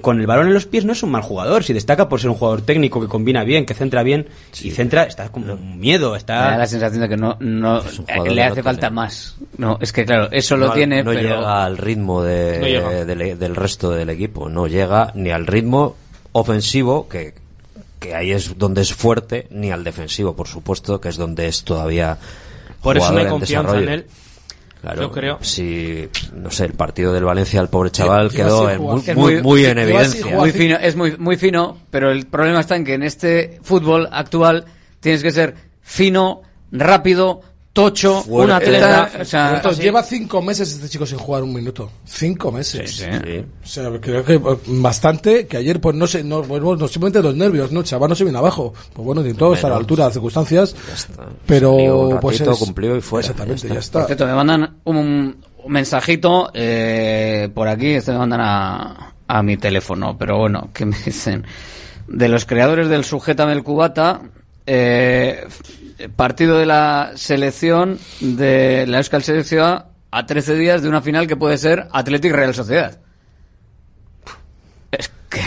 con el balón en los pies no es un mal jugador. Si destaca por ser un jugador técnico que combina bien, que centra bien y centra, está como un miedo. Está... Da la sensación de que no, no eh, le hace falta más. No, es que claro, eso lo tiene. No llega al ritmo de. Del, resto del equipo. No llega ni al ritmo ofensivo que que ahí es donde es fuerte, ni al defensivo, por supuesto, que es donde es todavía. Por eso no hay confianza en él. Claro, yo creo. Si, no sé, el partido del Valencia, el pobre chaval, quedó muy, muy, en evidencia. Es muy, muy fino, pero el problema está en que en este fútbol actual tienes que ser fino, rápido, tocho, Fuerte. un atleta. Lleva cinco meses este chico sin jugar un minuto. Cinco meses. Sí, sí. O sea, creo que pues, bastante. Que ayer, pues no sé, no, pues, no simplemente los nervios, ¿no? Chaval no se viene abajo. Pues bueno, intentó estar a la altura de las circunstancias. Pero, pues. Es, cumplió y fuera. Exactamente, ya está. Ya. Perfecto, me mandan un, un mensajito eh, por aquí. Este me mandan a, a mi teléfono. Pero bueno, ¿qué me dicen? De los creadores del Sujétame el Cubata. Eh, partido de la selección, de la Euskal Selección, a 13 días de una final que puede ser Athletic Real Sociedad.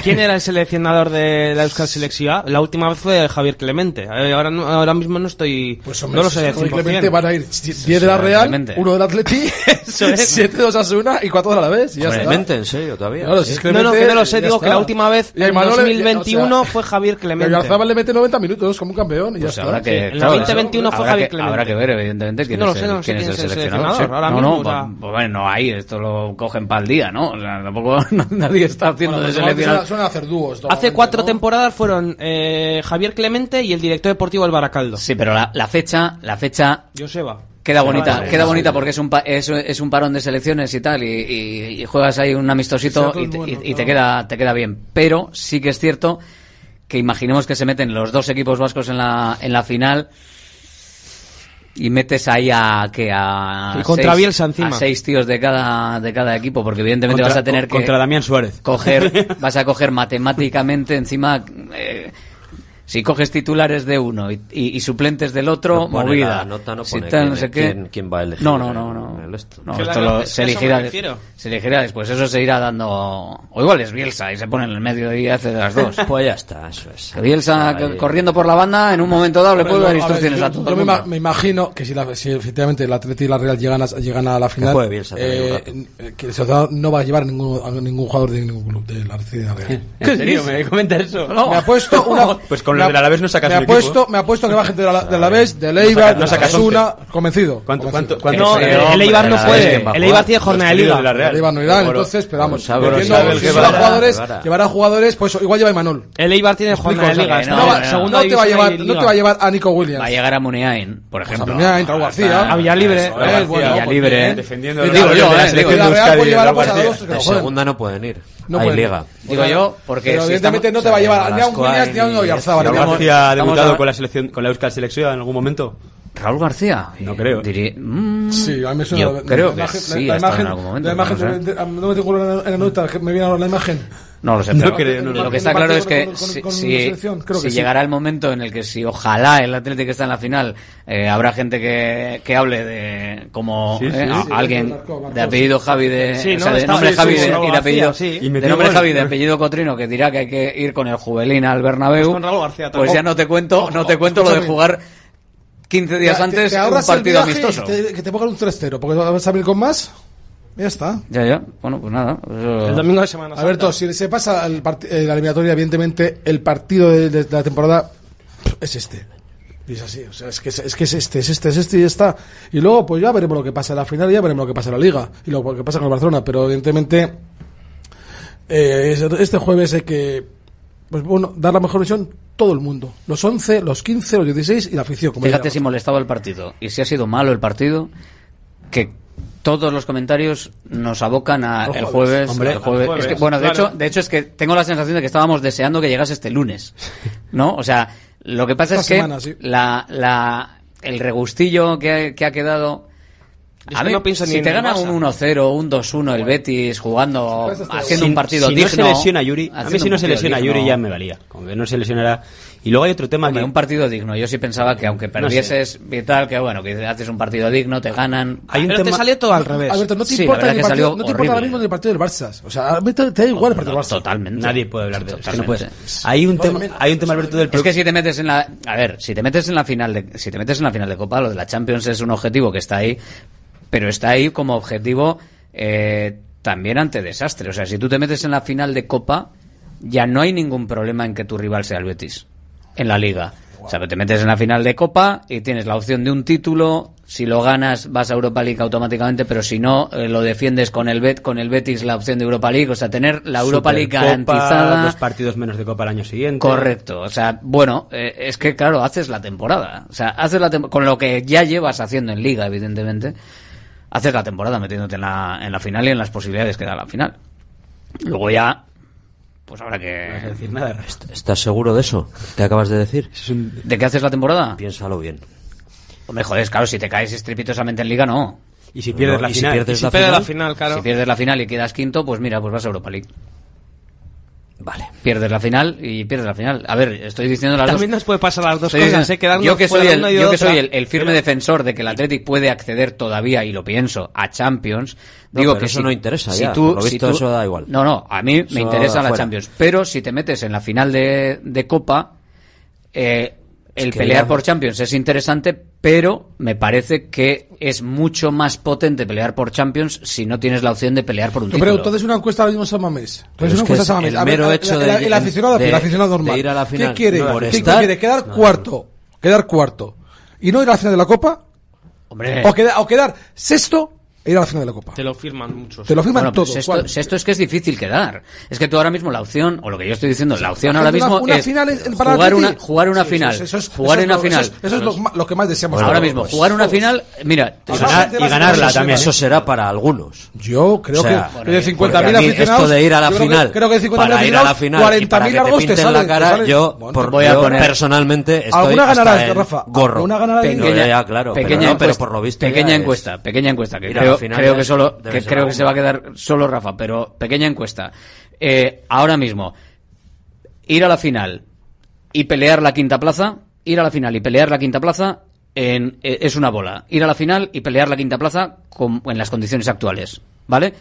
¿Quién era el seleccionador de la Euskal Selección? La última vez fue Javier Clemente. Eh, ahora, ahora mismo no estoy. Pues hombre, no lo sé. Javier Clemente van a ir 10 de la Real, 1 del Atleti, 7 de Osasuna y 4 de la vez. Clemente, en serio, todavía. No, si Clemente, no, no, que no lo sé. Digo está. que la última vez, en 2021, eh, o sea, fue Javier Clemente. Garzabal le mete 90 minutos como un campeón y pues ya está. Que, en claro, 2021 fue Javier Clemente. Habrá que ver, evidentemente, quién, es, el, seleccionador. No, no, pues, pues, bueno, ahí, esto lo cogen para el día, ¿no? O sea, tampoco nadie está haciendo de pues seleccionador. Hace cuatro temporadas fueron eh, Javier Clemente y el director deportivo del Baracaldo. Sí, pero la, fecha, la fecha. Joseba. Queda bonita, queda bonita porque es un, pa es, un parón de selecciones y tal, y, juegas ahí un amistosito y, te, y te, queda, te queda bien. Pero sí que es cierto que imaginemos que se meten los dos equipos vascos en la, en la final y metes ahí a que a, y contra seis, Bielsa encima. a seis tíos de cada de cada equipo porque evidentemente vas a tener que contra Damián Suárez coger vas a coger matemáticamente encima eh, si coges titulares de uno y, y, y suplentes del otro, no movida. La nota no, pone si tal, quién, no sé. Quién, quién, va a elegir? No, no, no. no. El esto. no esto lo, se, elegirá, se elegirá después. Eso se irá dando. O igual es Bielsa y se pone en el medio y hace de las dos. pues ya está, eso es. Bielsa Ahí. corriendo por la banda, en un momento dado le puede dar instrucciones a, ver, yo, a todo. Yo el mundo. me imagino que si, la, si efectivamente el Atleti y la Real llegan a, llegan a la final, puede Bielsa, eh, que el Sociedad no va a llevar ningún, a ningún jugador de ningún club de la Real. ¿En serio? ¿Me comenta eso? Me ha puesto una. Pues con pero del Alavés no sacas ¿eh? me ha apuesto, Me apuesto que va gente del de Alavés, del Eibar, no saca, de Osuna, convencido. ¿Cuánto, cuánto, cuánto no, eh, el Eibar no puede. El Eibar tiene jornada de liga. El Eibar no irá, entonces esperamos. jugadores, llevará jugadores, pues igual lleva Imanol. El Eibar tiene jornada de liga. No te va a llevar, no te va a llevar a Nico Williams. Va a llegar a Muneain, por pues ejemplo. A Muneain, García. A Villalibre. A Villalibre. Defendiendo. Digo yo. Eh, la Real puede llevar a dos. Segunda no pueden ir. No hay liga. Digo yo, porque. Pero si evidentemente estamos, no te va a llevar ni a un Cuñas ni a un Oyarzábal. ¿Raúl García ha debutado con la selección, con la Euskal Selección en algún momento? Raúl García. No creo. Diría, mmm, sí, a mí me suena. Yo la, creo la, que la, sí, la, imagen, en algún momento. La imagen, no, me, no me, me viene ahora la imagen no lo sé, lo que está claro es que si, llegará el momento en el que si ojalá el Atlético está en la final, eh, habrá gente que, que hable de como eh, alguien de apellido Javi de, de nombre Javi de, y de apellido nombre Javi de apellido Cotrino que dirá que hay que ir con el Juvelín al Bernabéu. Pues, ya no te cuento, no te cuento lo de jugar 15 días antes un partido amistoso. Que te pongan un 3-0 porque vas a abrir con más. Ya está. Ya, ya. Bueno, pues nada. El domingo de Semana Santa. Alberto, si se pasa el eh, la eliminatoria, evidentemente el partido de, de la temporada es este. Y es así, o sea, es que es, es que es este, es este, es este y ya está. Y luego, pues ya veremos lo que pasa en la final y ya veremos lo que pasa en la Liga y lo que pasa con el Barcelona. Pero evidentemente, eh, es- este jueves hay que, pues bueno, dar la mejor versión todo el mundo. Los 11, los 15, los 16 y la afición. Como Fíjate si molestaba el partido y si ha sido malo el partido, que todos los comentarios nos abocan a Al el jueves. Hombre, el jueves. Es que, bueno, de claro. hecho, de hecho es que tengo la sensación de que estábamos deseando que llegase este lunes, ¿no? O sea, lo que pasa Esta es que sí. la, la, el regustillo que ha, que ha quedado. A ver, no pienso ni si en te gana un 1-0, un 2-1 el Betis jugando, haciendo Si- un partido si digno. no se lesiona Yuri, a mí haciendo si no se lesiona digno. Yuri ya me valía. Como que no se lesionara. Y luego hay otro tema Hombre, que un partido digno. Yo sí pensaba que aunque sé. perdieses y tal, que bueno, que haces un partido digno, te ganan. Hay un Pero te salió todo al revés. Alberto, no te Sí, importa, el que partido, salió no te importa ahora mismo ni el partido del Barça. O sea, a mí te, te da igual el partido del Barça. Totalmente. nadie puede hablar de eso. Es que no puede ser. Hay un tema, hay un tema Alberto del Es que si te metes en la, a ver, si te metes en la final de, si te metes en la final de Copa, lo de la Champions es un objetivo que está ahí, pero está ahí como objetivo eh, también ante desastre. O sea, si tú te metes en la final de Copa, ya no hay ningún problema en que tu rival sea el Betis en la Liga. O sea, te metes en la final de Copa y tienes la opción de un título. Si lo ganas, vas a Europa League automáticamente, pero si no, eh, lo defiendes con el Bet, con el Betis la opción de Europa League. O sea, tener la Europa League Supercopa, garantizada. Dos partidos menos de Copa el año siguiente. Correcto, o sea, bueno, eh, es que claro, haces la temporada, o sea, haces la con lo que ya llevas haciendo en liga, evidentemente, haces la temporada metiéndote en la, en la final y en las posibilidades que da la final. Luego ya, pues habrá No que... decir nada. ¿Estás seguro de eso que acabas de decir? ¿De qué haces la temporada? Piénsalo bien. Hombre, joder, claro, si te caes estrepitosamente en liga, no. Y si pierdes No, la y si final. pierdes Y si la pierde final? la final, claro. Si pierdes la final y quedas quinto, pues mira, pues vas a Europa League. Vale. Pierdes la final y pierdes la final. A ver, estoy diciendo las dos También nos puede pasar las dos Estoy cosas, diciendo- ¿eh? Quedarnos yo que soy el, yo que soy el, el firme defensor de que el Athletic puede acceder todavía y lo pienso a Champions No, digo que eso si, no interesa si ya, tú, lo si visto tú- eso da igual. no no a mí Eso me interesa la fuera. Champions pero si te metes en la final de, de Copa eh, el que pelear por Champions es interesante pero me parece que es mucho más potente pelear por Champions si no tienes la opción de pelear por un título pregunto, entonces una encuesta ahora mismo en San Mamés. Pero Entonces es una encuesta es en San Mamés. el A mero hecho el, de- el aficionado, de- el aficionado normal. de ir a la final, ¿Qué quiere? no, ¿Qué- estar- quiere? ¿Quedar no, cuarto? ¿Quedar cuarto? ¿Y no ir a la final de la Copa? Hombre. ¿O, queda- o quedar sexto ir a la final de la Copa? Te lo firman muchos. Te lo firman Bueno, todos. pues esto, ¿cuál? esto es que es difícil quedar. Es que tú ahora mismo la opción, o lo que yo estoy diciendo, la opción La ahora mismo una- una es final jugar, una, jugar una Sí, final. eso- eso es- jugar eso una lo- final. Eso es, eso es lo, lo que más deseamos. ahora todos. mismo, jugar una Todos. final, mira, Y, ganar- y ganarla también. Eso será para algunos. Yo creo O sea, que de 50.000 porque a mí aficionados. Esto de ir a la yo creo que- final, creo que de 50.000 para ir a la aficionados, final y para que 40.000 te largos te salen, la cara, yo, por, voy a poner- personalmente estoy ¿Alguna hasta ganará, el Rafa? gorro. ¿Alguna ganará? pequeña, ya, claro, pero pequeña encuesta, por lo visto pequeña encuesta, pequeña encuesta creo, que solo que creo que se va a quedar solo Rafa, pero pequeña encuesta. Eh, ahora mismo ir a la final y pelear la quinta plaza, ir a la final y pelear la quinta plaza en- eh, es una bola. Ir a la final y pelear la quinta plaza con- en las condiciones actuales, ¿vale?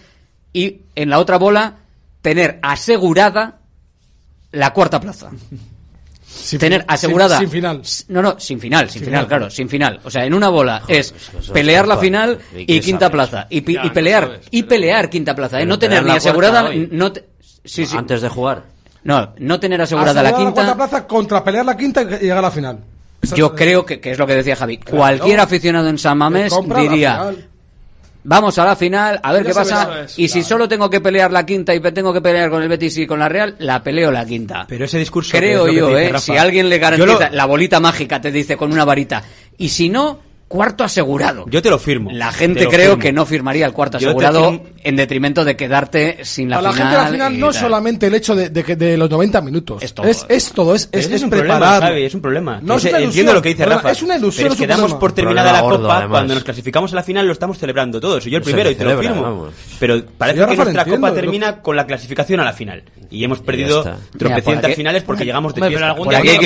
Y en la otra bola tener asegurada la cuarta plaza. Sin tener fin- asegurada. Sin, sin final. No, no, sin final, sin, Sin final, final. claro, sin final. O sea, en una bola es pelear la final. ¿Y quinta sabes? plaza. Y, Ya, pelear, sabes, y pelear quinta plaza, ¿eh? No te tener ni la asegurada, cuarta hoy. no te- sí, sí. Antes de jugar. No, no tener asegurada la quinta. cuarta plaza contra pelear la quinta y llegar a la final. Yo creo que, que es lo que decía Javi. Cualquier aficionado en San Mamés la diría. Vamos a la final, a ver Ya qué pasa. eso y si solo tengo que pelear la quinta y tengo que pelear con el Betis y con la Real, la peleo la quinta. Pero ese discurso. Creo yo, dice ¿eh? Rafa. Si alguien le garantiza lo- la bolita mágica, te dice con una varita. Y si no, cuarto asegurado. Yo te lo firmo. La Te gente lo creo firmo. que no firmaría el cuarto asegurado en detrimento de quedarte sin la a la final. gente al final no tal. solamente el hecho de, de, que- de los 90 minutos. Es todo. Es, es todo, es, es, es un problema, prepararlo. Xavi, es un problema. No es una Entiendo ilusión, lo que dice problema, Rafa. es una ilusión, Pero es que damos problema. por terminada la Problema gordo, copa además. cuando nos clasificamos a la final lo estamos celebrando todos. Yo el primero y te lo celebra, firmo. vamos. Pero parece Yo, que Rafa, nuestra lo entiendo, copa lo- termina con la clasificación a la final. Y hemos perdido tropecientas finales porque llegamos de fiesta. algún Por aquí hay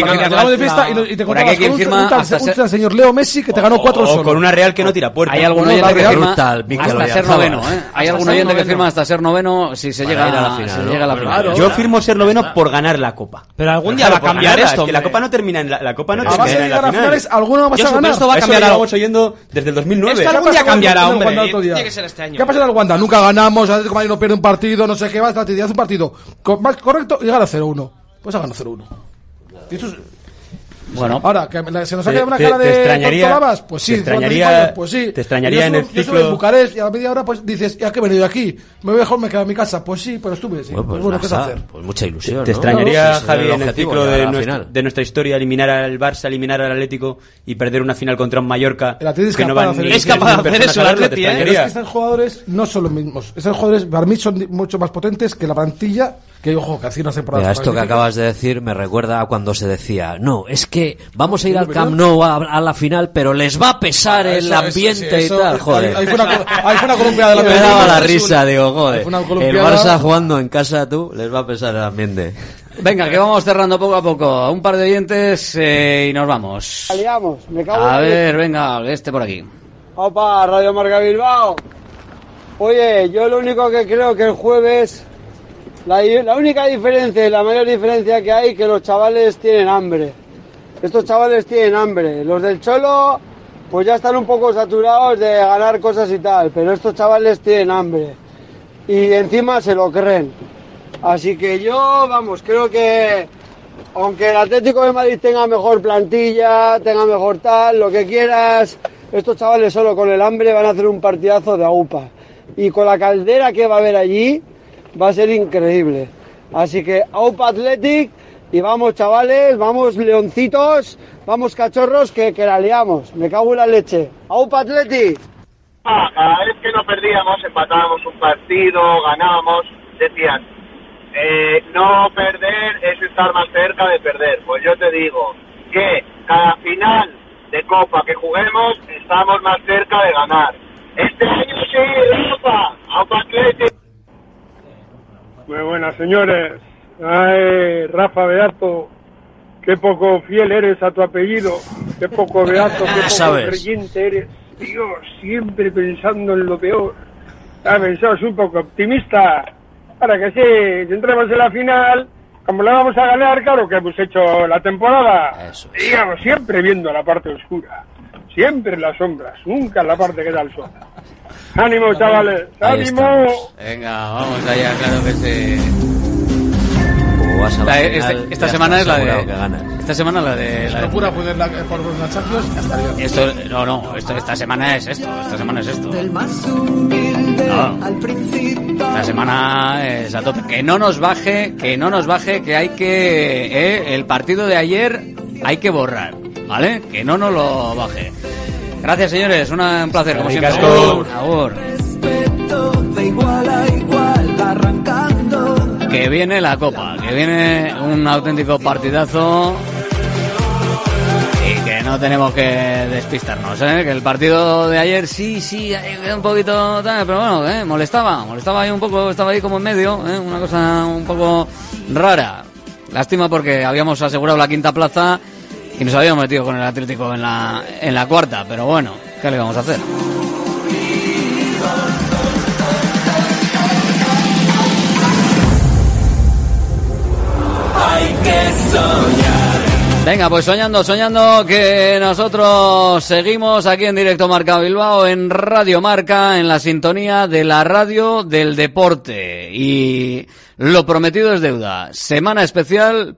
quien firma hasta señor Leo Messi que te ganó O- o otro o solo. con una Real que no tira puerta. Hay algún No, oyente que firma hasta ser noveno, ¿eh? Hay algún oyente que firma hasta ser noveno si se llega a la final, se ¿no? llega a la final. Yo firmo ser noveno por ganar la Copa. Pero algún día va a cambiar esto, es que la. Copa no termina en la, Copa no termina en la final. alguno Yo a ganar. esto va a cambiar oyendo desde el 2009. Es que algún ¿Qué día cambiará, el hombre. Tiene que ser este año. ¿Qué ha pasado en el Wanda? Nunca ganamos, Atlético Madrid no pierde un partido, no sé qué, va, hace un partido. Correcto, y gana 0-1. Pues ha ganado 0-1. Es- Bueno. Ahora, que se nos ha Te- quedado una te- cara te de extrañaría- tontolavas, pues sí. te extrañaría- pues sí. te extrañaría en el Yo estuve ciclo- en Bucarest y a la media hora pues dices, ¿ya que he venido aquí? Me voy mejor, me quedo en mi casa. Pues sí, pero estuve, sí. Bueno, Pues pues, bueno, ¿qué nada, hacer? pues mucha ilusión. ¿Te ¿no? extrañaría, sí, Javi, en el ciclo de, a final. de nuestra historia eliminar al Barça, eliminar al Atlético y perder una final contra un Mallorca El Atleti es que no capaz de van hacer eso. a verlo, ¿te Pero es extrañaría? que estos jugadores no son los mismos. Estos jugadores, para mí, son mucho más potentes que la plantilla que, ojo, que hace unas temporadas. Mira, esto que acabas de decir me recuerda a cuando se decía, no, es que vamos a ir al Camp Nou a, a la final, pero les va a pesar el eso, ambiente sí, eso, y tal, joder. Ahí, fue una, ahí fue una columpiada de la me daba la risa, digo, joder, el. Barça jugando en casa tú, les va a pesar el ambiente. Venga, que vamos cerrando poco a poco. Un par de oyentes eh, y nos vamos. Aliamos, me cago A ver, venga, este por aquí. Opa, Radio Marca Bilbao. Oye, yo lo único que creo que el jueves, la, única diferencia la mayor diferencia que hay que los chavales tienen hambre. Estos chavales tienen hambre. Los del Cholo, pues ya están un poco saturados de ganar cosas y tal, pero estos chavales tienen hambre. Y encima se lo creen. Así que yo, vamos, creo que aunque el Atlético de Madrid tenga mejor plantilla, tenga mejor tal, lo que quieras, estos chavales solo con el hambre van a hacer un partidazo de AUPA. Y con la caldera que va a haber allí, va a ser increíble. Así que AUPA Athletic y vamos chavales, vamos leoncitos, vamos cachorros que, que la liamos. Me cago en la leche. AUPA Athletic. Ah, cada vez que no perdíamos, empatábamos un partido, ganábamos, decían, eh, no perder es estar más cerca de perder. Pues yo te digo que cada final de Copa que juguemos, estamos más cerca de ganar. Este año sí, Rafa, Aupa Athletic. Muy buenas, señores. Ay, Rafa Beato, qué poco fiel eres a tu apellido. Qué poco beato, qué poco creyente eres. Dios, siempre pensando en lo peor. Sabes, sos un poco optimista. Para que sí, si entramos en la final, como la vamos a ganar, claro que hemos hecho la temporada. Digamos, siempre viendo la parte oscura. Siempre en las sombras, nunca en la parte que da el sol. ¡Ánimo, chavales! ¡Ánimo! Venga, vamos allá, claro que sí. Como vas a la Esta, final, este- esta ya semana es la de. asegurado que ganas. Esta semana la de. La de Locura poner la, por la Champions, esto, no, no, esto, esta semana es esto, esta semana es esto. No. La semana es a tope. Que no nos baje, que no nos baje, que hay que. eh, el partido de ayer hay que borrar, ¿vale? Que no nos lo baje. Gracias, señores. Una- un placer, como siempre. Agur. de igual a igual arrancando. Que viene la copa, que viene un auténtico partidazo. Y que no tenemos que despistarnos, ¿eh? Que el partido de ayer sí, sí, un poquito, pero bueno, ¿eh? molestaba, molestaba ahí un poco, estaba ahí como en medio, ¿eh? Una cosa un poco rara. Lástima porque habíamos asegurado la quinta plaza y nos habíamos metido con el Atlético en la, en la cuarta, pero bueno, ¿qué le vamos a hacer? Hay que soñar. Venga, pues soñando, soñando que nosotros seguimos aquí en directo Marca Bilbao, en Radio Marca, en la sintonía de la radio del deporte. Y lo prometido es deuda. Semana especial,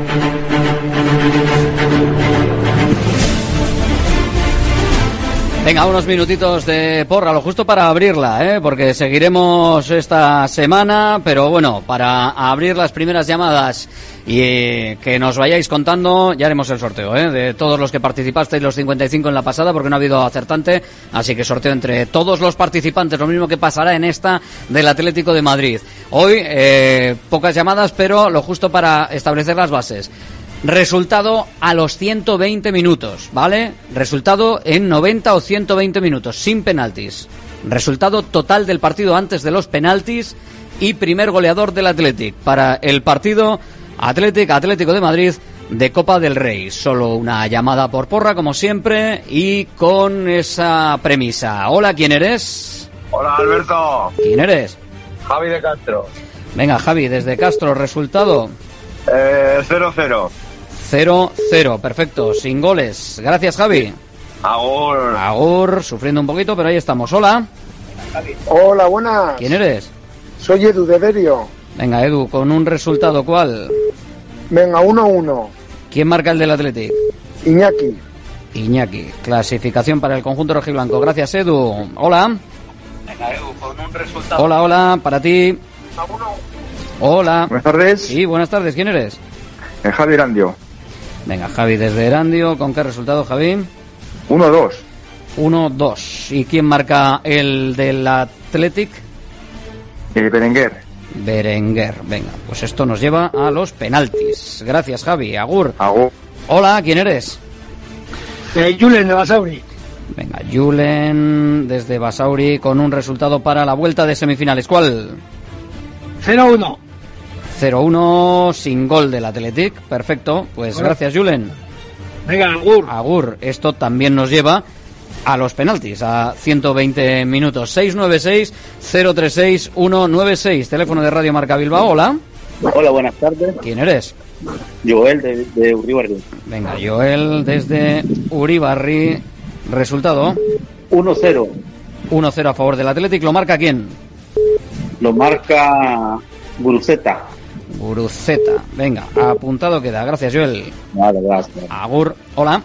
Venga, unos minutitos de porra, lo justo para abrirla, ¿eh? porque seguiremos esta semana, pero bueno, para abrir las primeras llamadas y eh, que nos vayáis contando, ya haremos el sorteo ¿eh? de todos los que participasteis, los 55 en la pasada, porque no ha habido acertante, así que sorteo entre todos los participantes, lo mismo que pasará en esta del Atlético de Madrid. Hoy, eh, pocas llamadas, pero lo justo para establecer las bases. Resultado a los 120 minutos, ¿vale? Resultado en 90 o 120 minutos, sin penaltis. Resultado total del partido antes de los penaltis y primer goleador del Athletic para el partido Athletic Atlético de Madrid de Copa del Rey. Solo una llamada por porra, como siempre, y con esa premisa. Hola, ¿quién eres? Hola, Alberto. ¿Quién eres? Javi de Castro. Venga, Javi, desde Castro, resultado Eh, 0-0. 0-0, perfecto, sin goles. Gracias, Javi. Agur. Agur, sufriendo un poquito, pero ahí estamos. Hola, Hola, buenas. ¿quién eres? Soy Edu de Derio. Venga, Edu, con un resultado, ¿cuál? Venga, 1-1. ¿Quién marca el del Athletic? Iñaki. Iñaki. Clasificación para el conjunto rojiblanco. Gracias, Edu. Hola. Hola, hola, para ti. Hola. Buenas tardes. Sí, buenas tardes. ¿Quién eres? Eh, Javi Erandio. Venga, Javi desde Erandio. ¿Con qué resultado, Javi? 1-2. 1-2. ¿Y quién marca el del Athletic? Eh, Berenguer. Berenguer. Venga, pues esto nos lleva a los penaltis. Gracias, Javi. Agur. Agur. Hola, ¿quién eres? Eh, Julen de Basauri. Venga, Julen desde Basauri con un resultado para la vuelta de semifinales. ¿Cuál? 0-1. 0-1 sin gol del Athletic. Perfecto. Pues Bueno. gracias, Julen. Venga, Agur. Agur. Esto también nos lleva a los penaltis, a 120 minutos. 696-036-196. Teléfono de Radio Marca Bilbao. Hola. Hola, buenas tardes. ¿Quién eres? Joel de, de Uribarri. Venga, Joel desde Uribarri. Resultado. 1-0. 1-0 a favor del Athletic. ¿Lo marca quién? Lo marca Guruceta. Guruceta. Venga, apuntado queda. Gracias, Joel. Vale, gracias. Agur. Hola.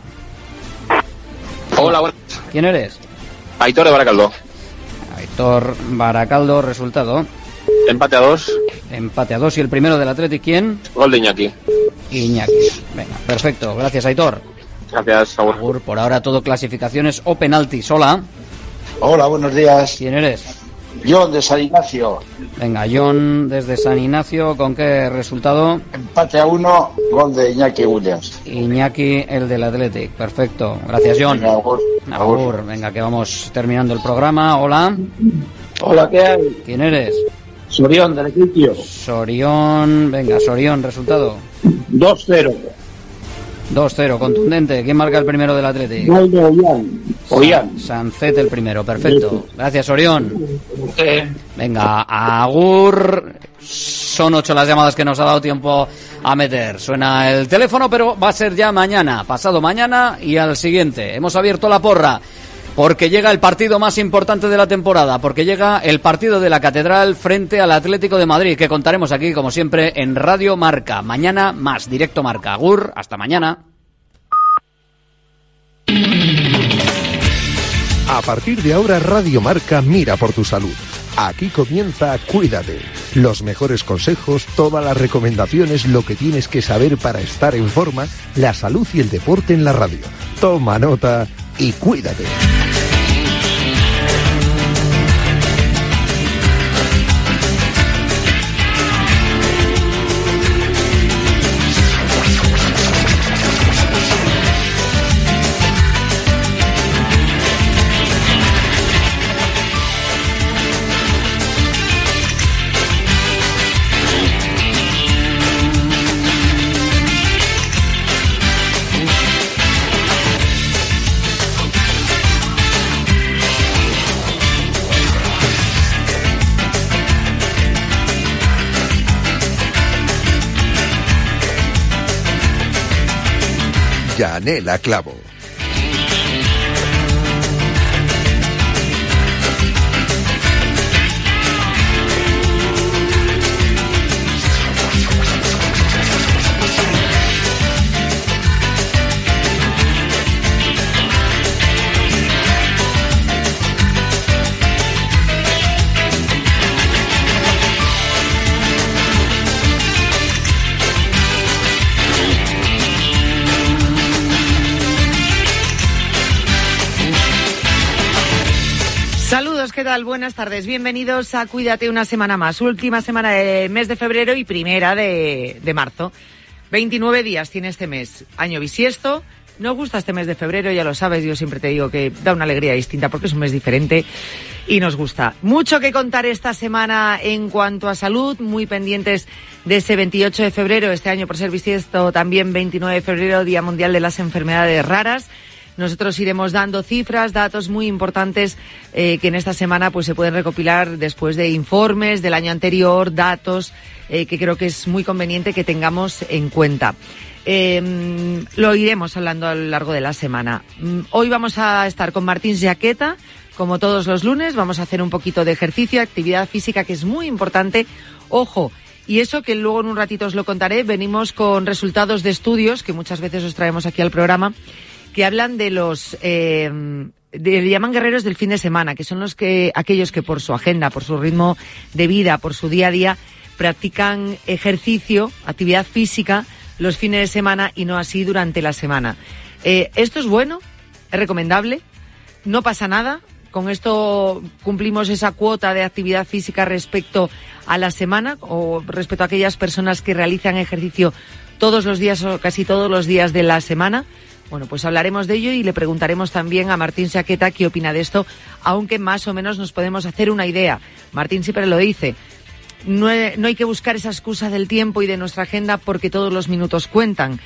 Hola, buenas. ¿Quién eres? Aitor de Baracaldo. Aitor Baracaldo. Resultado. Empate a dos. Empate a dos. ¿Y el primero del Athletic quién? Gol de Iñaki. Iñaki. Venga, perfecto. Gracias, Aitor. Gracias, Agur. Agur. Por ahora todo clasificaciones o penaltis. Hola. Hola, buenos días. ¿Quién eres? John de San Ignacio. Venga, John desde San Ignacio. ¿Con qué resultado? Empate a uno, gol de Iñaki Williams. Iñaki, el del Athletic. Perfecto. Gracias, John. Venga, Agur. Agur. Venga, que vamos terminando el programa. Hola. Hola, ¿qué hay? ¿Quién eres? Sorión del Equitio. Sorión. Venga, Sorión, resultado. 2-0. 2-0, contundente. ¿Quién marca el primero del Athletic? Gol de Ollán. Ollán. Sancet el primero, perfecto. Gracias, Orión. Venga, Agur. Son ocho las llamadas que nos ha dado tiempo a meter. Suena el teléfono, pero va a ser ya mañana, pasado mañana y al siguiente. Hemos abierto la porra. Porque llega el partido más importante de la temporada, porque llega el partido de la Catedral frente al Atlético de Madrid, que contaremos aquí, como siempre, en Radio Marca. Mañana más, directo Marca. Agur, hasta mañana. A partir de ahora, Radio Marca mira por tu salud. Aquí comienza Cuídate. Los mejores consejos, todas las recomendaciones, lo que tienes que saber para estar en forma, la salud y el deporte en la radio. Toma nota y cuídate. Yanela Clavo. Tal? Buenas tardes. Bienvenidos a Cuídate una semana más. Última semana del mes de febrero y primera de, marzo. 29 días tiene este mes. Año bisiesto. Nos gusta este mes de febrero, ya lo sabes, yo siempre te digo que da una alegría distinta porque es un mes diferente y nos gusta. Mucho que contar esta semana en cuanto a salud, muy pendientes de ese 28 de febrero, este año por ser bisiesto, también 29 de febrero, Día Mundial de las Enfermedades Raras. Nosotros iremos dando cifras, datos muy importantes eh, que en esta semana pues se pueden recopilar después de informes del año anterior, datos eh, que creo que es muy conveniente que tengamos en cuenta. Eh, lo iremos hablando a lo largo de la semana. Mm, Hoy vamos a estar con Martín Jaqueta, como todos los lunes. Vamos a hacer un poquito de ejercicio, actividad física, que es muy importante. Ojo, y eso que luego en un ratito os lo contaré. Venimos con resultados de estudios que muchas veces os traemos aquí al programa, que hablan de los eh, le llaman guerreros del fin de semana, que son los que aquellos que por su agenda, por su ritmo de vida, por su día a día practican ejercicio, actividad física los fines de semana y no así durante la semana. Eh, esto es bueno, es recomendable, no pasa nada. Con esto cumplimos esa cuota de actividad física respecto a la semana o respecto a aquellas personas que realizan ejercicio todos los días o casi todos los días de la semana. Bueno, pues hablaremos de ello y le preguntaremos también a Martín Saqueta qué opina de esto, aunque más o menos nos podemos hacer una idea. Martín siempre lo dice, no, no hay que buscar esa excusa del tiempo y de nuestra agenda porque todos los minutos cuentan.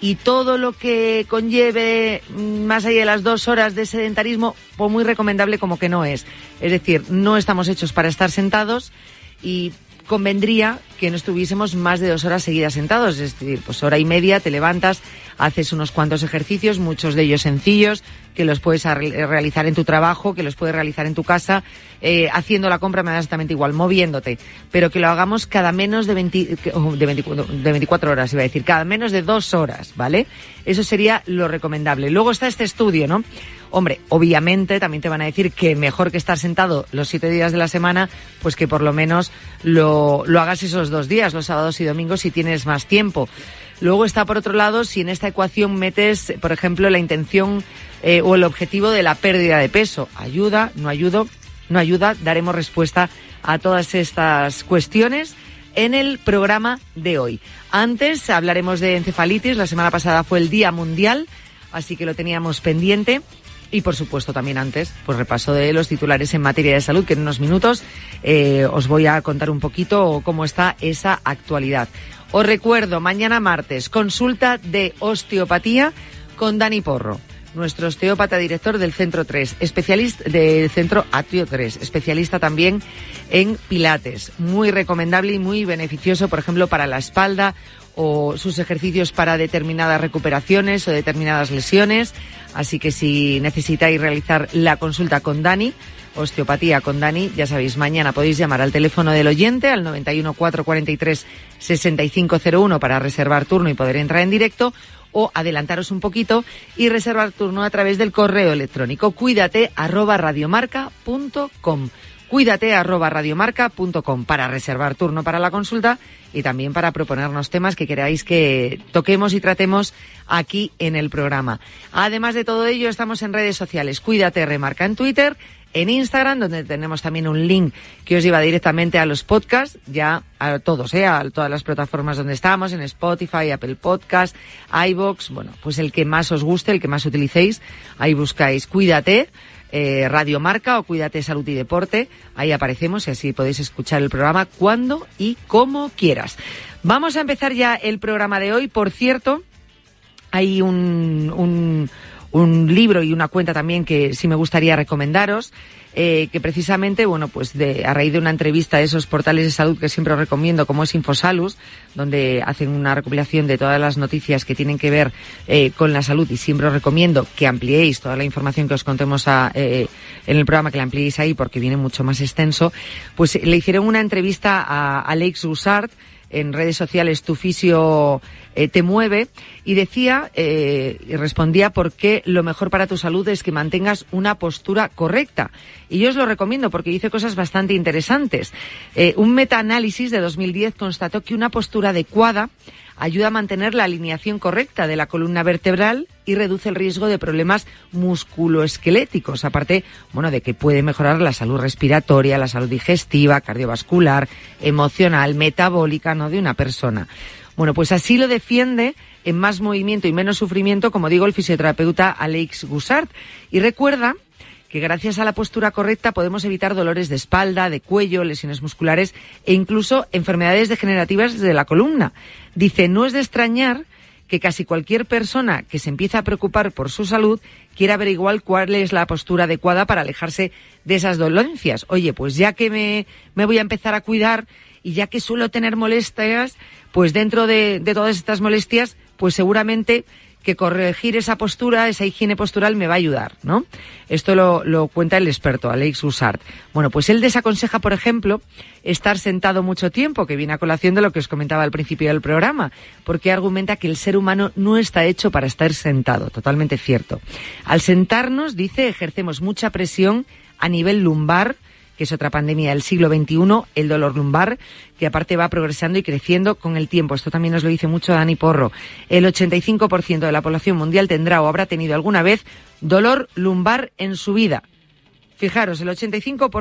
Y todo lo que conlleve mm, más allá de las dos horas de sedentarismo, pues muy recomendable como que no es. Es decir, no estamos hechos para estar sentados y convendría que no estuviésemos más de dos horas seguidas sentados. Es decir, pues hora y media te levantas, haces unos cuantos ejercicios, muchos de ellos sencillos, que los puedes ar- realizar en tu trabajo, que los puedes realizar en tu casa, eh, haciendo la compra me da exactamente igual, moviéndote, pero que lo hagamos cada menos de, 20 que- oh, de, 24, de 24 horas, iba a decir, cada menos de dos horas, ¿vale? Eso sería lo recomendable. Luego está este estudio, ¿no? Hombre, obviamente también te van a decir que mejor que estar sentado los siete días de la semana, pues que por lo menos lo, lo hagas esos dos días, los sábados y domingos, si tienes más tiempo. Luego está, por otro lado, si en esta ecuación metes, por ejemplo, la intención eh, o el objetivo de la pérdida de peso. ¿Ayuda? ¿No ayuda? ¿No ayuda? Daremos respuesta a todas estas cuestiones en el programa de hoy. Antes hablaremos de encefalitis. La semana pasada fue el Día Mundial, así que lo teníamos pendiente. Y por supuesto también antes, pues repaso de los titulares en materia de salud, que en unos minutos eh, os voy a contar un poquito cómo está esa actualidad. Os recuerdo, mañana martes, consulta de osteopatía con Dani Porro, nuestro osteópata director del Centro 3, especialista del Centro Atrio 3, especialista también en pilates. Muy recomendable y muy beneficioso, por ejemplo, para la espalda o sus ejercicios para determinadas recuperaciones o determinadas lesiones. Así que si necesitáis realizar la consulta con Dani, osteopatía con Dani, ya sabéis, mañana podéis llamar al teléfono del oyente al 91 443 6501 para reservar turno y poder entrar en directo o adelantaros un poquito y reservar turno a través del correo electrónico cuídate arroba radiomarca.com cuídate arroba radiomarca.com para reservar turno para la consulta y también para proponernos temas que queráis que toquemos y tratemos aquí en el programa. Además de todo ello, estamos en redes sociales. Cuídate Remarca en Twitter, en Instagram, donde tenemos también un link que os lleva directamente a los podcasts, ya a todos, ¿eh? a todas las plataformas donde estamos, en Spotify, Apple Podcast, iBox, bueno, pues el que más os guste, el que más utilicéis, ahí buscáis Cuídate. Eh, Radio Marca o Cuídate Salud y Deporte. Ahí aparecemos y así podéis escuchar el programa cuando y como quieras. Vamos a empezar ya el programa de hoy. Por cierto, hay un, un, un libro y una cuenta también que sí me gustaría recomendaros. Eh, que precisamente, bueno, pues de, a raíz de una entrevista de esos portales de salud que siempre os recomiendo, como es Infosalus, donde hacen una recopilación de todas las noticias que tienen que ver eh, con la salud y siempre os recomiendo que ampliéis toda la información que os contemos a, eh, en el programa, que la ampliéis ahí porque viene mucho más extenso, pues le hicieron una entrevista a Alex Gussart, en redes sociales Tu Fisio eh, Te Mueve y decía eh, y respondía por qué lo mejor para tu salud es que mantengas una postura correcta. Y yo os lo recomiendo porque dice cosas bastante interesantes. Eh, un metaanálisis de 2010 constató que una postura adecuada ayuda a mantener la alineación correcta de la columna vertebral y reduce el riesgo de problemas musculoesqueléticos, aparte, bueno, de que puede mejorar la salud respiratoria, la salud digestiva, cardiovascular, emocional, metabólica, ¿no? de una persona. Bueno, pues así lo defiende en más movimiento y menos sufrimiento, como digo, el fisioterapeuta Alex Gussart. Y recuerda que gracias a la postura correcta podemos evitar dolores de espalda, de cuello, lesiones musculares e incluso enfermedades degenerativas de la columna. Dice, no es de extrañar que casi cualquier persona que se empieza a preocupar por su salud quiera averiguar cuál es la postura adecuada para alejarse de esas dolencias. Oye, pues ya que me, me voy a empezar a cuidar y ya que suelo tener molestias, pues dentro de, de todas estas molestias, pues seguramente que corregir esa postura, esa higiene postural me va a ayudar, ¿no? Esto lo, lo cuenta el experto, Alex Usart. Bueno, pues él desaconseja, por ejemplo, estar sentado mucho tiempo, que viene a colación de lo que os comentaba al principio del programa, porque argumenta que el ser humano no está hecho para estar sentado, totalmente cierto. Al sentarnos, dice, ejercemos mucha presión a nivel lumbar, que es otra pandemia del siglo XXI, el dolor lumbar, que aparte va progresando y creciendo con el tiempo. Esto también nos lo dice mucho Dani Porro. El 85% de la población mundial tendrá o habrá tenido alguna vez dolor lumbar en su vida. Fijaros, el 85%